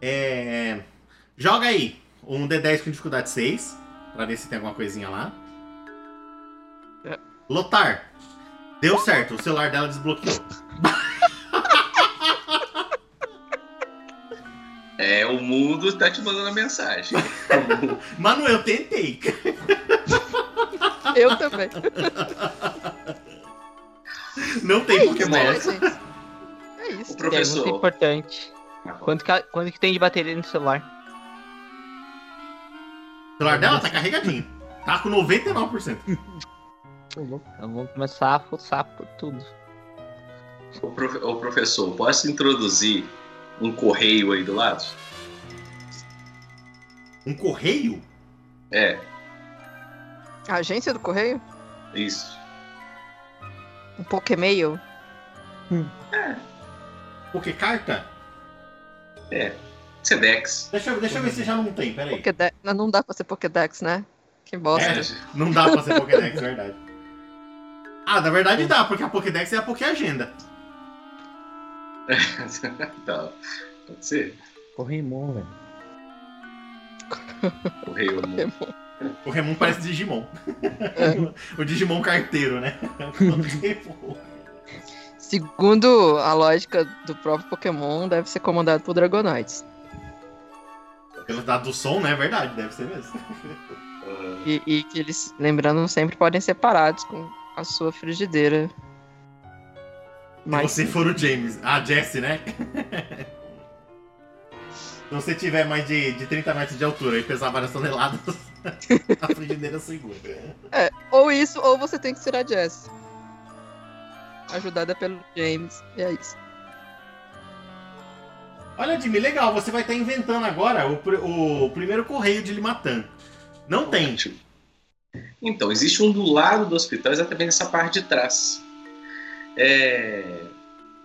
[SPEAKER 1] é, joga aí um D10 com dificuldade 6, pra ver se tem alguma coisinha lá.
[SPEAKER 3] É.
[SPEAKER 1] Lotar, deu certo, o celular dela desbloqueou.
[SPEAKER 4] É, o mundo tá te mandando a mensagem.
[SPEAKER 1] Manu, eu tentei.
[SPEAKER 3] Eu também.
[SPEAKER 1] Não tem
[SPEAKER 3] É isso,
[SPEAKER 1] Pokébolas.
[SPEAKER 3] né, gente? É isso.
[SPEAKER 4] O professor.
[SPEAKER 6] importante. Quanto que, quanto que tem de bateria no celular?
[SPEAKER 1] O celular dela tá carregadinho. Tá com 99%.
[SPEAKER 6] Então vamos começar a fuçar por tudo.
[SPEAKER 4] Ô, profe- ô, professor, posso introduzir um correio aí do lado?
[SPEAKER 1] Um correio?
[SPEAKER 4] É,
[SPEAKER 3] A agência do correio?
[SPEAKER 4] isso.
[SPEAKER 3] Um Pokémail?
[SPEAKER 1] Porque carta?
[SPEAKER 4] Sedex.
[SPEAKER 1] Deixa, eu- deixa eu ver se já não tem, peraí.
[SPEAKER 3] Pokédex. Não, não dá pra ser Pokédex, né? Que bosta.
[SPEAKER 1] É, não dá pra ser Pokédex, é verdade. Ah, na verdade dá, porque a Pokédex é a Pokéagenda.
[SPEAKER 4] tá. Pode ser.
[SPEAKER 2] Corrimon, velho.
[SPEAKER 4] Correio.
[SPEAKER 1] O Pokémon parece Digimon. o Digimon carteiro, né?
[SPEAKER 3] Segundo a lógica do próprio Pokémon, deve ser comandado por Dragonites.
[SPEAKER 1] Pelo dado do som, né? É verdade, deve ser mesmo.
[SPEAKER 4] Ah,
[SPEAKER 3] E, e que eles, lembrando, sempre podem ser parados com a sua frigideira.
[SPEAKER 1] Se
[SPEAKER 3] Mas
[SPEAKER 1] você for o James. Ah, Jesse, né? Se você tiver mais de, de 30 metros de altura e pesar várias toneladas, a frigideira segura.
[SPEAKER 3] ou isso, ou você tem que ser a Jess. Ajudada pelo James. E é isso.
[SPEAKER 1] Olha, Jimmy, legal. Você vai estar inventando agora o, o primeiro correio de Limatan. Não tem.
[SPEAKER 4] Então, existe um do lado do hospital, exatamente nessa parte de trás. É,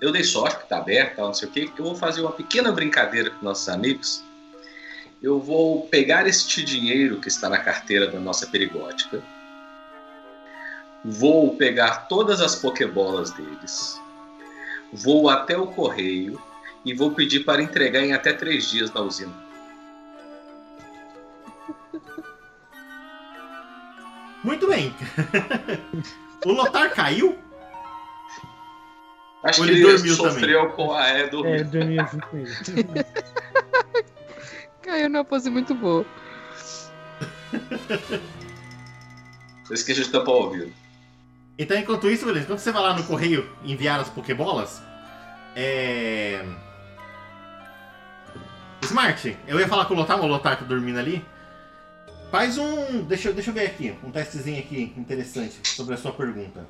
[SPEAKER 4] Eu dei sorte que tá aberto, não sei o quê. Eu vou fazer uma pequena brincadeira com nossos amigos. Eu vou pegar este dinheiro que está na carteira da nossa perigótica. Vou pegar todas as pokebolas deles. Vou até o correio e vou pedir para entregar em até três dias na usina.
[SPEAKER 1] Muito bem. o Lotar caiu?
[SPEAKER 4] Acho
[SPEAKER 1] Ou
[SPEAKER 4] que
[SPEAKER 1] ele
[SPEAKER 4] ele
[SPEAKER 1] dormiu
[SPEAKER 4] sofreu com a é,
[SPEAKER 2] É,
[SPEAKER 4] dormiu.
[SPEAKER 2] eu dormi junto com ele.
[SPEAKER 3] Caiu numa pose muito boa.
[SPEAKER 4] Eu esqueci de tampar o ouvido.
[SPEAKER 1] Então, enquanto isso, beleza. Enquanto você vai lá no correio enviar as Pokébolas, é. Smart, eu ia falar com o Lotar, mas o Lotar tá dormindo ali. Faz um. Deixa, eu- deixa eu ver aqui, um testezinho aqui interessante sobre a sua pergunta.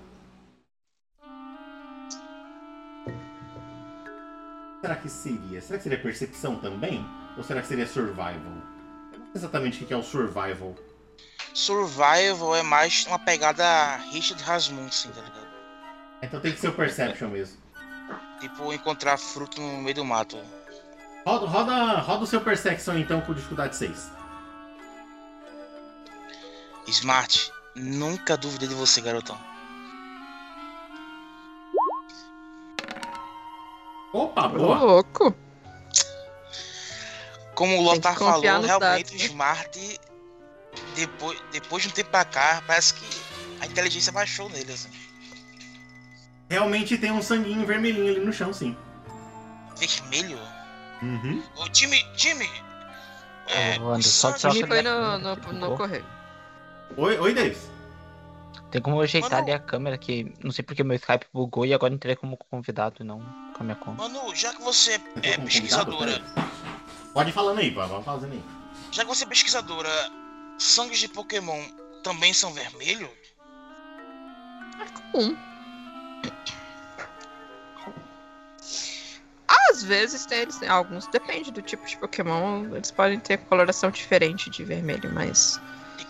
[SPEAKER 1] Será que seria? Será que seria percepção também? Ou será que seria survival? Eu não sei exatamente o que é o survival.
[SPEAKER 5] Survival é mais uma pegada Richard Rasmussen, tá ligado?
[SPEAKER 1] Então tem que ser o perception mesmo.
[SPEAKER 5] Tipo, encontrar fruto no meio do mato.
[SPEAKER 1] Roda, roda, roda o seu perception então com dificuldade 6.
[SPEAKER 5] Smart, nunca duvidei de você, garotão.
[SPEAKER 1] Opa,
[SPEAKER 3] Ô,
[SPEAKER 1] boa!
[SPEAKER 3] louco.
[SPEAKER 5] Como o
[SPEAKER 3] que
[SPEAKER 5] Lothar falou, realmente
[SPEAKER 3] dados,
[SPEAKER 5] o
[SPEAKER 3] né?
[SPEAKER 5] Smart, depois, depois de um tempo pra cá, parece que a inteligência baixou nele, assim.
[SPEAKER 1] Realmente tem um sanguinho vermelhinho ali no chão, sim.
[SPEAKER 5] Vermelho?
[SPEAKER 1] Uhum.
[SPEAKER 5] Ô, time, time! É, o
[SPEAKER 6] só
[SPEAKER 5] sangue-
[SPEAKER 6] Troca
[SPEAKER 3] Time foi
[SPEAKER 6] minha
[SPEAKER 3] no, no,
[SPEAKER 6] que
[SPEAKER 3] no correio.
[SPEAKER 1] Oi, oi, Davis.
[SPEAKER 6] Tem como ajeitar ali a câmera que não sei porque meu Skype bugou e agora entrei como convidado não com a minha conta.
[SPEAKER 5] Mano, já que você é pesquisadora.
[SPEAKER 1] Pode ir falando aí, vai fazendo aí.
[SPEAKER 5] Já que você é pesquisadora, sangues de Pokémon também são vermelho?
[SPEAKER 3] É comum. Às vezes tem eles, alguns, depende do tipo de Pokémon, eles podem ter coloração diferente de vermelho, mas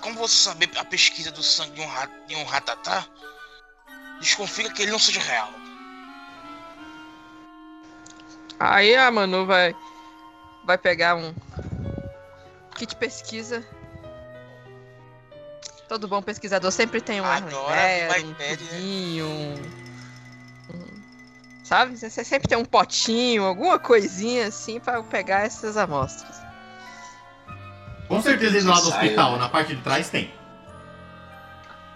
[SPEAKER 5] como você saber a pesquisa do sangue de um, rat, de um ratatá, desconfia que ele não seja real.
[SPEAKER 3] aí a Manu vai vai pegar um kit pesquisa. Todo bom pesquisador sempre tem um um
[SPEAKER 5] iPad, né?
[SPEAKER 3] um, um- sabe? Você sempre tem um potinho, alguma coisinha assim pra pegar essas amostras.
[SPEAKER 1] Com certeza indo lá do
[SPEAKER 4] Ensaio,
[SPEAKER 1] hospital,
[SPEAKER 4] né?
[SPEAKER 1] na parte de trás tem.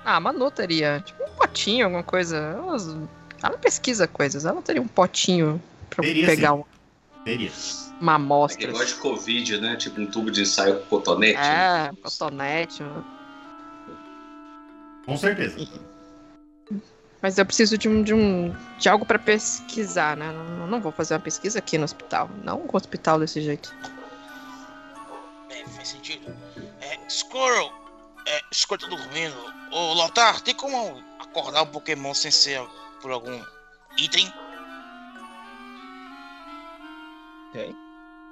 [SPEAKER 3] Ah, a Manu teria, tipo, um potinho, alguma coisa. Elas- Ela pesquisa coisas, ela teria um potinho pra
[SPEAKER 1] Teria,
[SPEAKER 3] pegar
[SPEAKER 1] sim.
[SPEAKER 3] um-
[SPEAKER 1] Teria.
[SPEAKER 3] uma
[SPEAKER 4] É
[SPEAKER 3] amostra.
[SPEAKER 4] igual de Covid, né? Tipo um tubo de ensaio com cotonete.
[SPEAKER 3] É,
[SPEAKER 4] né?
[SPEAKER 3] cotonete.
[SPEAKER 1] Com certeza.
[SPEAKER 3] Mas eu preciso de um de, um, de algo pra pesquisar, né? Não, não vou fazer uma pesquisa aqui no hospital. Não um hospital desse jeito.
[SPEAKER 5] Faz sentido. É, Squirrel, é, Squirrel tá dormindo. Ô, Lotar, tem como acordar um Pokémon sem ser por algum item?
[SPEAKER 6] Tem?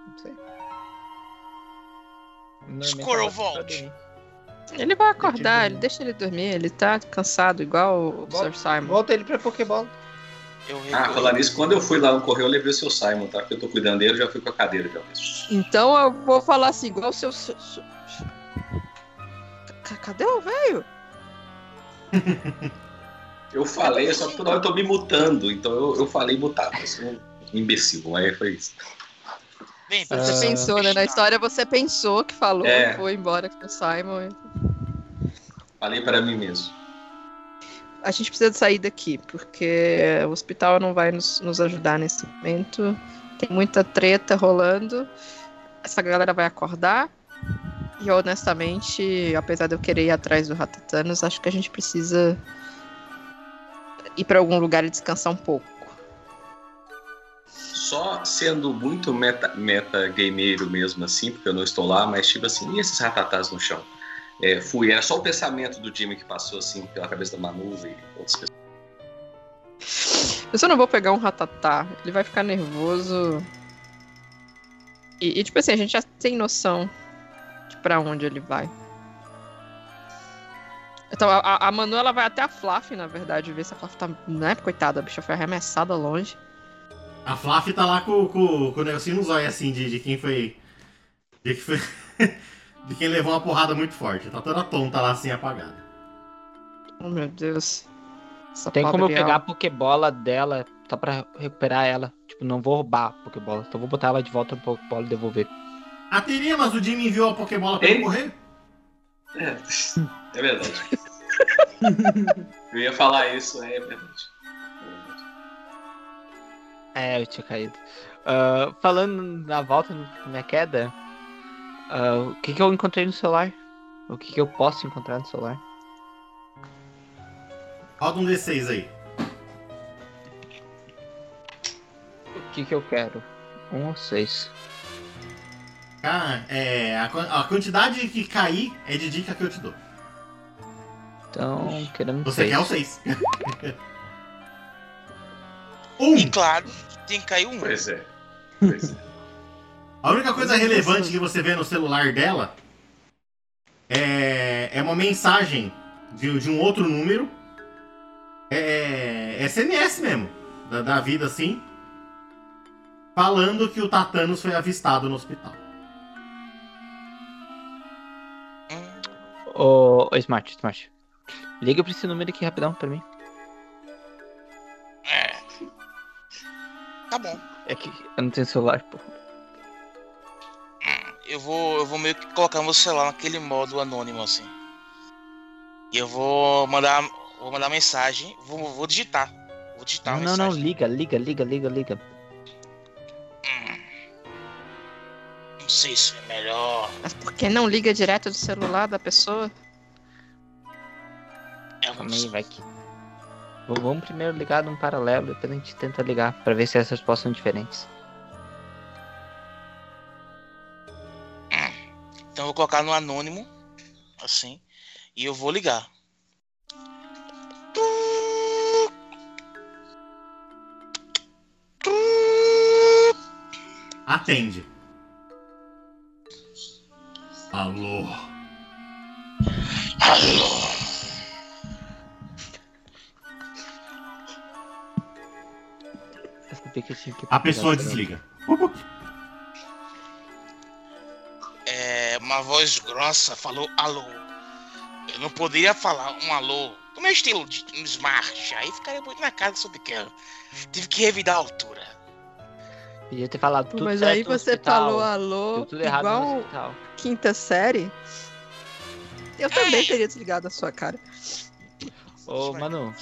[SPEAKER 6] Não sei.
[SPEAKER 5] Squirrel, volte.
[SPEAKER 3] Ele vai acordar, ele deixa ele dormir, ele tá cansado, igual o Sr. Simon.
[SPEAKER 6] Volta ele pra Pokébola.
[SPEAKER 5] Eu
[SPEAKER 4] Ah, falar nisso, quando eu fui lá no correio, eu levei o seu Simon, tá? Porque eu tô cuidando dele, eu já fui com a cadeira já.
[SPEAKER 3] Então eu vou falar assim, igual o seu. seu- seu- Cadê o velho?
[SPEAKER 4] Eu falei, só que toda hora eu tô me mutando, então eu, eu falei mutado. Eu sou um imbecil, aí foi isso.
[SPEAKER 5] Bem,
[SPEAKER 3] Você
[SPEAKER 6] Ah.
[SPEAKER 3] pensou, né? Na história você pensou que falou,
[SPEAKER 4] É.
[SPEAKER 3] foi embora com o Simon.
[SPEAKER 4] Falei para mim mesmo.
[SPEAKER 3] A gente precisa sair daqui, porque o hospital não vai nos, nos ajudar nesse momento. Tem muita treta rolando. Essa galera vai acordar. E honestamente, apesar de eu querer ir atrás do Ratatanos, acho que a gente precisa ir pra algum lugar e descansar um pouco.
[SPEAKER 4] Só sendo muito meta, meta gameiro mesmo assim, porque eu não estou lá, mas tipo assim, e esses ratatás no chão? É, fui, era só o pensamento do Jimmy que passou assim pela cabeça da Manu e outras pessoas.
[SPEAKER 3] Eu só não vou pegar um ratatá. Ele vai ficar nervoso. E, e, tipo assim, a gente já tem noção de pra onde ele vai. Então, a, a- Manu, ela vai até a Fluff, na verdade, ver se a Fluff tá... Né? Coitada, a bicha foi arremessada longe.
[SPEAKER 1] A Flaf tá lá com, com, com o negocinho nos olhos, assim, de, de quem foi. De, que foi de quem levou uma porrada muito forte. Tá toda tonta lá, assim, apagada.
[SPEAKER 3] Oh, meu Deus. Essa
[SPEAKER 6] Tem como eu pegar a. Pokébola dela só pra recuperar ela. Tipo, não vou roubar a Pokébola. Então vou botar ela de volta no Pokébola e devolver.
[SPEAKER 1] Ah, teria, mas o Jimmy enviou a Pokébola pra ele correr?
[SPEAKER 4] É, é verdade. eu ia falar isso, é verdade.
[SPEAKER 6] É, eu tinha caído. Ah, falando na volta na minha queda, ah, o que, que eu encontrei no celular? O que, que eu posso encontrar no celular?
[SPEAKER 1] Roda um D6 aí.
[SPEAKER 6] O que, que eu quero? Um ou seis?
[SPEAKER 1] Cara, é, a, a quantidade que cair é de dica que eu te dou.
[SPEAKER 6] Então, querendo
[SPEAKER 1] Você
[SPEAKER 6] seis.
[SPEAKER 1] quer o 6. um!
[SPEAKER 5] E claro, tem que cair um.
[SPEAKER 4] Pois é. Pois é.
[SPEAKER 1] A única coisa relevante que você vê no celular dela é, é uma mensagem de, de um outro número. É, é SMS mesmo, da, da vida assim. Falando que o Tatanos foi avistado no hospital.
[SPEAKER 6] Ô, ô, Smart, Smart. Liga pra esse número aqui rapidão pra mim.
[SPEAKER 5] é. Tá bom.
[SPEAKER 6] É que eu não tenho celular, pô.
[SPEAKER 5] Eu vou, eu vou meio que colocar meu celular naquele modo anônimo assim. E eu vou mandar, vou mandar mensagem, vou, vou digitar. Vou digitar
[SPEAKER 6] Não, não, não, liga, liga, liga, liga, liga.
[SPEAKER 5] Hum. Não sei se é melhor.
[SPEAKER 3] Mas por que não liga direto do celular da pessoa?
[SPEAKER 5] É
[SPEAKER 6] Calma aí, vai que. V- Vamos primeiro ligar num paralelo, depois a gente tenta ligar pra ver se as respostas são diferentes.
[SPEAKER 5] Então eu vou colocar no anônimo, assim, e eu vou ligar.
[SPEAKER 1] atende. Alô?
[SPEAKER 5] Alô?
[SPEAKER 1] A pessoa desliga.
[SPEAKER 5] Voz grossa falou alô. Eu não poderia falar um alô do meu estilo de um smart. Aí ficaria muito na cara que sou pequeno. Tive que revidar a altura.
[SPEAKER 6] Podia ter falado tudo
[SPEAKER 3] Mas
[SPEAKER 6] certo
[SPEAKER 3] aí você
[SPEAKER 6] hospital,
[SPEAKER 3] falou alô, igual quinta série. Eu também
[SPEAKER 5] É.
[SPEAKER 3] teria desligado a sua cara.
[SPEAKER 6] Ô, Manu,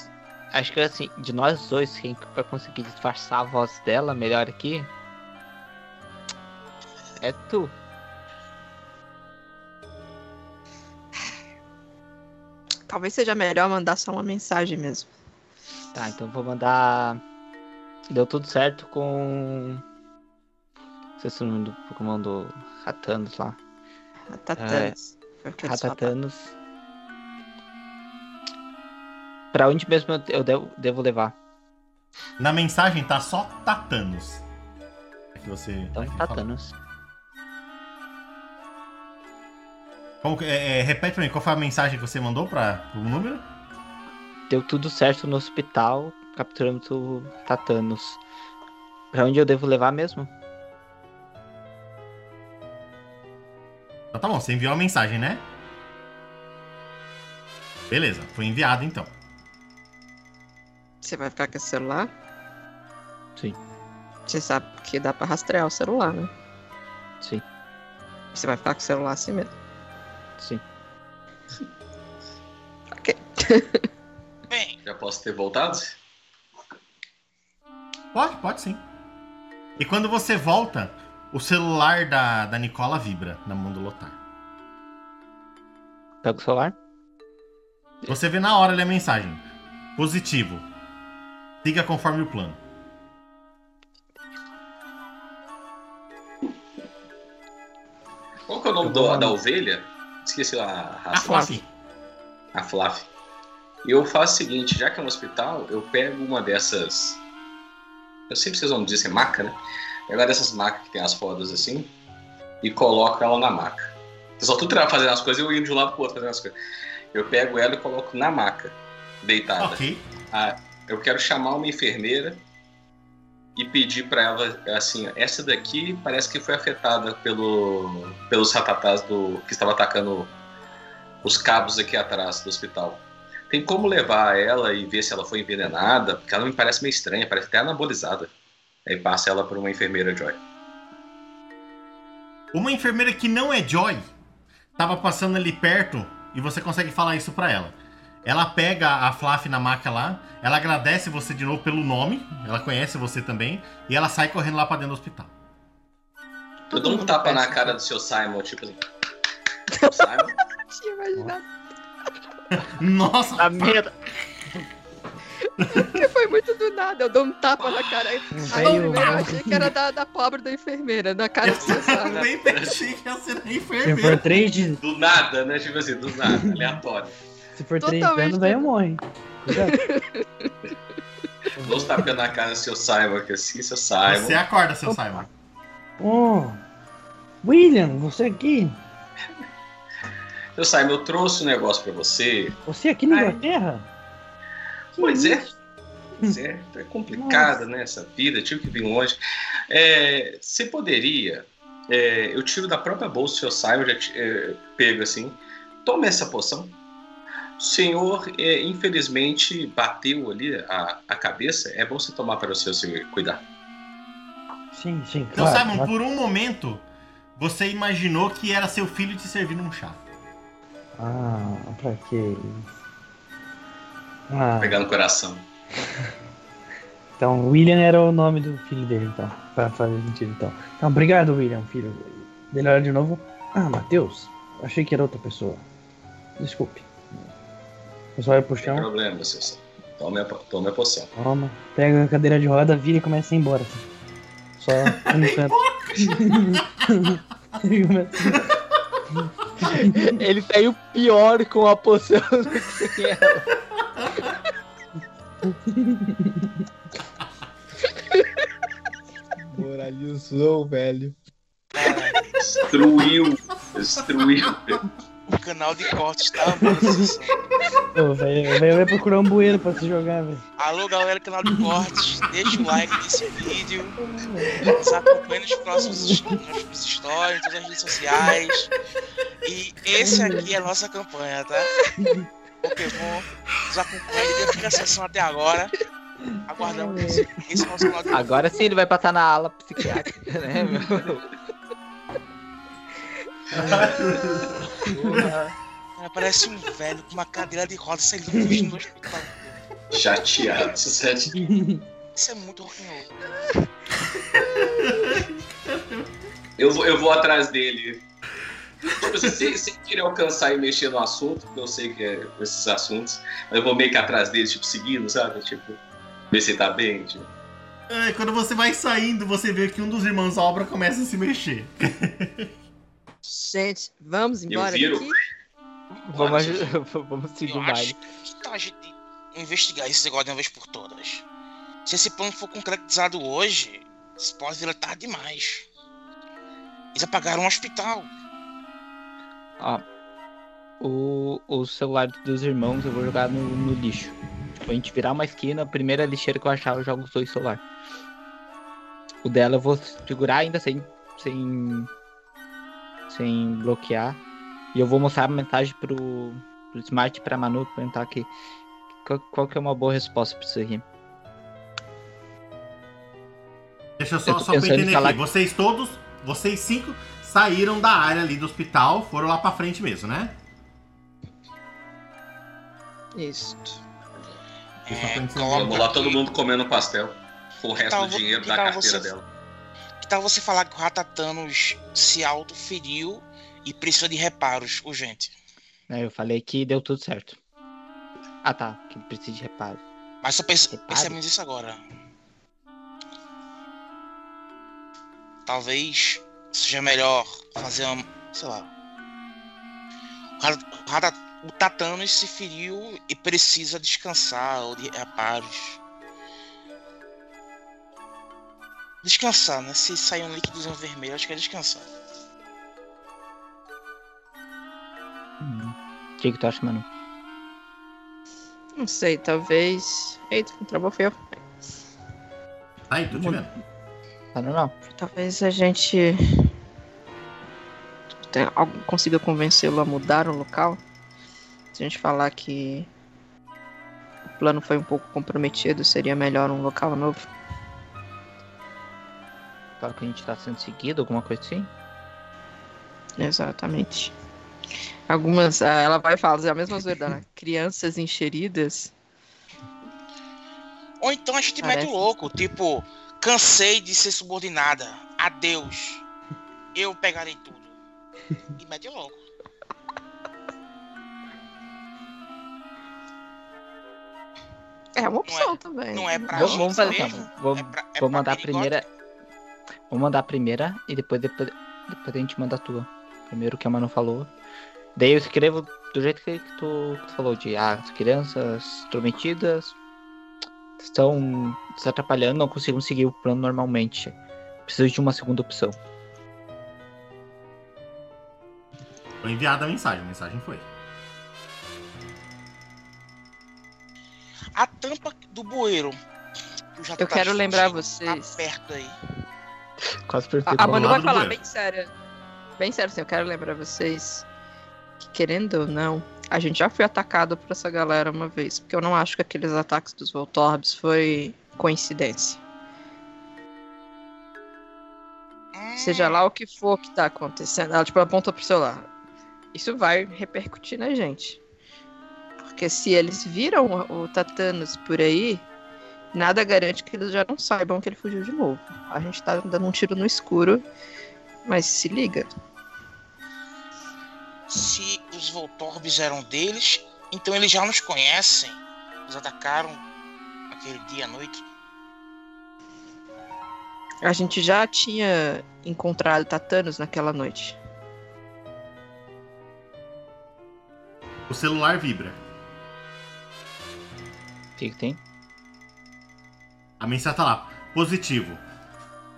[SPEAKER 6] acho que assim, de nós dois, quem vai conseguir disfarçar a voz dela melhor aqui é tu.
[SPEAKER 3] Talvez seja melhor mandar só uma mensagem mesmo.
[SPEAKER 6] Tá, então vou mandar. Deu tudo certo com. Não sei se o nome do Pokémon do Ratanos lá.
[SPEAKER 3] Ratatanos. Foi o que eles falaram.
[SPEAKER 6] Ratatanos. Pra onde mesmo eu- devo, devo levar?
[SPEAKER 1] Na mensagem tá só Tatanos. É que você.
[SPEAKER 6] Então,
[SPEAKER 1] é que Como é, é, repete pra mim, qual foi a mensagem que você mandou para o número?
[SPEAKER 6] Deu tudo certo no hospital, capturamos o Tatanos. Pra onde eu devo levar mesmo?
[SPEAKER 1] Então tá bom, você enviou a mensagem, né? Beleza, foi enviado então.
[SPEAKER 3] Você vai ficar com esse celular?
[SPEAKER 6] Sim.
[SPEAKER 3] Você sabe que dá pra rastrear o celular, né?
[SPEAKER 6] Sim,
[SPEAKER 3] Você vai ficar com o celular assim mesmo.
[SPEAKER 6] Sim.
[SPEAKER 3] Ok.
[SPEAKER 5] Bem,
[SPEAKER 4] Já posso ter voltado?
[SPEAKER 1] Pode, pode sim. E quando você volta, o celular da, da Nicola vibra na mão do Lotar.
[SPEAKER 6] Pega o celular?
[SPEAKER 1] Você vê na hora ali a mensagem. Positivo. Siga conforme o plano.
[SPEAKER 4] Qual que é o nome do- da ovelha? Esqueci a
[SPEAKER 1] Ah,
[SPEAKER 4] raça.
[SPEAKER 1] Fluffy.
[SPEAKER 4] A Fluffy. E eu faço o seguinte, já que é um hospital, eu pego uma dessas. Eu sempre vocês vão dizer assim, maca, né? Pego uma dessas macas que tem as rodas assim e coloco ela na maca. Eu só tra- fazendo as coisas e eu indo de um lado pro outro fazendo as coisas. Eu pego ela e coloco na maca, deitada.
[SPEAKER 1] Ok.
[SPEAKER 4] Ah, eu quero chamar uma enfermeira e pedir para ela assim, essa daqui parece que foi afetada pelo, pelos ratatás do que estava atacando os cabos aqui atrás do hospital. Tem como levar ela e ver se ela foi envenenada? Porque ela me parece meio estranha, parece até anabolizada. Aí passa ela para uma enfermeira Joy.
[SPEAKER 1] Uma enfermeira que não é Joy tava passando ali perto e você consegue falar isso pra ela. Ela pega a Fluffy na maca lá, ela agradece você de novo pelo nome, ela conhece você também, e ela sai correndo lá pra dentro do hospital.
[SPEAKER 4] Eu dou um tapa na cara do seu Simon, tipo assim. Simon?
[SPEAKER 3] Tinha imaginado.
[SPEAKER 1] Nossa!
[SPEAKER 6] A merda!
[SPEAKER 3] Porque foi muito do nada. Eu dou um tapa na cara. Aí primeiro eu achei que era da, da pobre da enfermeira, na cara
[SPEAKER 1] Eu
[SPEAKER 3] do seu sabe?
[SPEAKER 1] também pensei que ia ser a
[SPEAKER 2] Se for
[SPEAKER 1] enfermeira.
[SPEAKER 2] três de.
[SPEAKER 4] Do nada, né? Tipo assim, do nada, aleatório.
[SPEAKER 2] Se for três
[SPEAKER 3] Totalmente
[SPEAKER 2] anos, aí eu.
[SPEAKER 4] Dou uns tapinhas na cara do seu Simon, que assim, seu Simon.
[SPEAKER 1] Você acorda, seu Simon.
[SPEAKER 2] Oh, William, você aqui?
[SPEAKER 4] Seu Simon, eu trouxe um negócio pra você.
[SPEAKER 2] Você aqui na. Inglaterra?
[SPEAKER 4] Pois é. Pois é, é complicada, né, essa vida, tive que vir longe. É, você poderia, é, eu tiro da própria bolsa, o seu Simon já é, pego assim, tome essa poção. O senhor, é, infelizmente, bateu ali a, a cabeça, é bom você tomar para o seu se cuidar.
[SPEAKER 2] Sim, sim,
[SPEAKER 1] Então,
[SPEAKER 2] claro.
[SPEAKER 1] Simon,
[SPEAKER 2] claro.
[SPEAKER 1] por um momento, você imaginou que era seu filho te servindo um chá.
[SPEAKER 2] Ah, pra que isso? Ah,
[SPEAKER 4] Pegar no coração.
[SPEAKER 2] então William era o nome do filho dele, então. Pra fazer sentido, então. Então, obrigado, William, filho. Dele olha de novo. Ah, Matheus. Eu achei que era outra pessoa. Desculpe. Eu só olho pro
[SPEAKER 4] Não tem
[SPEAKER 2] chão,
[SPEAKER 4] problema, seu. Tome a, tome a poção.
[SPEAKER 2] toma, pega a cadeira de roda, vira e começa a ir embora. assim. Só no canto.
[SPEAKER 6] Ele saiu pior com a poção do que sem ela. Paralisou, velho.
[SPEAKER 4] Destruiu. Destruiu.
[SPEAKER 5] O canal de cortes tá amando essa sessão.
[SPEAKER 2] Velho, vai procurar um bueiro pra se jogar, velho.
[SPEAKER 5] Alô, galera, canal de cortes, deixa o like nesse vídeo. Nos acompanhe nos próximos stories, em todas as redes sociais. E esse aqui é a nossa campanha, tá? Pokémon, nos acompanhe desde a sessão até agora. Aguardamos esse, esse nosso canal de
[SPEAKER 6] Agora sim ele vai passar na ala psiquiátrica, né, meu?
[SPEAKER 5] Cara, parece um velho com uma cadeira de rodas saindo do hospital.
[SPEAKER 4] Chateado. Sete.
[SPEAKER 5] Isso é muito rock'n'roll.
[SPEAKER 4] Eu, vou- eu vou atrás dele. Tipo, sem, sem querer alcançar e mexer no assunto, porque eu sei que é esses assuntos, mas eu vou meio que atrás dele, tipo, seguindo, sabe? Tipo, ver se ele tá bem. Tipo.
[SPEAKER 1] É, quando você vai saindo, você vê que um dos irmãos obra começa a se mexer.
[SPEAKER 3] Gente, vamos embora
[SPEAKER 4] viro.
[SPEAKER 3] daqui?
[SPEAKER 6] Vamos, vamos seguir
[SPEAKER 5] Eu
[SPEAKER 6] o
[SPEAKER 5] acho
[SPEAKER 6] baile.
[SPEAKER 5] que tá a gente investigar esse negócio de uma vez por todas. Se esse plano for concretizado hoje, isso pode virar tarde demais. Eles apagaram um hospital.
[SPEAKER 6] Ó, o, o celular dos irmãos eu vou jogar no, no lixo. Tipo, a gente virar uma esquina, a primeira lixeira que eu achar, eu jogo os dois celulares. O dela eu vou segurar ainda sem. sem. Sem bloquear. E eu vou mostrar a mensagem pro, pro Smart pra Manu perguntar que. Qual, qual que é uma boa resposta pra isso aqui?
[SPEAKER 1] Deixa eu
[SPEAKER 6] Eu
[SPEAKER 1] só,
[SPEAKER 6] tô
[SPEAKER 1] só entender
[SPEAKER 6] falar
[SPEAKER 1] aqui. Vocês todos, vocês cinco, saíram da área ali do hospital, foram lá pra frente mesmo, né?
[SPEAKER 3] Isso.
[SPEAKER 5] É,
[SPEAKER 4] lá, todo
[SPEAKER 5] aqui-
[SPEAKER 4] mundo comendo pastel. O resto
[SPEAKER 5] tal
[SPEAKER 4] do dinheiro da carteira
[SPEAKER 5] você-
[SPEAKER 4] dela.
[SPEAKER 5] Que tal você falar que o Ratatanos se autoferiu e precisa de reparos urgente?
[SPEAKER 6] É, eu falei que deu tudo certo. Ah tá, que precisa de reparo.
[SPEAKER 5] Mas só pense- pensemos isso agora. Talvez seja melhor fazer uma. sei lá. O, Rata- o, Rata- o Tatanos se feriu e precisa descansar ou de reparos. Descansar, né? Se sair um líquidozinho vermelho, acho que é descansar.
[SPEAKER 6] Hum. O que, que tu acha, Manu?
[SPEAKER 3] Não sei, talvez. Eita, travou foi eu.
[SPEAKER 1] Aí, tô te vendo.
[SPEAKER 6] Tá normal.
[SPEAKER 3] Talvez a gente tenha- algo- consiga convencê-lo a mudar o local. Se a gente falar que o plano foi um pouco comprometido, seria melhor um local novo.
[SPEAKER 6] Que a gente tá sendo seguido, alguma coisa assim?
[SPEAKER 3] Exatamente. Algumas. ah, Ela vai fazer a mesma zoeira, né? Crianças encheridas.
[SPEAKER 5] Ou então a gente
[SPEAKER 3] Parece.
[SPEAKER 5] mete o louco, tipo, cansei de ser subordinada. Adeus. Eu pegarei tudo. E mete o louco.
[SPEAKER 3] É uma opção também.
[SPEAKER 5] Não é pra
[SPEAKER 6] Vamos,
[SPEAKER 5] gente
[SPEAKER 6] vamos fazer
[SPEAKER 5] mesmo.
[SPEAKER 6] assim, vamos,
[SPEAKER 5] é pra, é
[SPEAKER 6] vou
[SPEAKER 5] pra
[SPEAKER 6] mandar a primeira. Vou mandar a primeira e depois, depois, depois a gente manda a tua. Primeiro que a Manu falou. Daí eu escrevo do jeito que, que tu, que tu falou, de ah, as crianças intrometidas estão se atrapalhando, não conseguem seguir o plano normalmente. Preciso de uma segunda opção.
[SPEAKER 1] Foi enviada a mensagem, a mensagem foi.
[SPEAKER 5] A tampa do bueiro. já
[SPEAKER 3] Eu
[SPEAKER 5] tá
[SPEAKER 3] quero lembrar vocês.
[SPEAKER 5] Tá perto aí.
[SPEAKER 6] Quase perfeito.
[SPEAKER 3] A, a Manu vai falar
[SPEAKER 1] bueiro.
[SPEAKER 3] bem sério. Bem sério, assim, eu quero lembrar vocês que, querendo ou não, a gente já foi atacado por essa galera uma vez. Porque eu não acho que aqueles ataques dos Voltorbs foi coincidência. Seja lá o que for que tá acontecendo. Ela, tipo, aponta pro celular. Isso vai repercutir na gente. Porque se eles viram o, o Tatanos por aí, nada garante que eles já não saibam que ele fugiu de novo. A gente tá dando um tiro no escuro, mas se liga.
[SPEAKER 5] Se os Voltorbs eram deles, então eles já nos conhecem. Nos atacaram aquele dia à noite.
[SPEAKER 3] A gente já tinha encontrado Tatanos naquela noite.
[SPEAKER 1] O celular vibra.
[SPEAKER 6] O que, que tem?
[SPEAKER 1] A mensagem tá lá. Positivo.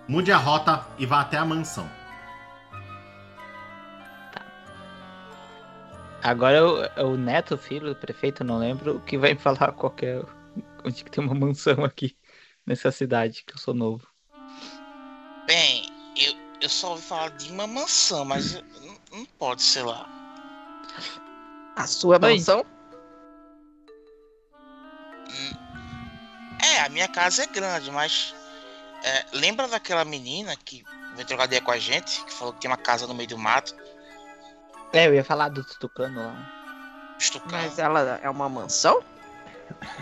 [SPEAKER 1] Mude a rota e vá até a mansão.
[SPEAKER 6] Agora é o, o neto, o filho do prefeito, não lembro, que vai me falar qual que é, onde que tem uma mansão aqui nessa cidade, que eu sou novo.
[SPEAKER 5] Bem, eu, eu só ouvi falar de uma mansão, mas eu- não, não pode ser lá.
[SPEAKER 3] A sua
[SPEAKER 6] Oi.
[SPEAKER 3] mansão?
[SPEAKER 5] É, a minha casa é grande, mas. é, lembra daquela menina que veio trocar ideia com a gente, que falou que tinha uma casa no meio do mato?
[SPEAKER 6] É, eu ia falar do Tucano lá.
[SPEAKER 5] Estucando.
[SPEAKER 3] Mas ela é uma mansão?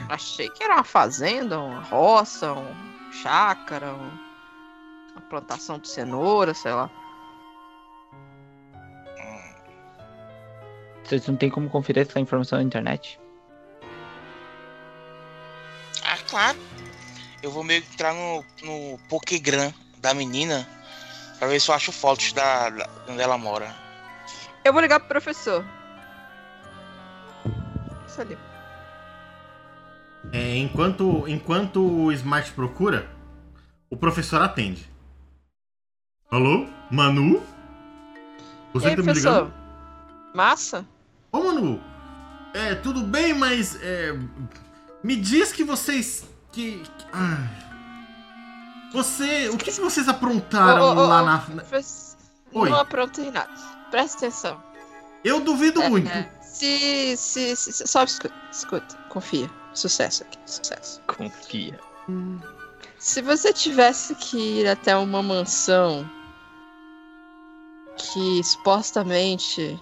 [SPEAKER 3] Achei que era uma fazenda, uma roça, um chácara, um- uma plantação de cenoura, sei lá.
[SPEAKER 6] Vocês não tem como conferir essa informação na internet?
[SPEAKER 5] Claro. Eu vou meio que entrar no, no Pokégram da menina pra ver se eu acho fotos da, da onde ela mora.
[SPEAKER 3] Eu vou ligar pro professor. Isso ali.
[SPEAKER 1] É, enquanto, enquanto o Smart procura, o professor atende. Alô? Manu? Você que tá me
[SPEAKER 3] professor?
[SPEAKER 1] ligando?
[SPEAKER 3] Massa?
[SPEAKER 1] Ô, Manu. É, tudo bem, mas... é, me diz que vocês... Que... que- ah, você... O que, que vocês aprontaram
[SPEAKER 3] ô, ô,
[SPEAKER 1] lá na... na-
[SPEAKER 3] Professor,
[SPEAKER 1] Oi.
[SPEAKER 3] Não aprontei nada. Presta atenção.
[SPEAKER 1] Eu duvido
[SPEAKER 3] É,
[SPEAKER 1] muito.
[SPEAKER 3] é, se, se, se, se- Só escuta, escuta. Confia. Sucesso aqui, sucesso.
[SPEAKER 6] Confia.
[SPEAKER 3] Se você tivesse que ir até uma mansão que supostamente.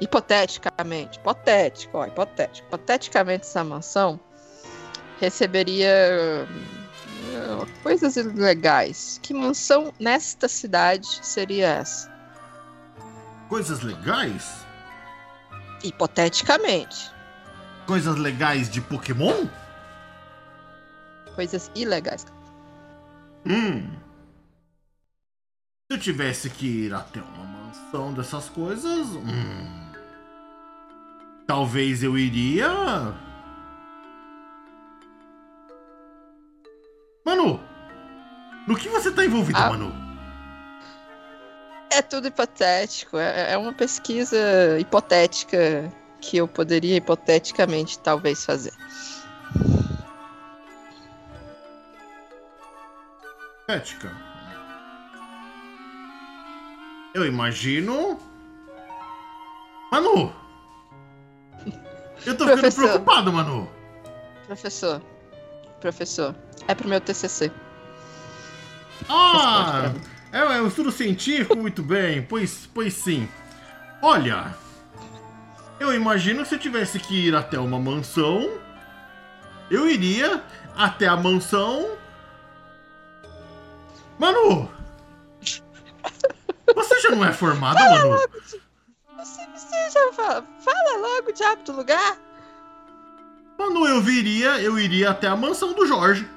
[SPEAKER 3] Hipoteticamente, hipotético, ó, hipotético. Hipoteticamente, essa mansão receberia eh, coisas ilegais. Que mansão nesta cidade seria essa?
[SPEAKER 1] Coisas legais?
[SPEAKER 3] Hipoteticamente.
[SPEAKER 1] Coisas legais de Pokémon?
[SPEAKER 3] Coisas ilegais.
[SPEAKER 1] Hum. Se eu tivesse que ir até uma mansão dessas coisas, hum, talvez eu iria. Manu, no que você tá envolvido,
[SPEAKER 3] Ah.
[SPEAKER 1] Manu?
[SPEAKER 3] É tudo hipotético. É, é uma pesquisa hipotética que eu poderia hipoteticamente talvez fazer.
[SPEAKER 1] Ética. Eu imagino. Manu! Eu tô ficando
[SPEAKER 3] Professor.
[SPEAKER 1] preocupado, Manu.
[SPEAKER 3] Professor, professor, é pro meu TCC.
[SPEAKER 1] Ah! É, é um estudo científico, muito bem. Pois, pois sim. Olha, eu imagino que se eu tivesse que ir até uma mansão, eu iria até a mansão. Manu! Você já não é formada, Manu?
[SPEAKER 3] Você, você já fala, fala logo diabo do lugar?
[SPEAKER 1] Manu, eu viria, eu iria até a mansão do Jorge.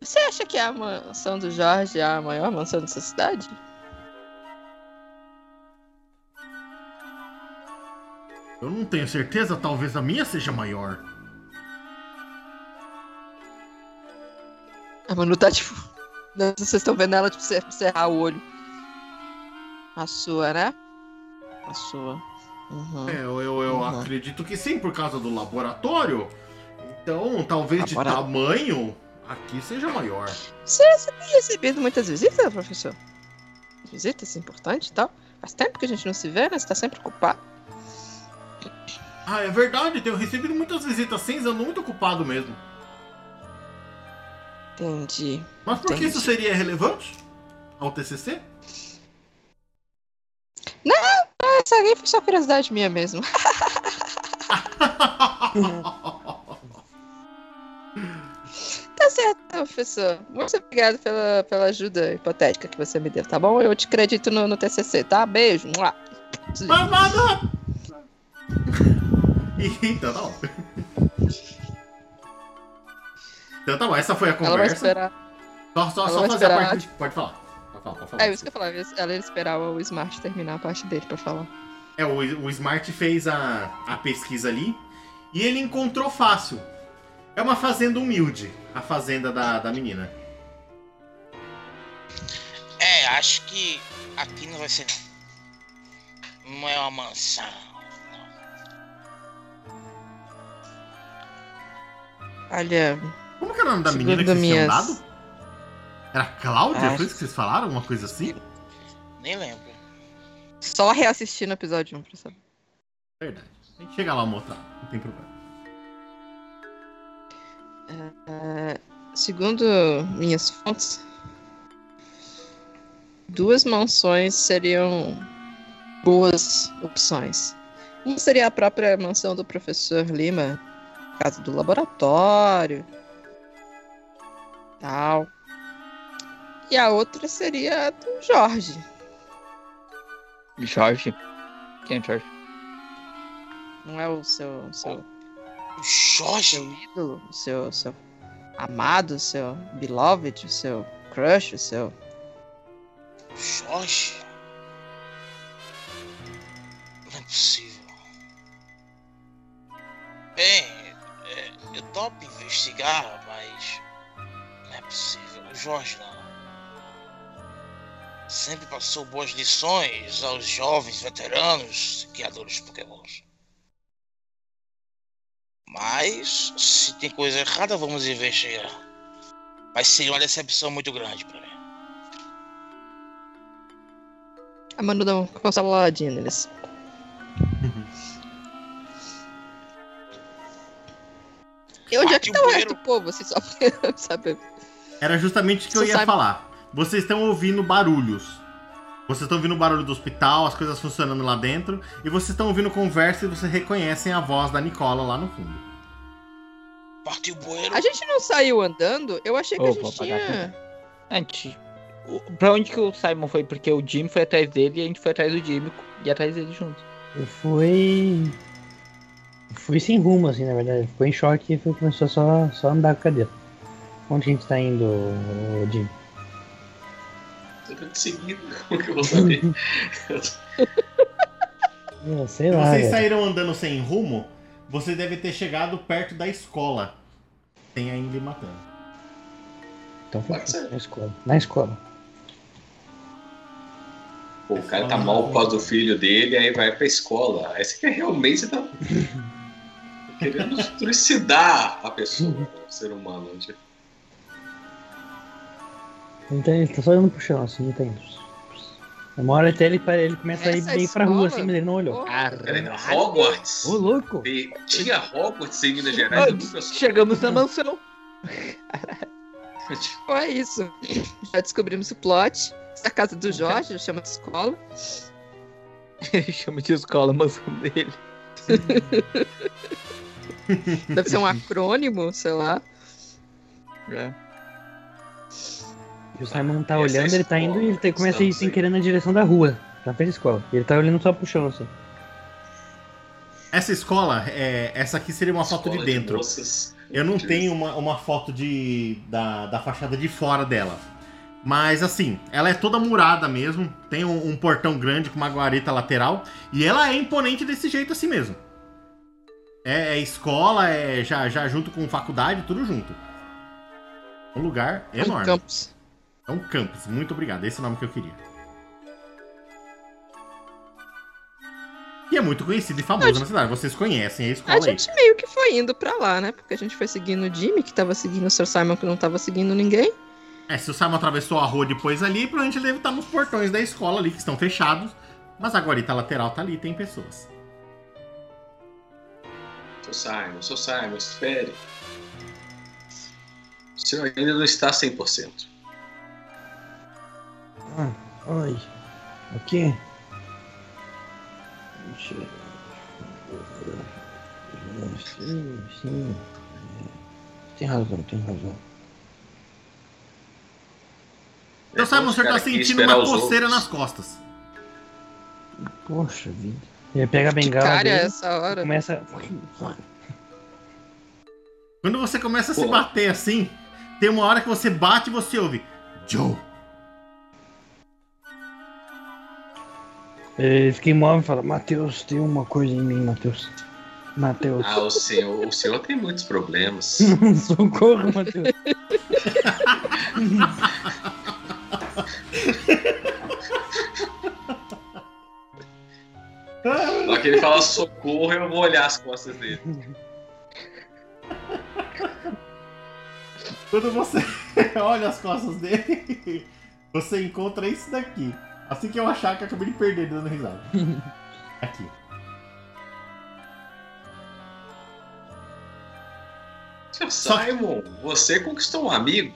[SPEAKER 3] Você acha que a mansão do Jorge é a maior mansão dessa cidade?
[SPEAKER 1] Eu não tenho certeza, talvez a minha seja maior.
[SPEAKER 3] A Manu tá tipo. Vocês estão vendo ela tipo, cer- cerrar o olho. A sua, né? A sua. Uhum.
[SPEAKER 1] É, eu, eu, eu
[SPEAKER 3] Uhum.
[SPEAKER 1] acredito que sim, por causa do laboratório. Então, talvez de
[SPEAKER 3] Labora-
[SPEAKER 1] tamanho, aqui seja maior.
[SPEAKER 3] Você, você tem recebido muitas visitas, professor? Visitas importantes e tal? Faz tempo que a gente não se vê, né? Você tá sempre ocupado.
[SPEAKER 1] Ah, é verdade, tenho recebido muitas visitas sim, ando muito ocupado mesmo.
[SPEAKER 3] Entendi.
[SPEAKER 1] Mas por que
[SPEAKER 3] Entendi.
[SPEAKER 1] isso seria relevante ao TCC?
[SPEAKER 3] Essa aí foi só curiosidade minha mesmo. Tá certo, professor. Muito obrigado pela, pela ajuda hipotética que você me deu, tá bom? Eu te acredito no, no TCC, tá? Beijo.
[SPEAKER 1] Nada! então tá bom. Então tá bom, essa foi a
[SPEAKER 3] Ela vai
[SPEAKER 1] conversa.
[SPEAKER 3] esperar.
[SPEAKER 1] Só, só,
[SPEAKER 3] ela
[SPEAKER 1] só fazer a
[SPEAKER 3] esperar,
[SPEAKER 1] parte. Pode falar. Pode falar.
[SPEAKER 3] É isso que eu falava. Ela ia esperar o Smart terminar a parte dele pra falar.
[SPEAKER 1] É, o, o Smart fez a, a pesquisa ali e ele encontrou fácil. É uma fazenda humilde, a fazenda da, da menina.
[SPEAKER 5] É, acho que aqui não vai ser. Não é uma mansão.
[SPEAKER 3] Olha,
[SPEAKER 1] Como que era o nome da menina que vocês tinham
[SPEAKER 3] minhas-
[SPEAKER 1] dado? Era Cláudia?
[SPEAKER 3] Acho-
[SPEAKER 1] Foi isso que vocês falaram? Uma coisa assim?
[SPEAKER 5] Nem lembro.
[SPEAKER 3] só reassistir no episódio 1 pra saber.
[SPEAKER 1] Verdade. A gente chega lá uma outra, não tem problema.
[SPEAKER 3] É, segundo minhas fontes, duas mansões seriam boas opções. Uma seria a própria mansão do professor Lima, casa do laboratório, tal. E a outra seria a do Jorge.
[SPEAKER 6] Jorge. Quem é Jorge?
[SPEAKER 3] Não é o seu, seu,
[SPEAKER 5] O Jorge?
[SPEAKER 3] seu ídolo, o seu, seu amado, o seu beloved, o seu crush, o seu
[SPEAKER 5] Jorge? Não é possível. Bem, é, eu topo investigar, mas não é possível. O Jorge não. Sempre passou boas lições aos jovens veteranos criadores de pokémons. Mas, se tem coisa errada, vamos investigar. Mas seria uma decepção muito grande pra mim.
[SPEAKER 3] A Manu dá um consoladinha neles. E onde é que tá
[SPEAKER 5] o
[SPEAKER 3] resto do povo? Assim, só pra saber.
[SPEAKER 1] Era justamente o que eu
[SPEAKER 3] Você
[SPEAKER 1] ia
[SPEAKER 3] sabe-
[SPEAKER 1] falar. Vocês estão ouvindo barulhos. Vocês estão ouvindo o barulho do hospital, as coisas funcionando lá dentro. E vocês estão ouvindo conversa e vocês reconhecem a voz da Nicola lá no fundo.
[SPEAKER 5] Partiu o bueiro.
[SPEAKER 3] A gente não saiu andando? Eu achei que
[SPEAKER 6] Ô,
[SPEAKER 3] a
[SPEAKER 6] vou
[SPEAKER 3] gente
[SPEAKER 6] apagar
[SPEAKER 3] tinha.
[SPEAKER 6] Antes. o- Pra onde que o Simon foi? Porque o Jimmy foi atrás dele e a gente foi atrás do Jimmy e atrás dele junto.
[SPEAKER 2] Eu fui. Fui sem rumo, assim, na verdade. Ficou em choque e foi- começou só, só a andar com a cadeira. Onde a gente tá indo, ô, Jim?
[SPEAKER 4] Eu tô te seguindo, como que eu vou saber?
[SPEAKER 2] Eu sei
[SPEAKER 1] Se
[SPEAKER 2] lá.
[SPEAKER 1] vocês
[SPEAKER 2] velho.
[SPEAKER 1] saíram andando sem rumo, você deve ter chegado perto da escola. Tem a Ingrid matando.
[SPEAKER 2] Então foi
[SPEAKER 4] Pode ser.
[SPEAKER 2] na escola. Na escola.
[SPEAKER 4] Pô, o cara tá mal por causa do filho dele, aí vai pra escola. Aí você quer realmente você tá querendo trucidar a pessoa, o ser humano. Tipo,
[SPEAKER 2] Não tem, ele tá só olhando pro chão, assim, não tem. Uma hora até ele, ele começa a ir
[SPEAKER 3] Essa
[SPEAKER 2] meio pra rua, assim, mas ele não olhou.
[SPEAKER 4] Peraí, Hogwarts?
[SPEAKER 2] Ô, louco!
[SPEAKER 4] E Tinha Hogwarts em Minas Gerais? nunca.
[SPEAKER 6] Chegamos na mansão.
[SPEAKER 3] É isso. Já descobrimos o plot. Essa é a casa do Jorge, chama de escola.
[SPEAKER 6] Ele chama de escola a mansão dele.
[SPEAKER 3] Deve ser um acrônimo, sei lá.
[SPEAKER 6] É.
[SPEAKER 2] E o Simon tá
[SPEAKER 4] Essa é
[SPEAKER 2] olhando, ele tá indo e ele tá- começa a ir sem querer na direção da rua, na frente da escola. E ele tá olhando só pro chão, assim.
[SPEAKER 1] Essa escola, é, essa aqui seria uma foto de
[SPEAKER 4] Escola
[SPEAKER 1] dentro.
[SPEAKER 4] moças.
[SPEAKER 1] Eu não tenho uma, uma foto de, da, da fachada de fora dela. Mas assim, ela é toda murada mesmo. Tem um, um portão grande com uma guarita lateral. E ela é imponente desse jeito assim mesmo. É, é escola, é já, já junto com faculdade, tudo junto. Um lugar
[SPEAKER 3] É um
[SPEAKER 1] enorme.
[SPEAKER 3] campus.
[SPEAKER 1] É um campus. Muito obrigado. Esse é o nome que eu queria. E é muito conhecido e famoso na cidade. Vocês conhecem a
[SPEAKER 3] A
[SPEAKER 1] escola aí.
[SPEAKER 3] gente meio que foi indo pra lá, né? Porque a gente foi seguindo o Jimmy, que tava seguindo o Sr. Simon, que não tava seguindo ninguém.
[SPEAKER 1] É, se o Simon atravessou a rua depois ali, provavelmente ele deve estar nos portões da escola ali, que estão fechados. Mas a guarita lateral tá ali, tem pessoas.
[SPEAKER 4] Seu Simon, seu Simon, espere. O senhor ainda não está 100%.
[SPEAKER 2] Ah, oi. O quê? Deixa eu- Sim, sim. Tem razão, tem razão.
[SPEAKER 1] Simon, o senhor tá
[SPEAKER 4] aqui
[SPEAKER 1] sentindo uma coceira nas costas.
[SPEAKER 2] Poxa vida. Ele pega a
[SPEAKER 3] Que
[SPEAKER 2] bengala
[SPEAKER 3] cara é
[SPEAKER 2] dele
[SPEAKER 3] essa
[SPEAKER 2] e
[SPEAKER 3] hora?
[SPEAKER 2] começa...
[SPEAKER 1] Quando você começa a se bater assim, tem uma hora que você bate e você ouve. Joe.
[SPEAKER 2] Ele fica imóvel e fala, Matheus, tem uma coisa em mim, Matheus. Matheus.
[SPEAKER 4] Ah, o senhor, o senhor tem muitos problemas.
[SPEAKER 2] Socorro, Matheus.
[SPEAKER 4] Hora que ele fala socorro, eu vou olhar as costas dele.
[SPEAKER 1] Quando você olha as costas dele, você encontra isso daqui. Assim que eu achar que eu acabei de perder dando risada. Aqui.
[SPEAKER 4] Seu Simon, você conquistou um amigo.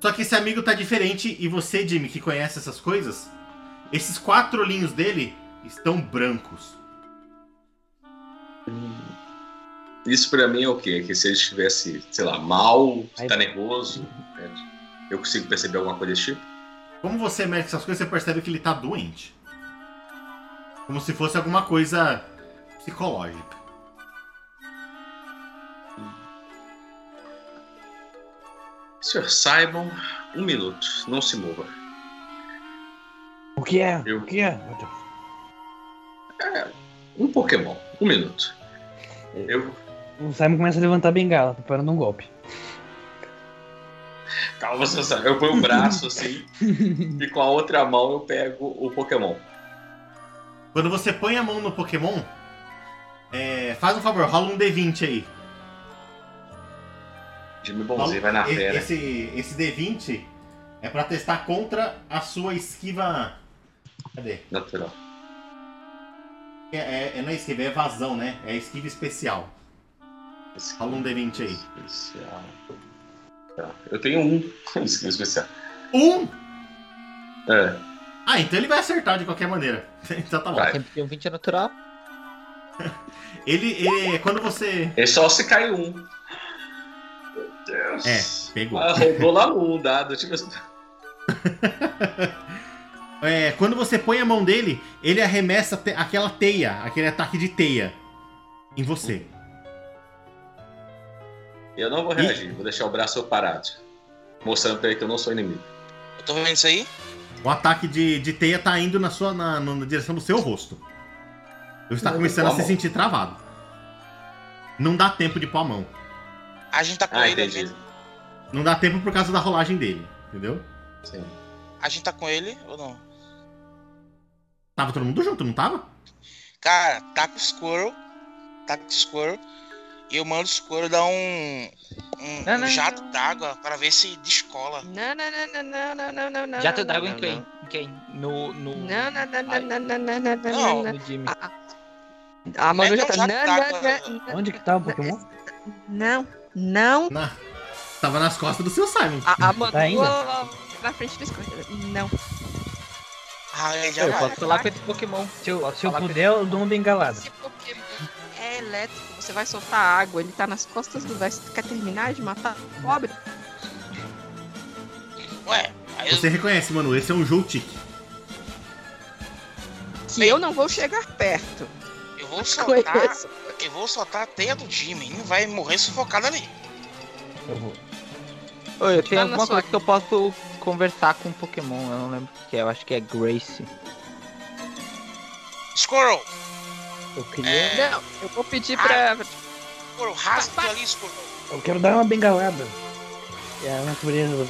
[SPEAKER 1] Só que esse amigo tá diferente e você, Jimmy, que conhece essas coisas, esses quatro olhinhos dele estão brancos.
[SPEAKER 4] Isso pra mim é o quê? Que se ele estivesse, sei lá, mal,
[SPEAKER 2] Aí-
[SPEAKER 4] tá nervoso, né? eu consigo perceber alguma coisa desse tipo?
[SPEAKER 1] Como você mexe essas coisas, você percebe que ele tá doente. Como se fosse alguma coisa psicológica.
[SPEAKER 4] Sr. Simon, um minuto, não se mova.
[SPEAKER 2] O que é?
[SPEAKER 4] Eu-
[SPEAKER 2] O que é, Matheus?
[SPEAKER 4] Um Pokémon, um minuto. Eu.
[SPEAKER 2] O Simon começa a levantar a bengala, preparando um golpe.
[SPEAKER 4] Calma. Simon. Eu ponho o braço assim e com a outra mão eu pego o Pokémon.
[SPEAKER 1] Quando você põe a mão no Pokémon, é, faz um favor, rola um D20 aí.
[SPEAKER 4] Jimmy Bonzinho vai na fera.
[SPEAKER 1] Esse, esse D20 é pra testar contra a sua esquiva. Cadê?
[SPEAKER 4] Natural.
[SPEAKER 1] É, é, é- não é esquiva, é evasão, né? É esquiva especial. Rola um D20 aí.
[SPEAKER 4] Especial. Tá. Eu tenho um skill especial.
[SPEAKER 1] Um!
[SPEAKER 4] É.
[SPEAKER 1] Ah, então ele vai acertar de qualquer maneira. então tá bom.
[SPEAKER 4] Vai.
[SPEAKER 6] Sempre tem um 20 natural.
[SPEAKER 1] Ele, ele- quando você.
[SPEAKER 4] É só se cair um. Meu Deus.
[SPEAKER 1] É, pegou.
[SPEAKER 4] Ah, roubou lá um dado. Tipo assim.
[SPEAKER 1] É, quando você põe a mão dele, ele arremessa te- aquela teia, aquele ataque de teia em você.
[SPEAKER 4] Eu não vou reagir, vou deixar o braço parado. Mostrando pra ele que eu não sou inimigo.
[SPEAKER 5] Eu tô vendo isso aí?
[SPEAKER 1] O ataque de, de teia tá indo na sua na, na direção do seu rosto. Você está começando a se
[SPEAKER 4] mão.
[SPEAKER 1] sentir travado. Não dá tempo de pôr a mão.
[SPEAKER 5] A gente tá com
[SPEAKER 4] Ah,
[SPEAKER 5] ele,
[SPEAKER 4] entendi.
[SPEAKER 1] Não dá tempo por causa da rolagem dele, entendeu?
[SPEAKER 4] Sim.
[SPEAKER 5] a gente tá com ele ou não?
[SPEAKER 1] Tava todo mundo junto, não tava?
[SPEAKER 5] Cara, tá com o Squirrel. Tá com o Squirrel. E eu mando o Squirrel dar um, um,
[SPEAKER 6] Não,
[SPEAKER 5] um
[SPEAKER 6] não,
[SPEAKER 5] jato d'água pra ver se descola.
[SPEAKER 3] Não, não, não, não, não, não, não, não.
[SPEAKER 6] Jato
[SPEAKER 3] não,
[SPEAKER 6] d'água em quem? Em quem? No. no...
[SPEAKER 3] Não, não, não,
[SPEAKER 6] Ai.
[SPEAKER 3] não, não, não, não, não,
[SPEAKER 5] Não,
[SPEAKER 3] não.
[SPEAKER 6] No Jimmy.
[SPEAKER 3] Ah, ah. A Manu
[SPEAKER 5] Mete
[SPEAKER 3] já
[SPEAKER 5] um
[SPEAKER 3] tá. Não, não, não,
[SPEAKER 2] Onde que tá o Pokémon?
[SPEAKER 3] não, não.
[SPEAKER 1] Na... Tava nas costas do seu Simon.
[SPEAKER 3] A, a Manu
[SPEAKER 2] Tá ainda?
[SPEAKER 3] na frente do Squirtle. Não.
[SPEAKER 5] Ah, ele já
[SPEAKER 6] Eu
[SPEAKER 5] vai.
[SPEAKER 6] posso falar com esse Pokémon.
[SPEAKER 2] Se eu, se eu puder, eu dou uma bengalada.
[SPEAKER 3] Esse Pokémon é elétrico. Você vai soltar água, ele tá nas costas do Vai Quer terminar de matar o pobre?
[SPEAKER 5] Ué, aí eu,
[SPEAKER 1] Você reconhece, mano, esse é um Joltik.
[SPEAKER 3] Que eu não vou chegar perto.
[SPEAKER 5] eu vou soltar.
[SPEAKER 3] Conheço.
[SPEAKER 5] Eu vou soltar a teia do Jimmy. Não vai morrer sufocado ali.
[SPEAKER 2] Eu vou.
[SPEAKER 6] Oi, eu tenho
[SPEAKER 3] Tá
[SPEAKER 6] alguma
[SPEAKER 3] sua-
[SPEAKER 6] coisa que eu posso conversar com o Pokémon. Eu não lembro o que é. Eu acho que é Grace.
[SPEAKER 5] Squirrel!
[SPEAKER 2] Eu queria.
[SPEAKER 5] É,
[SPEAKER 3] Não, eu vou pedir pra.
[SPEAKER 5] Squirrel, rasga aquilo ali.
[SPEAKER 2] Eu quero dar uma bengalada. É a natureza do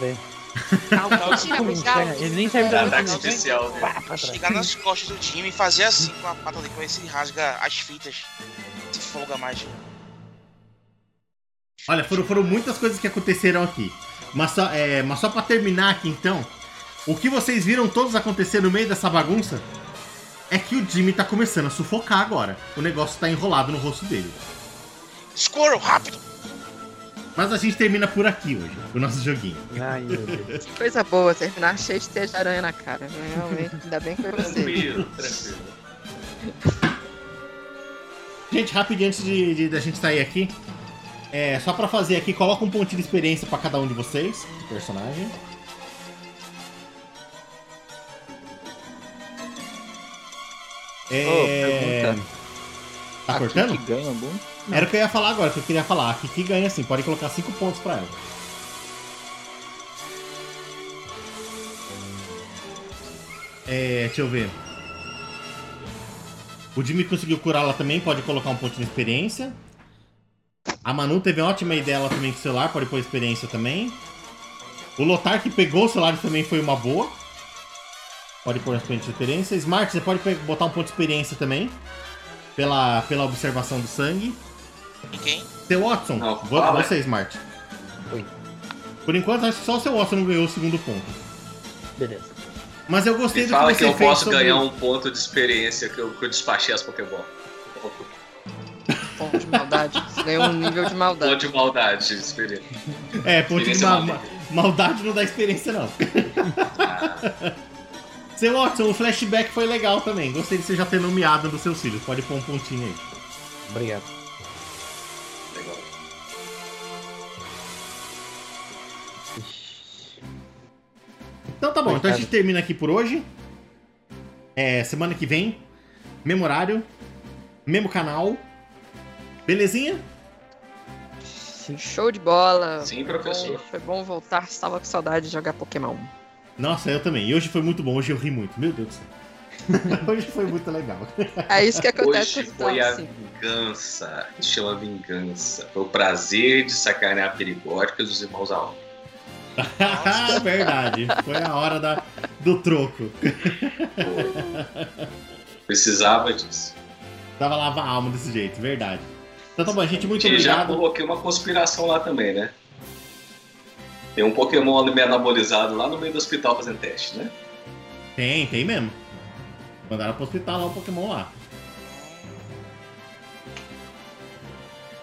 [SPEAKER 2] serve- Ele nem serve de
[SPEAKER 4] Ataque
[SPEAKER 2] armadura.
[SPEAKER 4] especial, né?
[SPEAKER 5] Chegar nas costas do Jimmy e fazer assim com a pata dele pra ver se ele rasga as fitas. Se folga mais.
[SPEAKER 1] Olha, foram, foram muitas coisas que aconteceram aqui. Mas só, é, mas só pra terminar aqui então, o que vocês viram todos acontecer no meio dessa bagunça é que o Jimmy tá começando a sufocar agora. O negócio tá enrolado no rosto dele.
[SPEAKER 5] Squirrel, rápido!
[SPEAKER 1] Mas a gente termina por aqui hoje, o nosso joguinho.
[SPEAKER 2] Ai, meu Deus.
[SPEAKER 3] Coisa boa, terminar cheio de teia de aranha na cara. Realmente, ainda bem que foi você.
[SPEAKER 4] Tranquilo, tranquilo.
[SPEAKER 1] Gente, rapidinho antes de, de- da gente sair aqui, é só pra fazer aqui, coloca um pontinho de experiência pra cada um de vocês, de personagem. É...
[SPEAKER 6] Pergunta.
[SPEAKER 1] Tá
[SPEAKER 6] A
[SPEAKER 1] cortando?
[SPEAKER 6] Kiki ganha?
[SPEAKER 1] Era o que eu ia falar agora, que eu queria falar. A Kiki ganha sim, pode colocar 5 pontos pra ela. É, deixa eu ver. O Jimmy conseguiu curá-la também, pode colocar um ponto de experiência. A Manu teve uma ótima ideia ela também com o celular, pode pôr experiência também. O Lotar que pegou o celular também foi uma boa. Pode pôr um ponto de experiência. Smart, você pode botar um ponto de experiência também. Pela, pela observação do sangue.
[SPEAKER 5] E quem?
[SPEAKER 1] Seu Watson,
[SPEAKER 4] Não, fala.
[SPEAKER 1] você, Smart.
[SPEAKER 2] Oi.
[SPEAKER 1] Por enquanto, acho que só o seu Watson não ganhou o segundo ponto.
[SPEAKER 2] Beleza.
[SPEAKER 1] Mas eu gostei
[SPEAKER 4] Me
[SPEAKER 1] do
[SPEAKER 4] fala
[SPEAKER 1] que
[SPEAKER 4] que
[SPEAKER 1] você
[SPEAKER 4] eu
[SPEAKER 1] fez
[SPEAKER 4] posso
[SPEAKER 1] sobre-
[SPEAKER 4] ganhar um ponto de experiência que eu, que eu despachei as Pokémon.
[SPEAKER 3] Ponto de maldade. Você ganhou um nível de
[SPEAKER 4] Ponto
[SPEAKER 3] maldade.
[SPEAKER 4] de maldade de experiência.
[SPEAKER 1] É, ponto de
[SPEAKER 4] Experiência
[SPEAKER 1] ma-
[SPEAKER 4] maligna.
[SPEAKER 1] ma- maldade não dá experiência, não.
[SPEAKER 4] Ah,
[SPEAKER 1] Seu Watson, o flashback foi legal também. Gostei de você já ter nomeado nos seus filhos. Pode pôr um pontinho aí.
[SPEAKER 2] Obrigado.
[SPEAKER 4] legal.
[SPEAKER 1] Então tá bom, então a
[SPEAKER 2] Obrigado.
[SPEAKER 1] gente termina aqui por hoje. É, semana que vem, mesmo horário, mesmo canal. Belezinha?
[SPEAKER 2] Sim.
[SPEAKER 3] Show de bola.
[SPEAKER 4] Sim,
[SPEAKER 3] Foi
[SPEAKER 4] professor.
[SPEAKER 3] bom- Foi bom voltar. Estava com saudade de jogar Pokémon.
[SPEAKER 1] Nossa, eu também. E hoje foi muito bom, hoje eu ri muito. Meu Deus do céu. hoje foi muito legal.
[SPEAKER 3] É isso que acontece
[SPEAKER 4] Hoje foi a
[SPEAKER 3] assim.
[SPEAKER 4] vingança. Se chama vingança. Foi o prazer de sacanear perigóticas dos irmãos Aon.
[SPEAKER 1] Verdade. Foi a hora da, do troco.
[SPEAKER 4] Foi. Precisava disso.
[SPEAKER 1] Tava lavar a alma desse jeito, verdade. Então tá bom, gente, muito
[SPEAKER 4] E já
[SPEAKER 1] obrigado.
[SPEAKER 4] coloquei uma conspiração lá também, né? Tem um Pokémon ali meio anabolizado lá no meio do hospital fazendo teste, né?
[SPEAKER 1] Tem, tem mesmo. Mandaram pro hospital lá o Pokémon lá.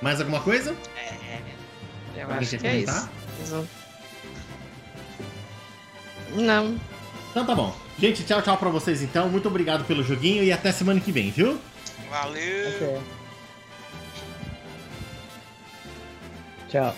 [SPEAKER 1] Mais alguma coisa?
[SPEAKER 5] É,
[SPEAKER 3] Eu
[SPEAKER 1] Alguém
[SPEAKER 3] acho que é isso. Não.
[SPEAKER 1] Então tá bom. Gente, tchau, tchau pra vocês então. Muito obrigado pelo joguinho e até semana que vem, viu?
[SPEAKER 5] valeu.
[SPEAKER 2] Até. Tchau.